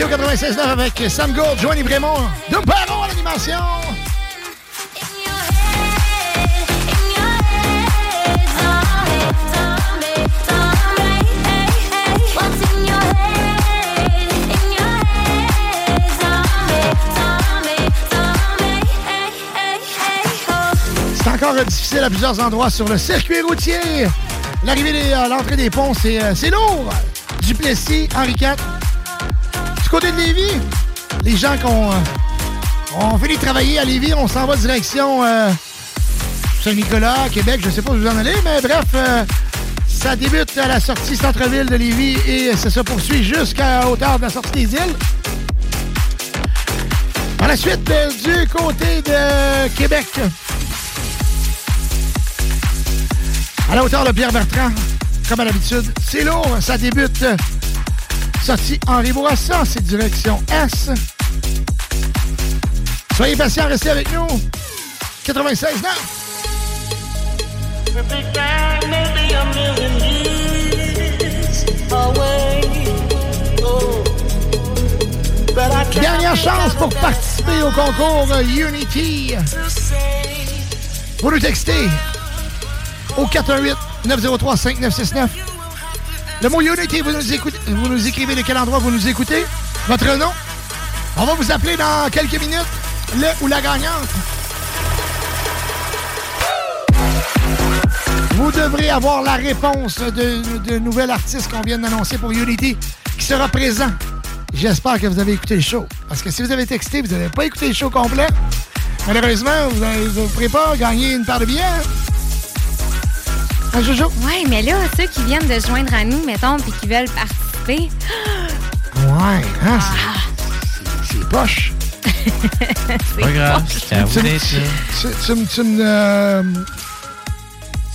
Météo 96.9 avec Sam Gold, Joanny Brémont, Dom Perron à l'animation. C'est encore difficile à plusieurs endroits sur le circuit routier. L'arrivée, euh, l'entrée des ponts, c'est euh, lourd. Duplessis, Henri IV, côté de Lévis, les gens qui ont, euh, ont fini de travailler à Lévis, on s'en va direction euh, Saint-Nicolas, Québec, je sais pas où vous en allez, mais bref, euh, ça débute à la sortie centre-ville de Lévis et ça se poursuit jusqu'à hauteur de la sortie des îles. Par la suite, du côté de Québec, à la hauteur de Pierre Bertrand, comme à l'habitude, c'est lourd, ça débute. Sortie Henri Bourassa, c'est direction S. Soyez patients, restez avec nous. 96 9. Perfect time, maybe a million years away. Oh. But I can't Dernière chance pour participer au concours Unity. Vous nous textez au 418-903-5969. Le mot Unity, vous nous, écoutez, vous nous écrivez de quel endroit vous nous écoutez, votre nom? On va vous appeler dans quelques minutes, le ou la gagnante. Vous devrez avoir la réponse de, de nouvel artiste qu'on vient d'annoncer pour Unity qui sera présent. J'espère que vous avez écouté le show. Parce que si vous avez texté, vous n'avez pas écouté le show complet. Malheureusement, vous ne pourrez pas gagner une paire de billets. Hein? Hein, Jojo? Ouais, mais là, ceux qui viennent de se joindre à nous, mettons, puis qui veulent participer. Ouais, hein, c'est- c'est- poche. C'est Pas grave, c'est à vous Tu me- d'être là. tu- Tu me... Tu me...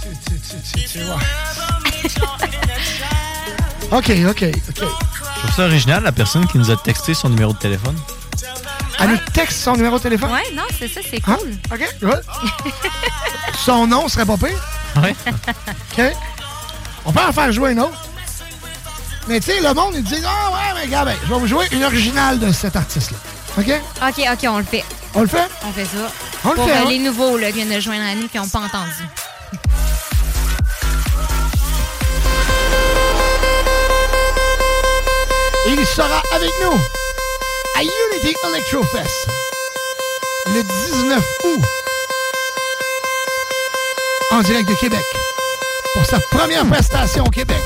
tu- tu- tu- tu- tu- ouais. OK, OK, OK. Je trouve ça original, la personne qui nous a texté son numéro de téléphone. Elle nous texte son numéro de téléphone? Ouais, non, c'est ça, c'est Hein? cool. OK. Son nom serait pas pire? Ouais. OK. On peut en faire jouer un autre. Mais tu sais, le monde, il dit Ah ouais, mais gars, ben, je vais vous jouer une originale de cet artiste-là. OK? OK, OK, on le fait. On le fait? On fait ça. On le Pour fait, euh, hein? les nouveaux là, qui viennent de joindre à nous qui n'ont pas entendu. Il sera avec nous à Unity Electrofest le 19 août en direct de Québec pour sa première prestation au Québec.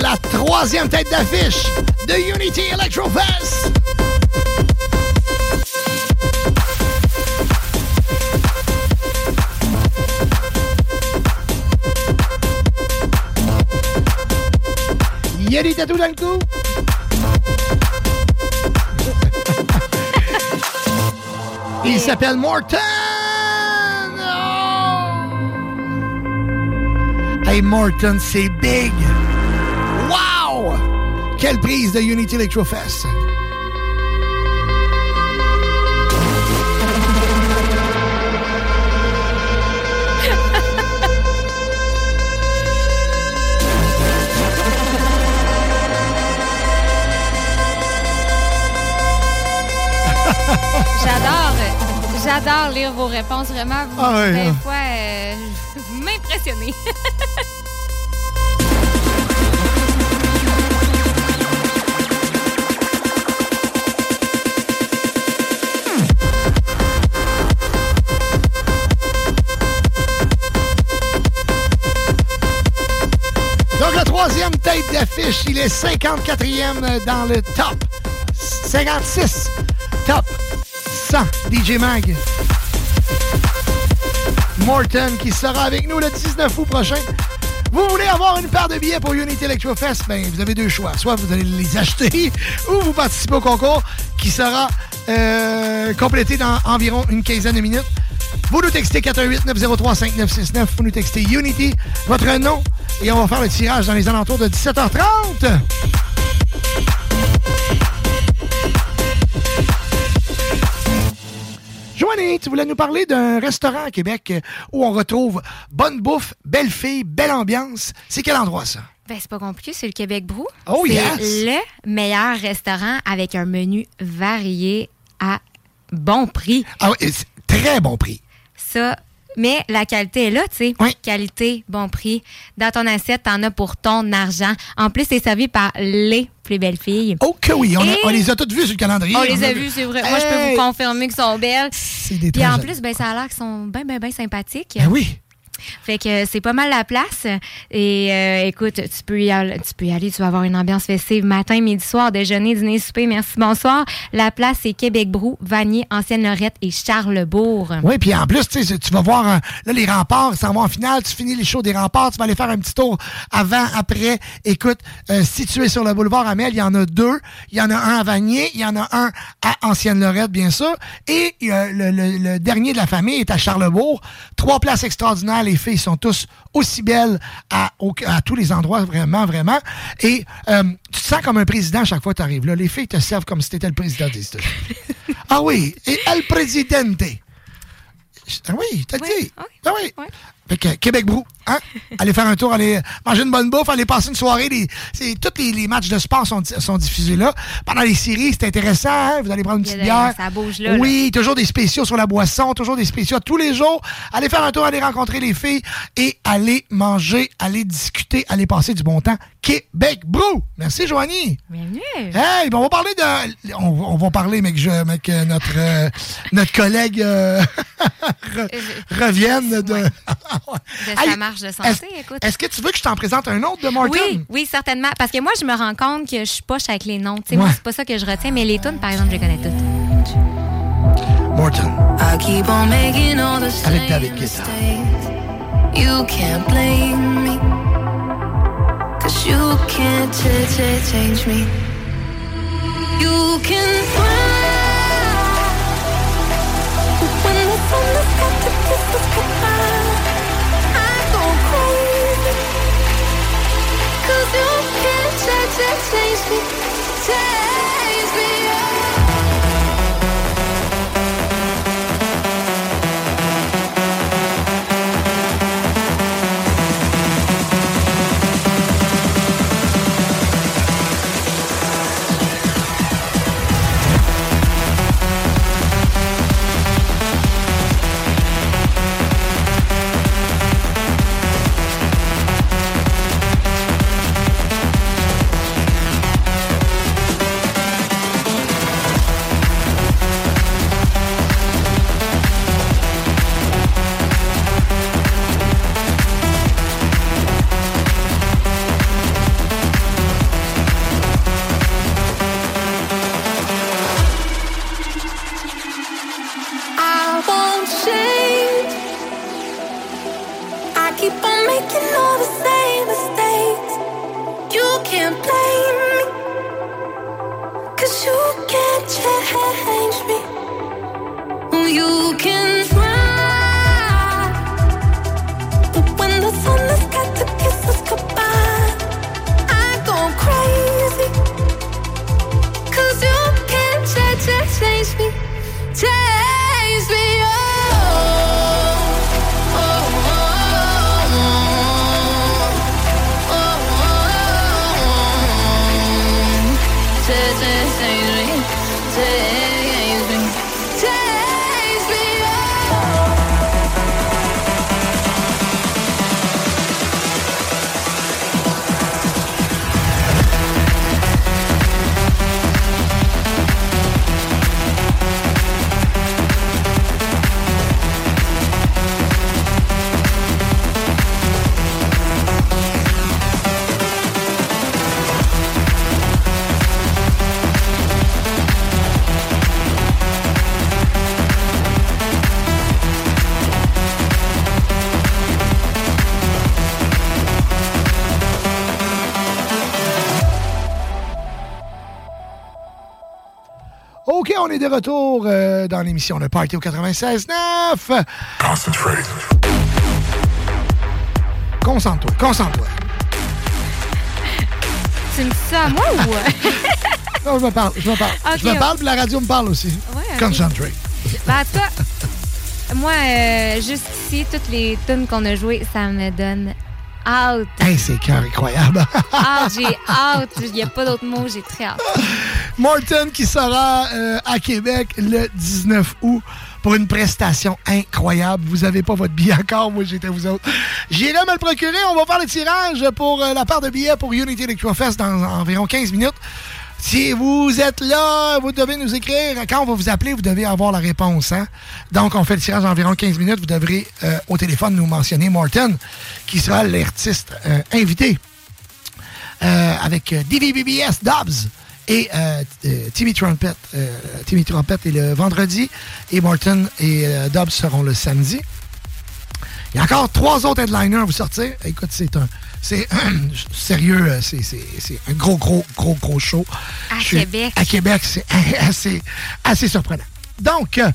La troisième tête d'affiche de Unity Electrofest. Il y a des tatous dans le cou. Il s'appelle Morton. Oh! Hey, Morton, c'est big. Wow! Quelle prise de Unity Electrofest. J'adore, j'adore lire vos réponses. Vraiment, vous, Ah des hein. fois, euh, vous m'impressionnez. Donc, la troisième tête d'affiche, il est 54e dans le top. 56 top 100 DJ Mag. Morton qui sera avec nous le 19 août prochain. Vous voulez avoir une paire de billets pour Unity Electrofest? Ben, vous avez deux choix. Soit vous allez les acheter ou vous participez au concours qui sera euh, complété dans environ une quinzaine de minutes. Vous nous textez 418-903-5969. Vous nous textez Unity, votre nom, et on va faire le tirage dans les alentours de 17h30. Tu voulais nous parler d'un restaurant à Québec euh, où on retrouve bonne bouffe, belle fille, belle ambiance. C'est quel endroit ça? Ben, c'est pas compliqué, c'est le Québec Brou. Oh, c'est yes! le meilleur restaurant avec un menu varié à bon prix. Ah oui, très bon prix. Ça, mais la qualité est là, tu sais. Qualité, bon prix. Dans ton assiette, t'en as pour ton argent. En plus, c'est servi par les plus belles filles. Oh que oui, on, a- Et- on les a toutes vues sur le calendrier. On les a vues, c'est vrai. Moi, je peux vous confirmer qu'elles sont belles. C'est des Puis en plus, ben, ça a l'air qu'elles sont bien, bien, bien sympathiques. Ben oui. Fait que c'est pas mal la place. Et euh, écoute, tu peux, y aller, tu vas avoir une ambiance festive matin, midi, soir, déjeuner, dîner, souper, merci, bonsoir. La place, c'est Québec-Brou, Vanier, Ancienne-Lorette et Charlebourg. Oui, puis en plus, tu vas voir euh, là, les remparts, ça va en finale, tu finis les shows des remparts, tu vas aller faire un petit tour avant, après. Écoute, euh, sur le boulevard Amel, il y en a deux. Il y en a un à Vanier, il y en a un à Ancienne-Lorette, bien sûr. Et euh, le, le- le dernier de la famille est à Charlebourg. Trois places extraordinaires. Les filles sont tous aussi belles à, au- à tous les endroits, vraiment, vraiment. Et euh, tu te sens comme un président chaque fois que tu arrives là. Les filles te servent comme si tu étais le président des États-Unis. ah oui, et El Presidente. Ah oui, t'as dit. Ah oui. Fait que Québec Brou, hein? Allez faire un tour, allez manger une bonne bouffe, allez passer une soirée. Les, c'est, tous les, les matchs de sport sont, di- sont diffusés là. Pendant les séries, c'est intéressant, hein? Vous allez prendre une petite bière. ça bouge là, Oui, toujours des spéciaux sur la boisson, toujours des spéciaux tous les jours. Allez faire un tour, allez rencontrer les filles et allez manger, allez discuter, allez passer du bon temps. Québec Brou! Merci, Joanie! Bienvenue! Hey, ben, on va parler de. On, va- on va parler, je, mec, euh, notre, euh, notre collègue euh, re- revienne de. sa marche de santé, est-ce- écoute. Est-ce que tu veux que je t'en présente un autre de Martin? Oui, oui, certainement. Parce que moi, je me rends compte que je suis poche avec les noms. Ouais. Moi, c'est pas ça que je retiens, mais les tunes, par exemple, je les connais toutes. Morton. I keep on making all the Avec same David Guetta. mistakes. You can't blame me. Cause you can't ch- ch- change me. You can fly. But when the sun has got to kiss us goodbye, on est de retour euh, dans l'émission Le Party au 96.9. Concentrate. Concentre-toi, concentre-toi. Tu me dis ça à moi ou. Non, je me parle, je me parle. Je me parle, puis la radio me parle aussi. Ouais. Concentrate. Ben, cas, moi, euh, jusqu'ici, toutes les tunes qu'on a jouées, ça me donne hâte. Hey, c'est cœur incroyable. Hâte, j'ai hâte. Il n'y a pas d'autre mot, j'ai très hâte. Morton qui sera euh, à Québec le 19 août pour une prestation incroyable. Vous avez pas votre billet encore, moi j'étais vous autres. J'irai me le procurer. On va faire le tirage pour euh, la part de billets pour Unity Electro Fest dans environ 15 minutes. Si vous êtes là, vous devez nous écrire. Quand on va vous appeler, vous devez avoir la réponse. Hein? Donc, on fait le tirage environ 15 minutes. Vous devrez, euh, au téléphone, nous mentionner Martin, qui sera l'artiste invité avec DVBBS Dobbs et Timmy Trumpet. Timmy Trumpet est le vendredi et Martin et Dobbs seront le samedi. Il y a encore trois autres headliners à vous sortir. Écoute, c'est un. C'est sérieux, euh, c'est un gros, gros, gros, gros show. À Québec. À Québec, c'est assez, assez surprenant. Donc, euh,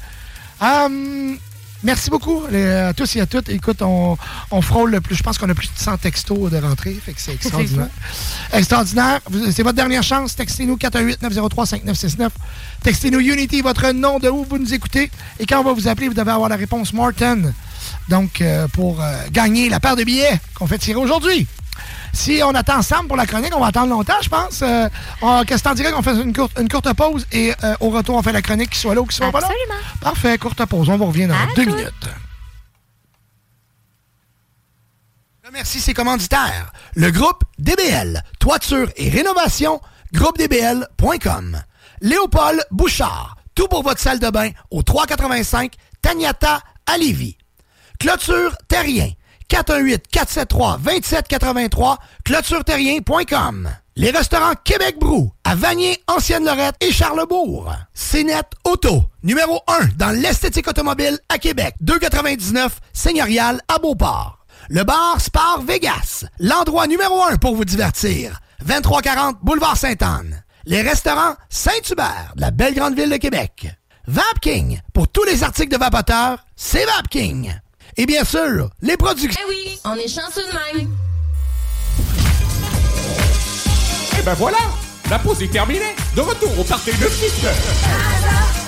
euh, merci beaucoup à tous et à toutes. Écoute, on, on frôle le plus. Je pense qu'on a plus de 100 textos de rentrée. Fait que c'est extraordinaire. extraordinaire. C'est votre dernière chance. Textez-nous 418-903-5969. Textez-nous Unity, votre nom de où vous nous écoutez. Et quand on va vous appeler, vous devez avoir la réponse Martin. Donc, pour gagner la paire de billets qu'on fait tirer aujourd'hui. Si on attend ensemble pour la chronique, on va attendre longtemps, je pense. Euh, Qu'est-ce que t'en dirais qu'on fait une courte, une courte pause et euh, au retour, on fait la chronique qui soit là ou qui soit pas là? Absolument. Parfait, courte pause. On va revenir dans deux minutes. Merci ses commanditaires. Le groupe DBL, toiture et rénovation, groupedbl.com. Léopold Bouchard, tout pour votre salle de bain au 385 Taniata à Lévis. Clôture Terrien, 418-473-2783, clôtureterrien.com. Les restaurants Québec Brou, à Vanier, Ancienne-Lorette et Charlebourg. CNET Auto, numéro 1 dans l'esthétique automobile à Québec. 299 Seigneurial à Beauport. Le bar Spar Vegas, l'endroit numéro 1 pour vous divertir. 2340 Boulevard Sainte-Anne. Les restaurants Saint-Hubert, de la belle grande ville de Québec. Vapking, pour tous les articles de vapoteurs, c'est Vapking. Et bien sûr, les productions. Eh oui, on est chanceux de même. Et ben voilà, la pause est terminée. De retour au party de 6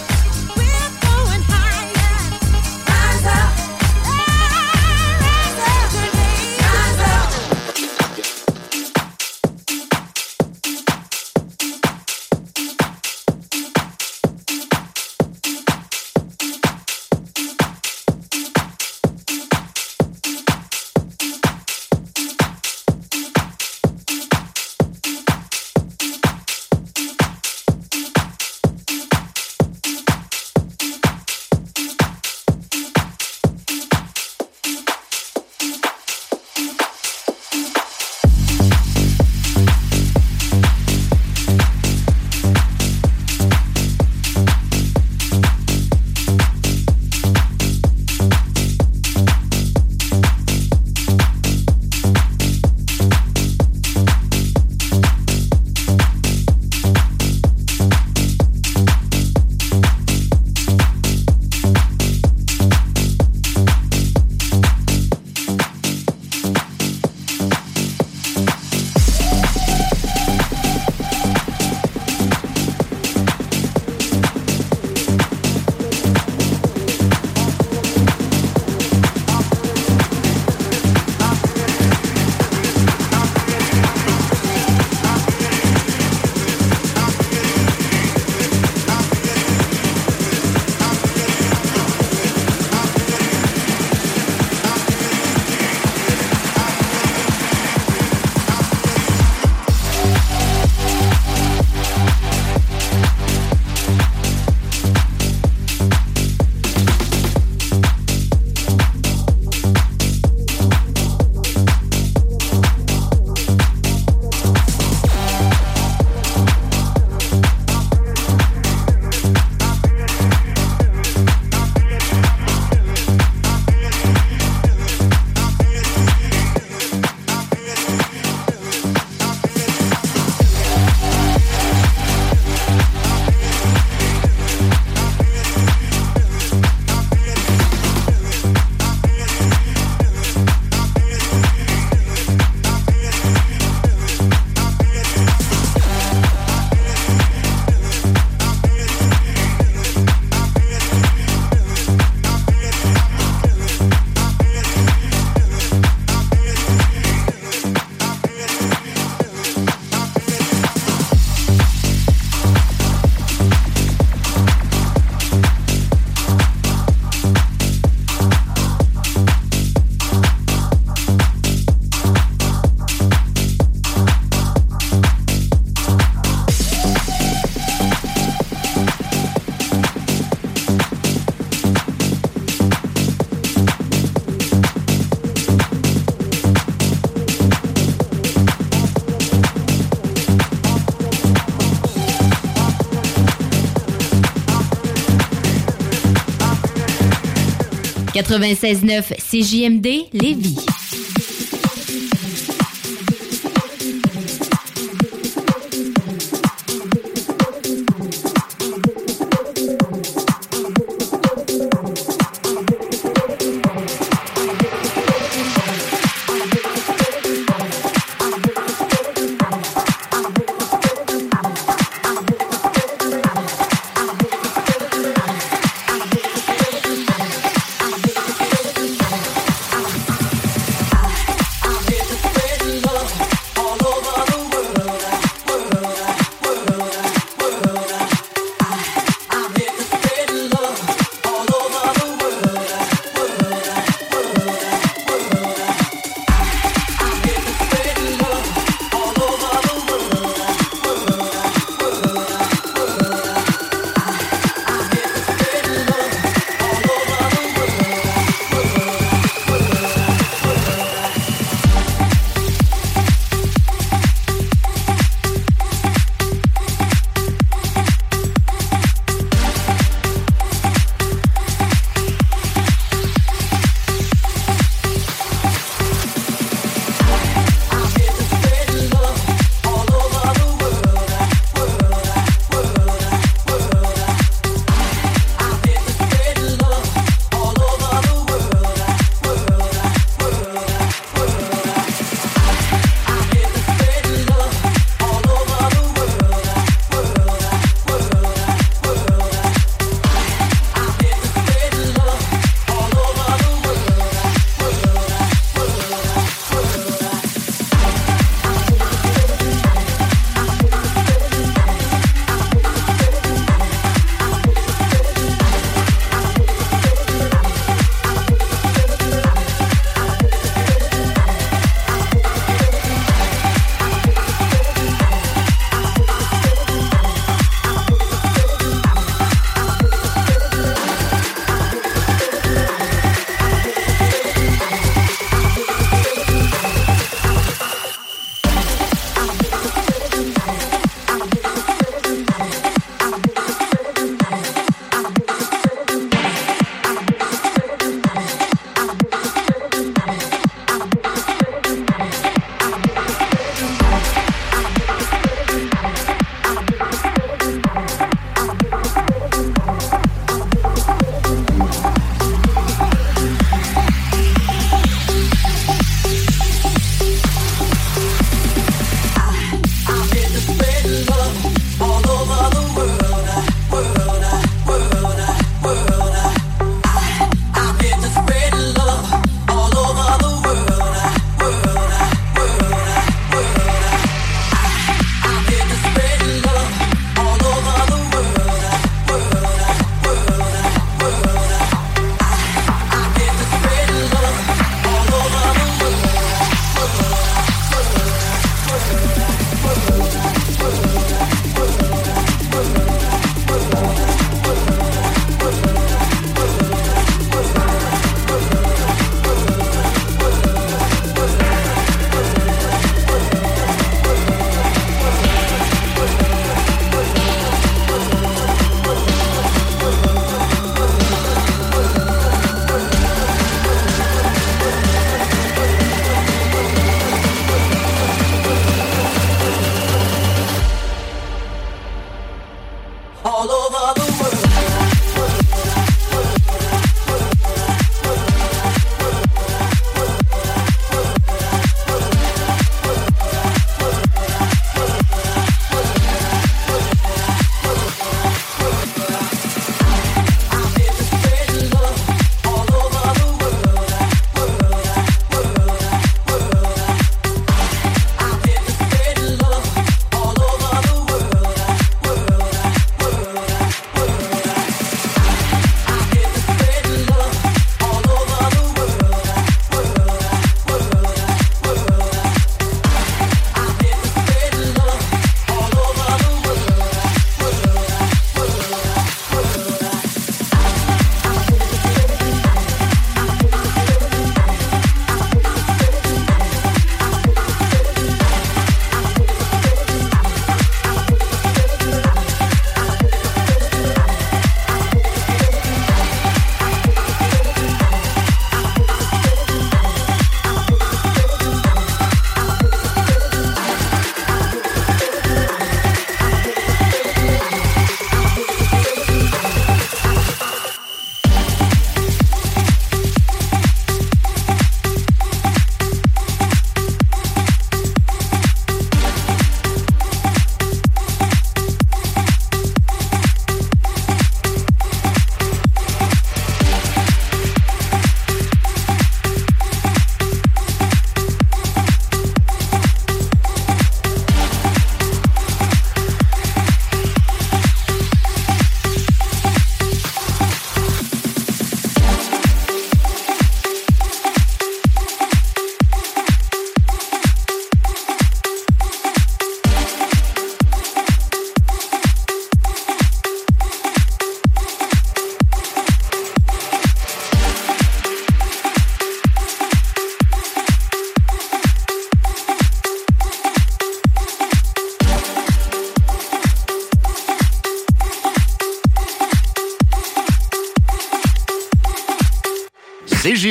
96.9 CJMD Lévis.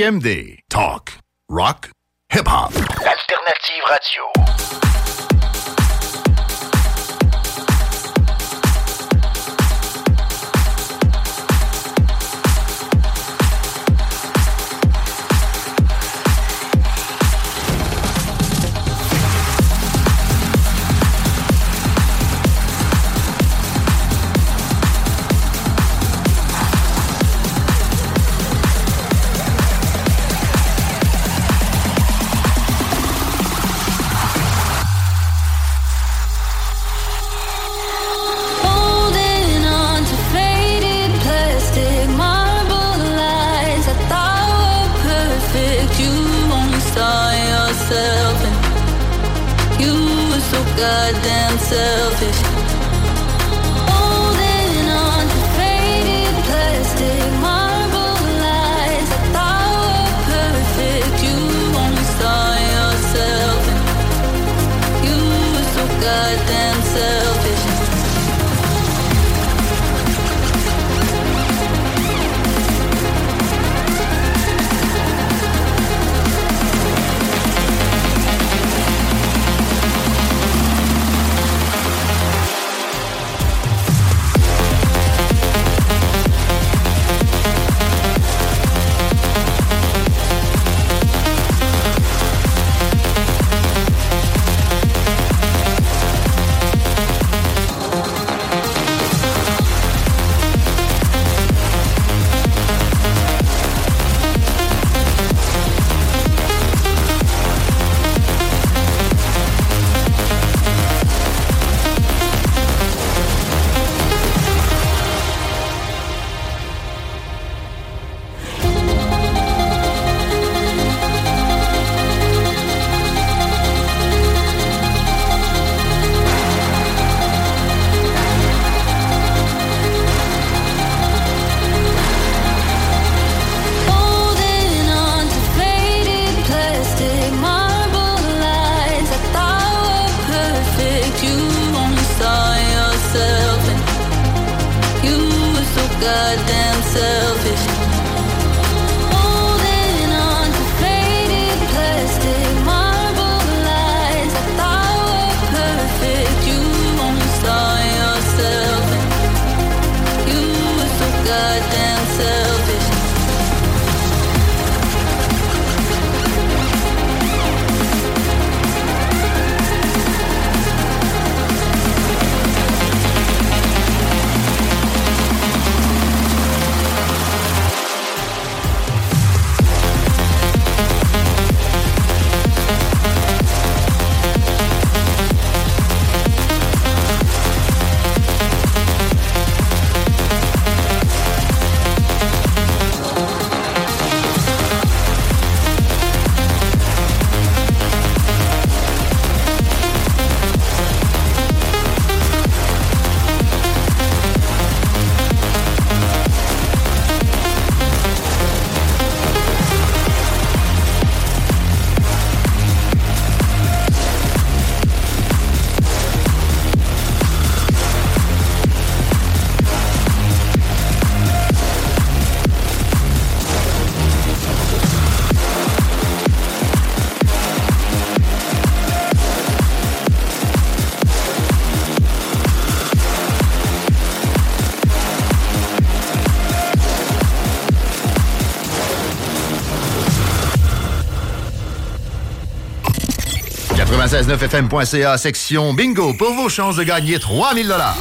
M D. 969fm.ca, section bingo, pour vos chances de gagner 3000 dollars.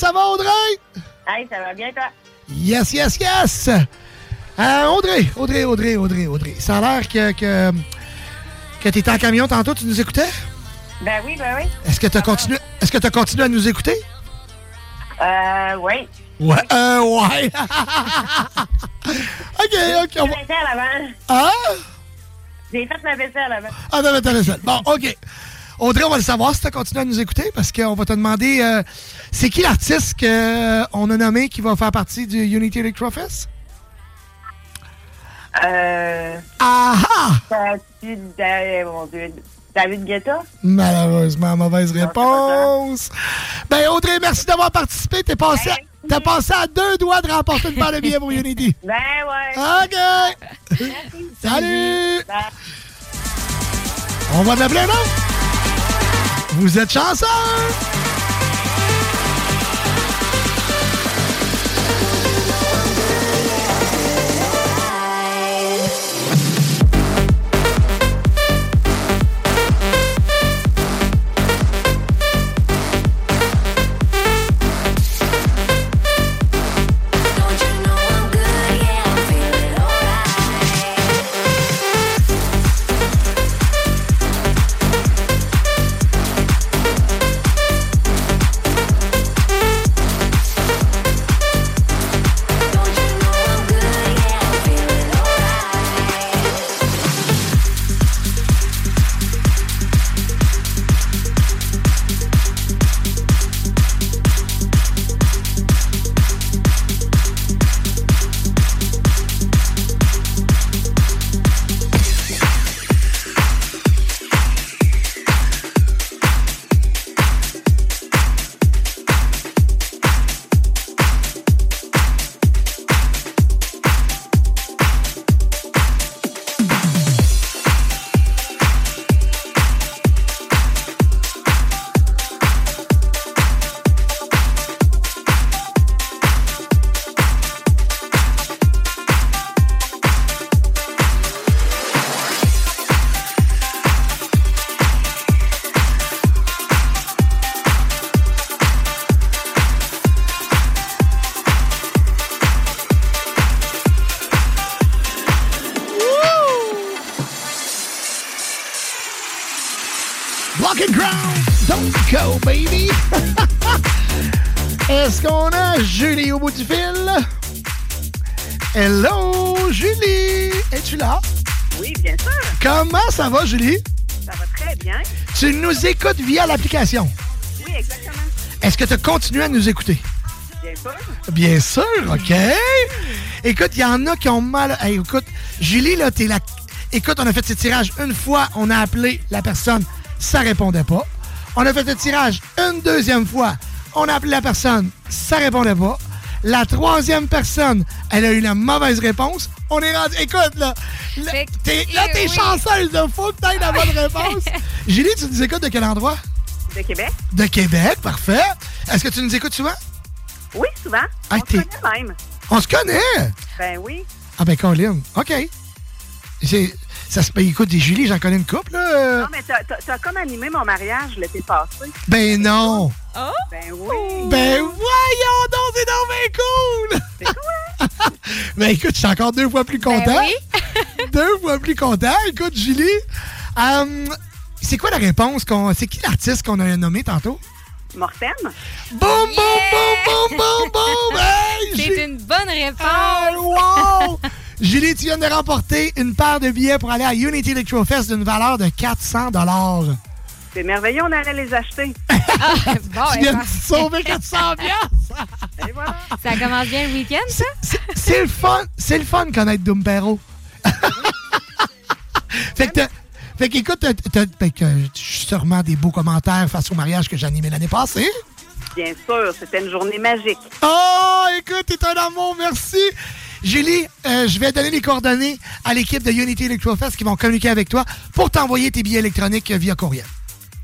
Ça va, Audrey? Hey, ça va bien, toi? Yes, yes, yes! Euh, Audrey, Audrey, Audrey, Audrey, Audrey. Ça a l'air que, que, que tu étais en camion tantôt, tu nous écoutais? Ben oui, ben oui. Est-ce que tu as continué, est-ce que tu continué à nous écouter? Euh, oui. Ouais, euh, ouais. OK, OK. J'ai on va- fait l'avant. Ah? J'ai fait ma vaisselle avant. Ah, non, mais t'as raison. Bon, OK. Audrey, on va le savoir si tu continué à nous écouter parce qu'on va te demander euh, c'est qui l'artiste qu'on a nommé qui va faire partie du Unity Electro Fest? Euh. Ah mon Dieu, David Guetta? Malheureusement, mauvaise réponse. Ben, Audrey, merci d'avoir participé. T'es passé, à- t'as passé à deux doigts de remporter une paire de billets pour Unity. Ben ouais. OK. Salut. On va t'appeler, non? Vous êtes chanceux! Va, Julie? Ça va très bien. Tu nous écoutes via l'application. Oui, exactement. Est-ce que tu continues à nous écouter? Bien sûr. Bien sûr, OK. Écoute, il y en a qui ont mal. Hey, écoute, Julie, là, t'es la. Écoute, on a fait ce tirage une fois, on a appelé la personne, ça répondait pas. On a fait le tirage une deuxième fois, on a appelé la personne, ça répondait pas. La troisième personne, elle a eu la mauvaise réponse. On est rendu. Écoute, là. Là, t'es, t'es chanceuse, là. Faut que t'aies la bonne réponse. Julie, tu nous écoutes de quel endroit? De Québec? De Québec, parfait. Est-ce que tu nous écoutes souvent? Oui, souvent. Ah, On t'es- se connaît même. On se connaît! Ben oui. Ah ben Colin, OK. Ça se ben, écoute, des Julie, j'en connais une couple, là. Non, mais t'as- t'as t'as comme animé mon mariage l'été passé. Ben non! Ben oui. Ben voyons donc, c'est donc bien cool! C'est cool, Ben écoute, je suis encore deux fois plus content. Ben deux fois plus content. Écoute, Julie, euh, c'est quoi la réponse? qu'on C'est qui l'artiste qu'on a nommé tantôt? Morten? Boum, boum, boum, boum, boum, boum! Hey, C'est une bonne réponse. Ah, wow! Julie, tu viens de remporter une paire de billets pour aller à Unity Electro Fest d'une valeur de 400 C'est merveilleux, on allait les acheter. Bon, Tu eh viens de sauver 400 Et voilà. Ça commence bien le week-end, ça? C'est le fun, c'est le fun de connaître Dumpero. fait que fait qu'écoute, sûrement des beaux commentaires face au mariage que j'ai animé l'année passée. Bien sûr, c'était une journée magique. Oh, écoute, t'es un amour, merci. Julie, euh, je vais donner les coordonnées à l'équipe de Unity Electrofest qui vont communiquer avec toi pour t'envoyer tes billets électroniques via courriel.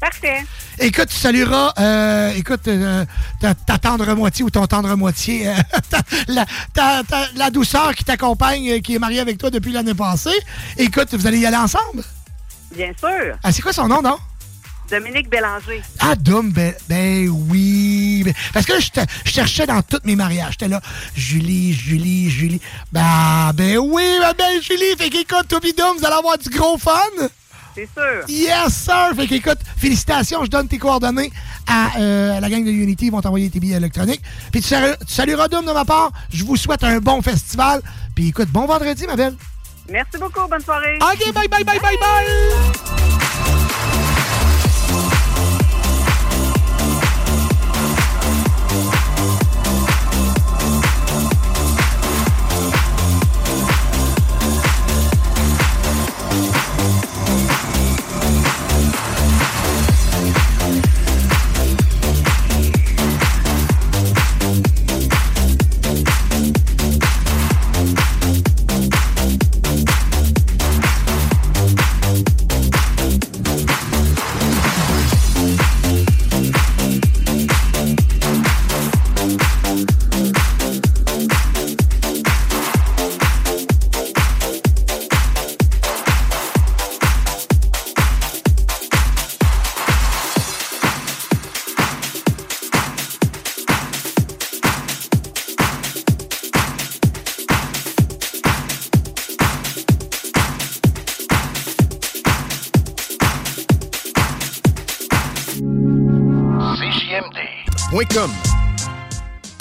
Parfait. Écoute, tu salueras, euh, écoute, euh, ta, ta tendre moitié ou ton tendre moitié, euh, ta- la, ta- ta- la douceur qui t'accompagne, qui est mariée avec toi depuis l'année passée. Écoute, vous allez y aller ensemble? Bien sûr. Ah, c'est quoi son nom, non? Dominique Bélanger. Ah, Dom, ben, ben oui. Ben, parce que là, je cherchais dans tous mes mariages. J'étais là, Julie, Julie, Julie. Ben, ben oui, ma belle Julie. Fait qu'écoute, pis Dom, vous allez avoir du gros fun. C'est sûr. Yes, sir! Fait qu'écoute, félicitations, je donne tes coordonnées à euh, la gang de Unity. Ils vont t'envoyer tes billets électroniques. Puis tu, salu- tu salueras de ma part. Je vous souhaite un bon festival. Puis écoute, bon vendredi, ma belle. Merci beaucoup. Bonne soirée. OK, bye, bye, bye, bye, bye.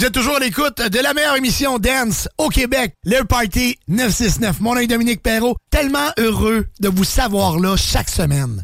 Êtes toujours l'écoute de la meilleure émission Dance au Québec, le Party 969. Mon nom est Dominique Perrault, tellement heureux de vous savoir là chaque semaine.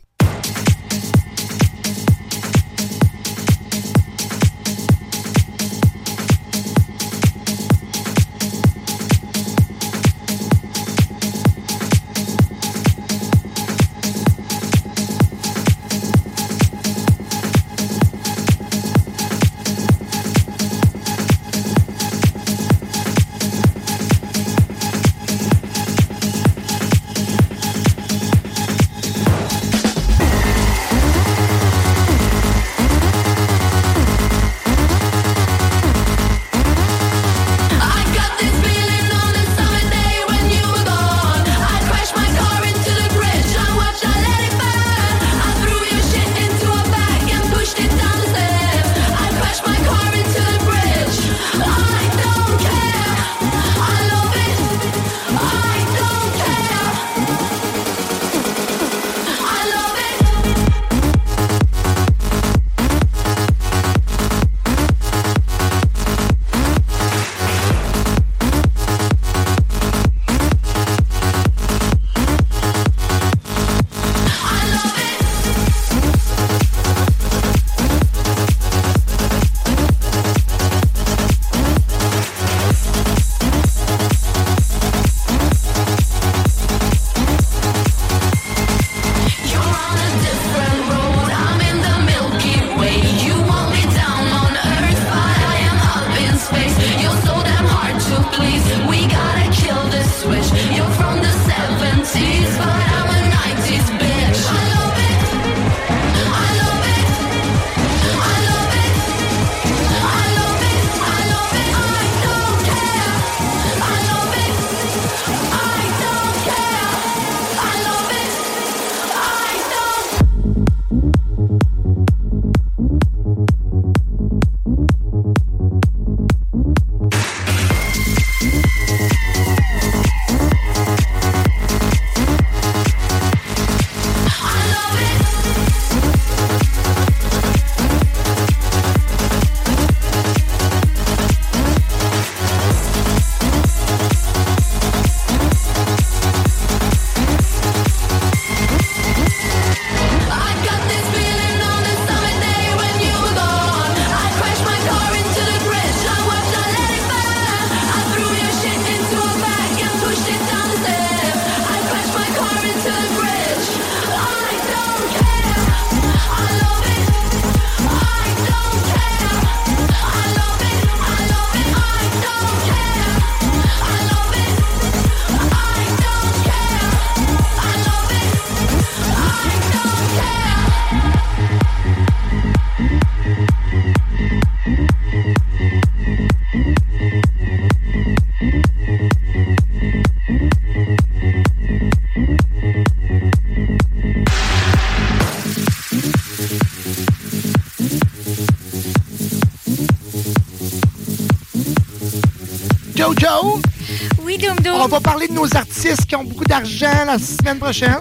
Va parler de nos artistes qui ont beaucoup d'argent la semaine prochaine.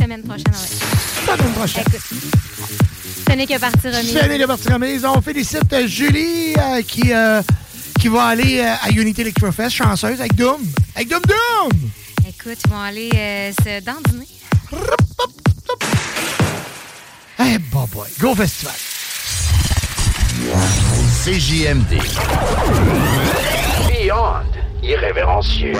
Semaine prochaine, ouais. Semaine prochaine. Ce n'est que partie remise. Ce n'est que partie remise. On félicite euh, Julie euh, qui, euh, qui va aller euh, à Unity Electrofest, chanceuse, avec Doom. Avec Doom Doom! Écoute, ils vont aller euh, se dandiner. Hey, bon boy. Go festival. CJMD. Beyond irrévérencieux.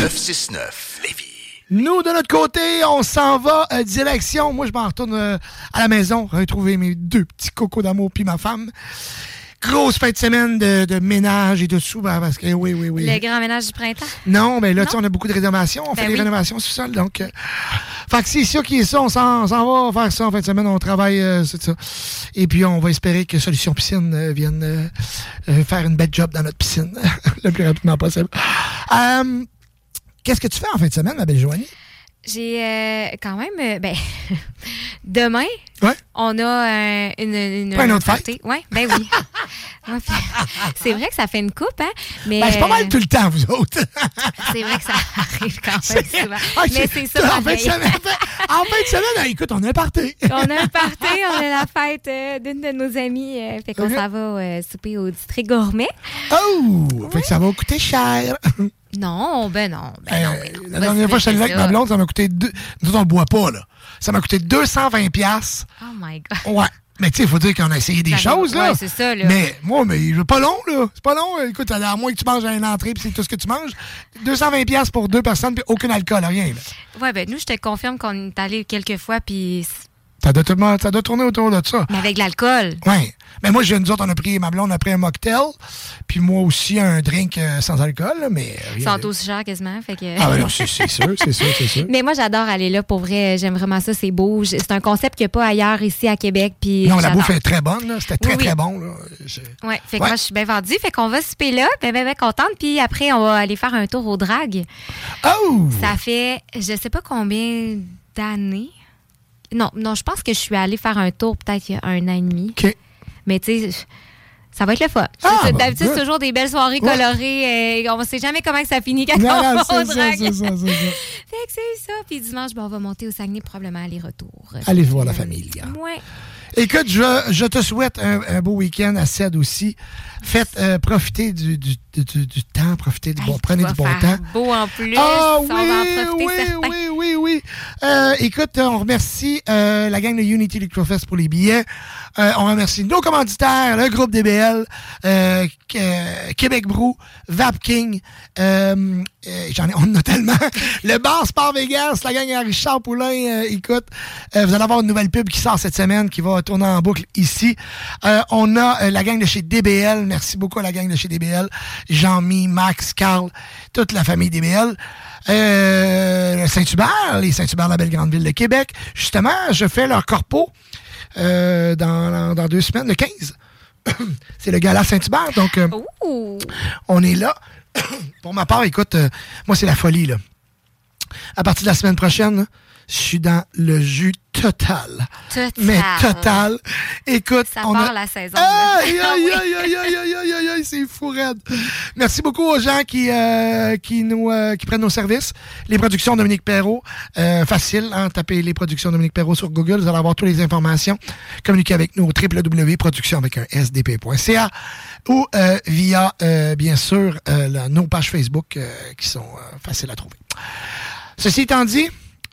969 Lévis. Nous, de notre côté, on s'en va euh, direction. Moi, je m'en retourne euh, à la maison, retrouver mes deux petits cocos d'amour puis ma femme. Grosse fin de semaine de, de ménage et de sous, ben, parce que oui, oui, oui. Le grand ménage du printemps? Non, mais là, tu sais, on a beaucoup de rénovations. On Ben fait des rénovations sous-sol, donc... Euh, fait que c'est ça qui est ça. On s'en va faire ça en fin de semaine. On travaille, euh, c'est ça. Et puis, on va espérer que Solution Piscine euh, vienne euh, euh, faire une belle job dans notre piscine le plus rapidement possible. Euh, Qu'est-ce que tu fais en fin de semaine, ma belle Joanie? J'ai euh, quand même. ben, demain, Ouais. on a euh, une, une. Pas une autre party. Ouais, ben oui. Ouais, c'est vrai que ça fait une coupe, hein? Mais, Ben, c'est pas mal tout le temps, vous autres. C'est vrai que ça arrive quand même souvent. Ah, Mais c'est ça. En fin, de semaine, en fin de semaine, écoute, on a un party. On a un party, on a la fête euh, d'une de nos amies. euh, fait qu'on s'en va souper au district gourmet. Oh! Fait que ça va coûter cher. Non, ben non. Ben non, ben non. La dernière fois que je suis allé avec ma blonde, ça m'a coûté deux. Nous on le boit pas, là. Ça m'a coûté 220 pièces. Oh my God. Ouais. Mais tu sais, il faut dire qu'on a essayé des Ça choses, là. ouais, c'est ça, là. Mais moi, mais c'est pas long, là. C'est pas long. Écoute, à moins que tu manges à une entrée puis c'est tout ce que tu manges. 220 pièces pour deux personnes puis aucun alcool, rien, là. Ouais, ben nous, je te confirme qu'on est allé quelques fois, puis. Ça doit, ça doit tourner autour de ça. Mais avec de l'alcool. Ouais. Mais moi, j'ai nous autres, on a pris, ma blonde a pris un mocktail, puis moi aussi un drink euh, sans alcool, mais Ils sont aussi chers quasiment. Fait que... Ah, ben non, c'est sûr, c'est sûr, c'est sûr. Mais moi, j'adore aller là pour vrai. J'aime vraiment ça. C'est beau. C'est un concept qu'il n'y a pas ailleurs ici à Québec. Puis Non, la bouffe est très bonne. C'était très, Oui, oui. très bon, là. Je- Ouais, fait que Ouais. moi, je suis bien vendue. Fait qu'on va souper là, bien, bien, bien contente. Puis après, on va aller faire un tour au drag. Oh! Ça fait, je sais pas combien d'années. Non, non, je pense que je suis allée faire un tour peut-être il y a un an et demi. OK. Mais tu sais, ça va être le fun. Ah, bah, D'habitude, c'est toujours des belles soirées Ouais. colorées. et on ne sait jamais comment que ça finit quand Non, on c'est au ça, c'est ça, c'est ça. Fait que c'est ça. Puis dimanche, ben, on va monter au Saguenay, probablement aller-retour. Allez voir la famille. Ouais. Écoute, je, je te souhaite un, un beau week-end à Ced aussi. Faites euh, profiter du, du, du, du- temps, profitez du bon, prenez du bon faire temps. beau en plus. Ah on oui, va en profiter oui, oui, oui, oui. Euh, écoute, on remercie euh, la gang de Unity Electrofest pour les billets. Euh, on remercie nos commanditaires, le groupe DBL, euh, euh, Québec Brou, Vapking. Euh, euh, J'en ai, on a tellement. Le bar Sport Vegas, la gang à Richard Poulain. euh, écoute, vous allez avoir une nouvelle pub qui sort cette semaine, qui va tourner en boucle ici. On a la gang de chez DBL. Merci beaucoup à la gang de chez DBL. Jean-Mi, Max, Carl, toute la famille DBL. Saint-Hubert, les Saint-Hubert, la belle grande ville de Québec. Justement, je fais leur corpo euh, dans, dans deux semaines, le 15. C'est le gala Saint-Hubert, donc euh, Ouh. on est là. Pour ma part, écoute, euh, moi, c'est la folie, là. À partir de la semaine prochaine, je suis dans le jus total. Total. Mais total. Écoute, Ça on part a... la saison. Aïe, aïe, aïe, aïe, aïe, aïe, aïe, aïe, aïe, c'est fou raide. Merci beaucoup aux gens qui, euh, qui, nous, euh, qui prennent nos services. Les productions Dominique Perrault, euh, facile, hein, tapez les productions Dominique Perrault sur Google, vous allez avoir toutes les informations. Communiquez avec nous au www.production avec un sdp.ca ou via, bien sûr, la- nos pages Facebook qui sont faciles à trouver. Ceci étant dit,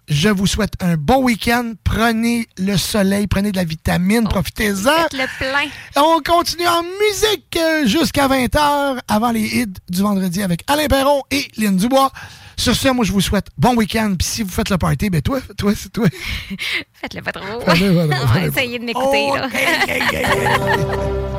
je vous souhaite un bon week-end. Prenez le soleil, prenez de la vitamine, profitez-en. Faites le plein. On continue en musique euh, jusqu'à 20h avant les hits du vendredi avec Alain Perron et Lynn Dubois. Sur ce, moi, je vous souhaite bon week-end. Puis si vous faites le party, ben toi, toi, c'est toi. Faites-le pas trop. Faites-le On va essayer de m'écouter. là.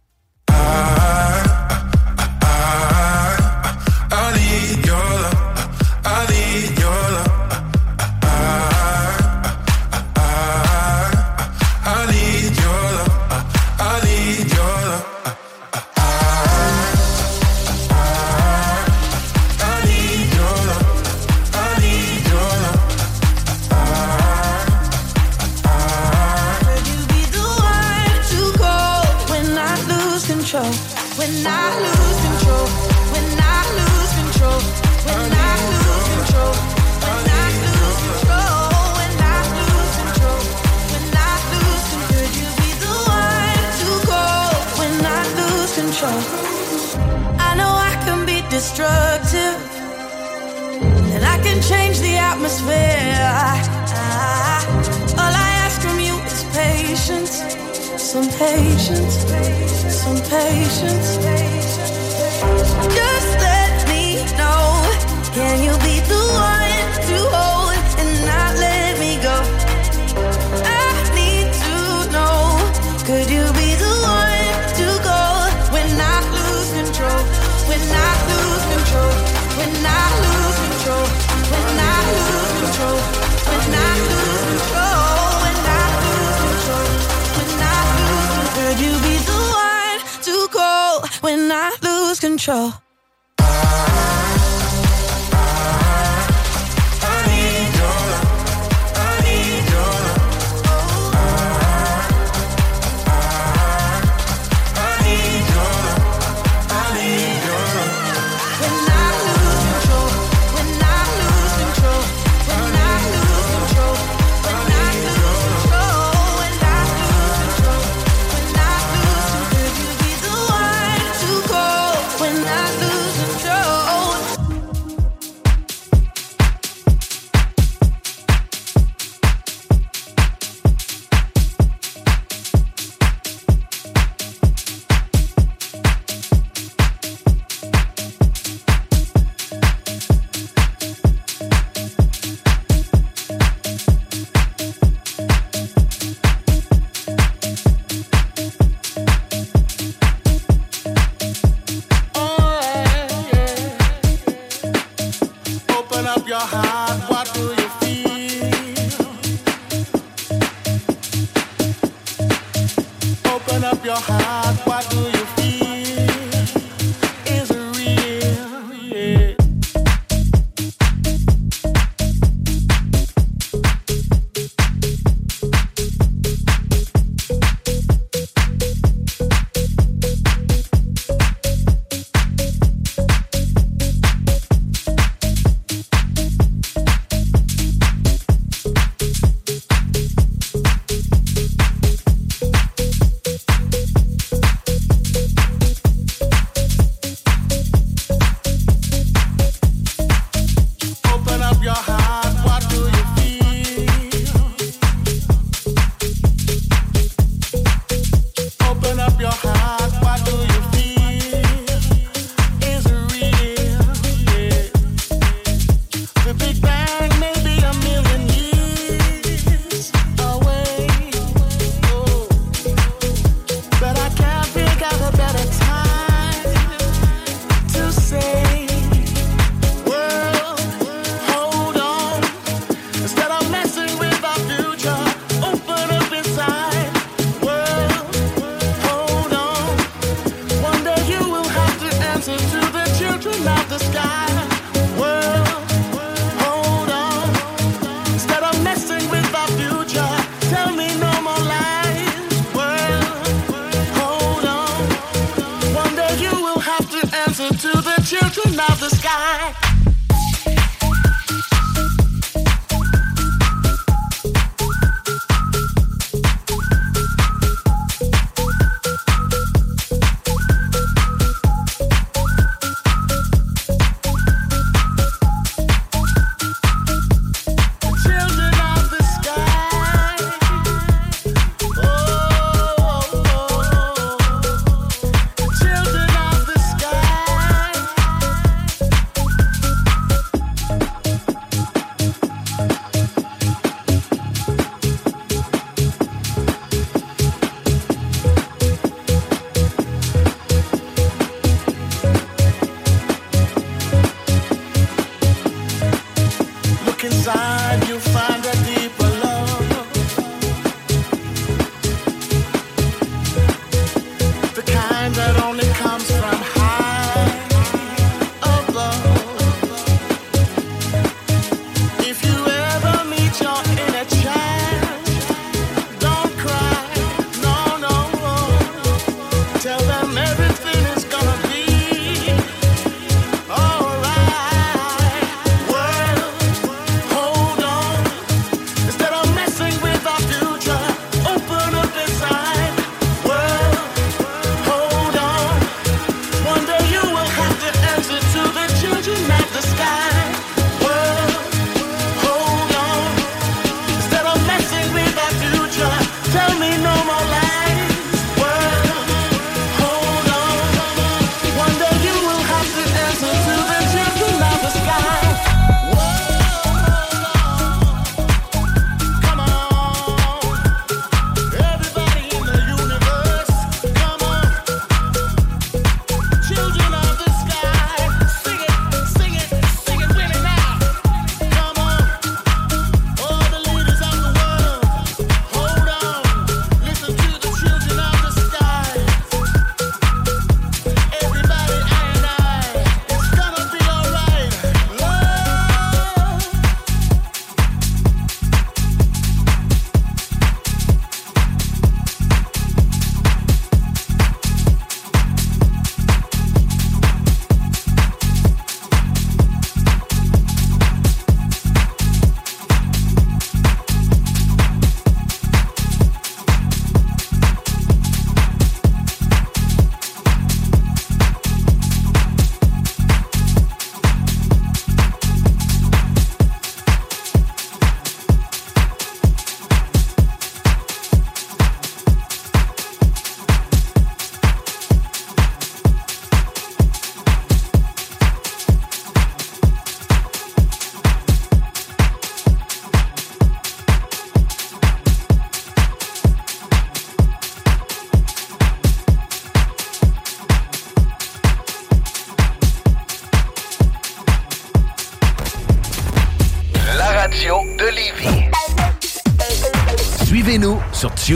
I, I, I, destructive, and I can change the atmosphere. All I ask from you is patience, some patience, some patience. Just let me know, can you be the one? control.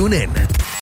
La radio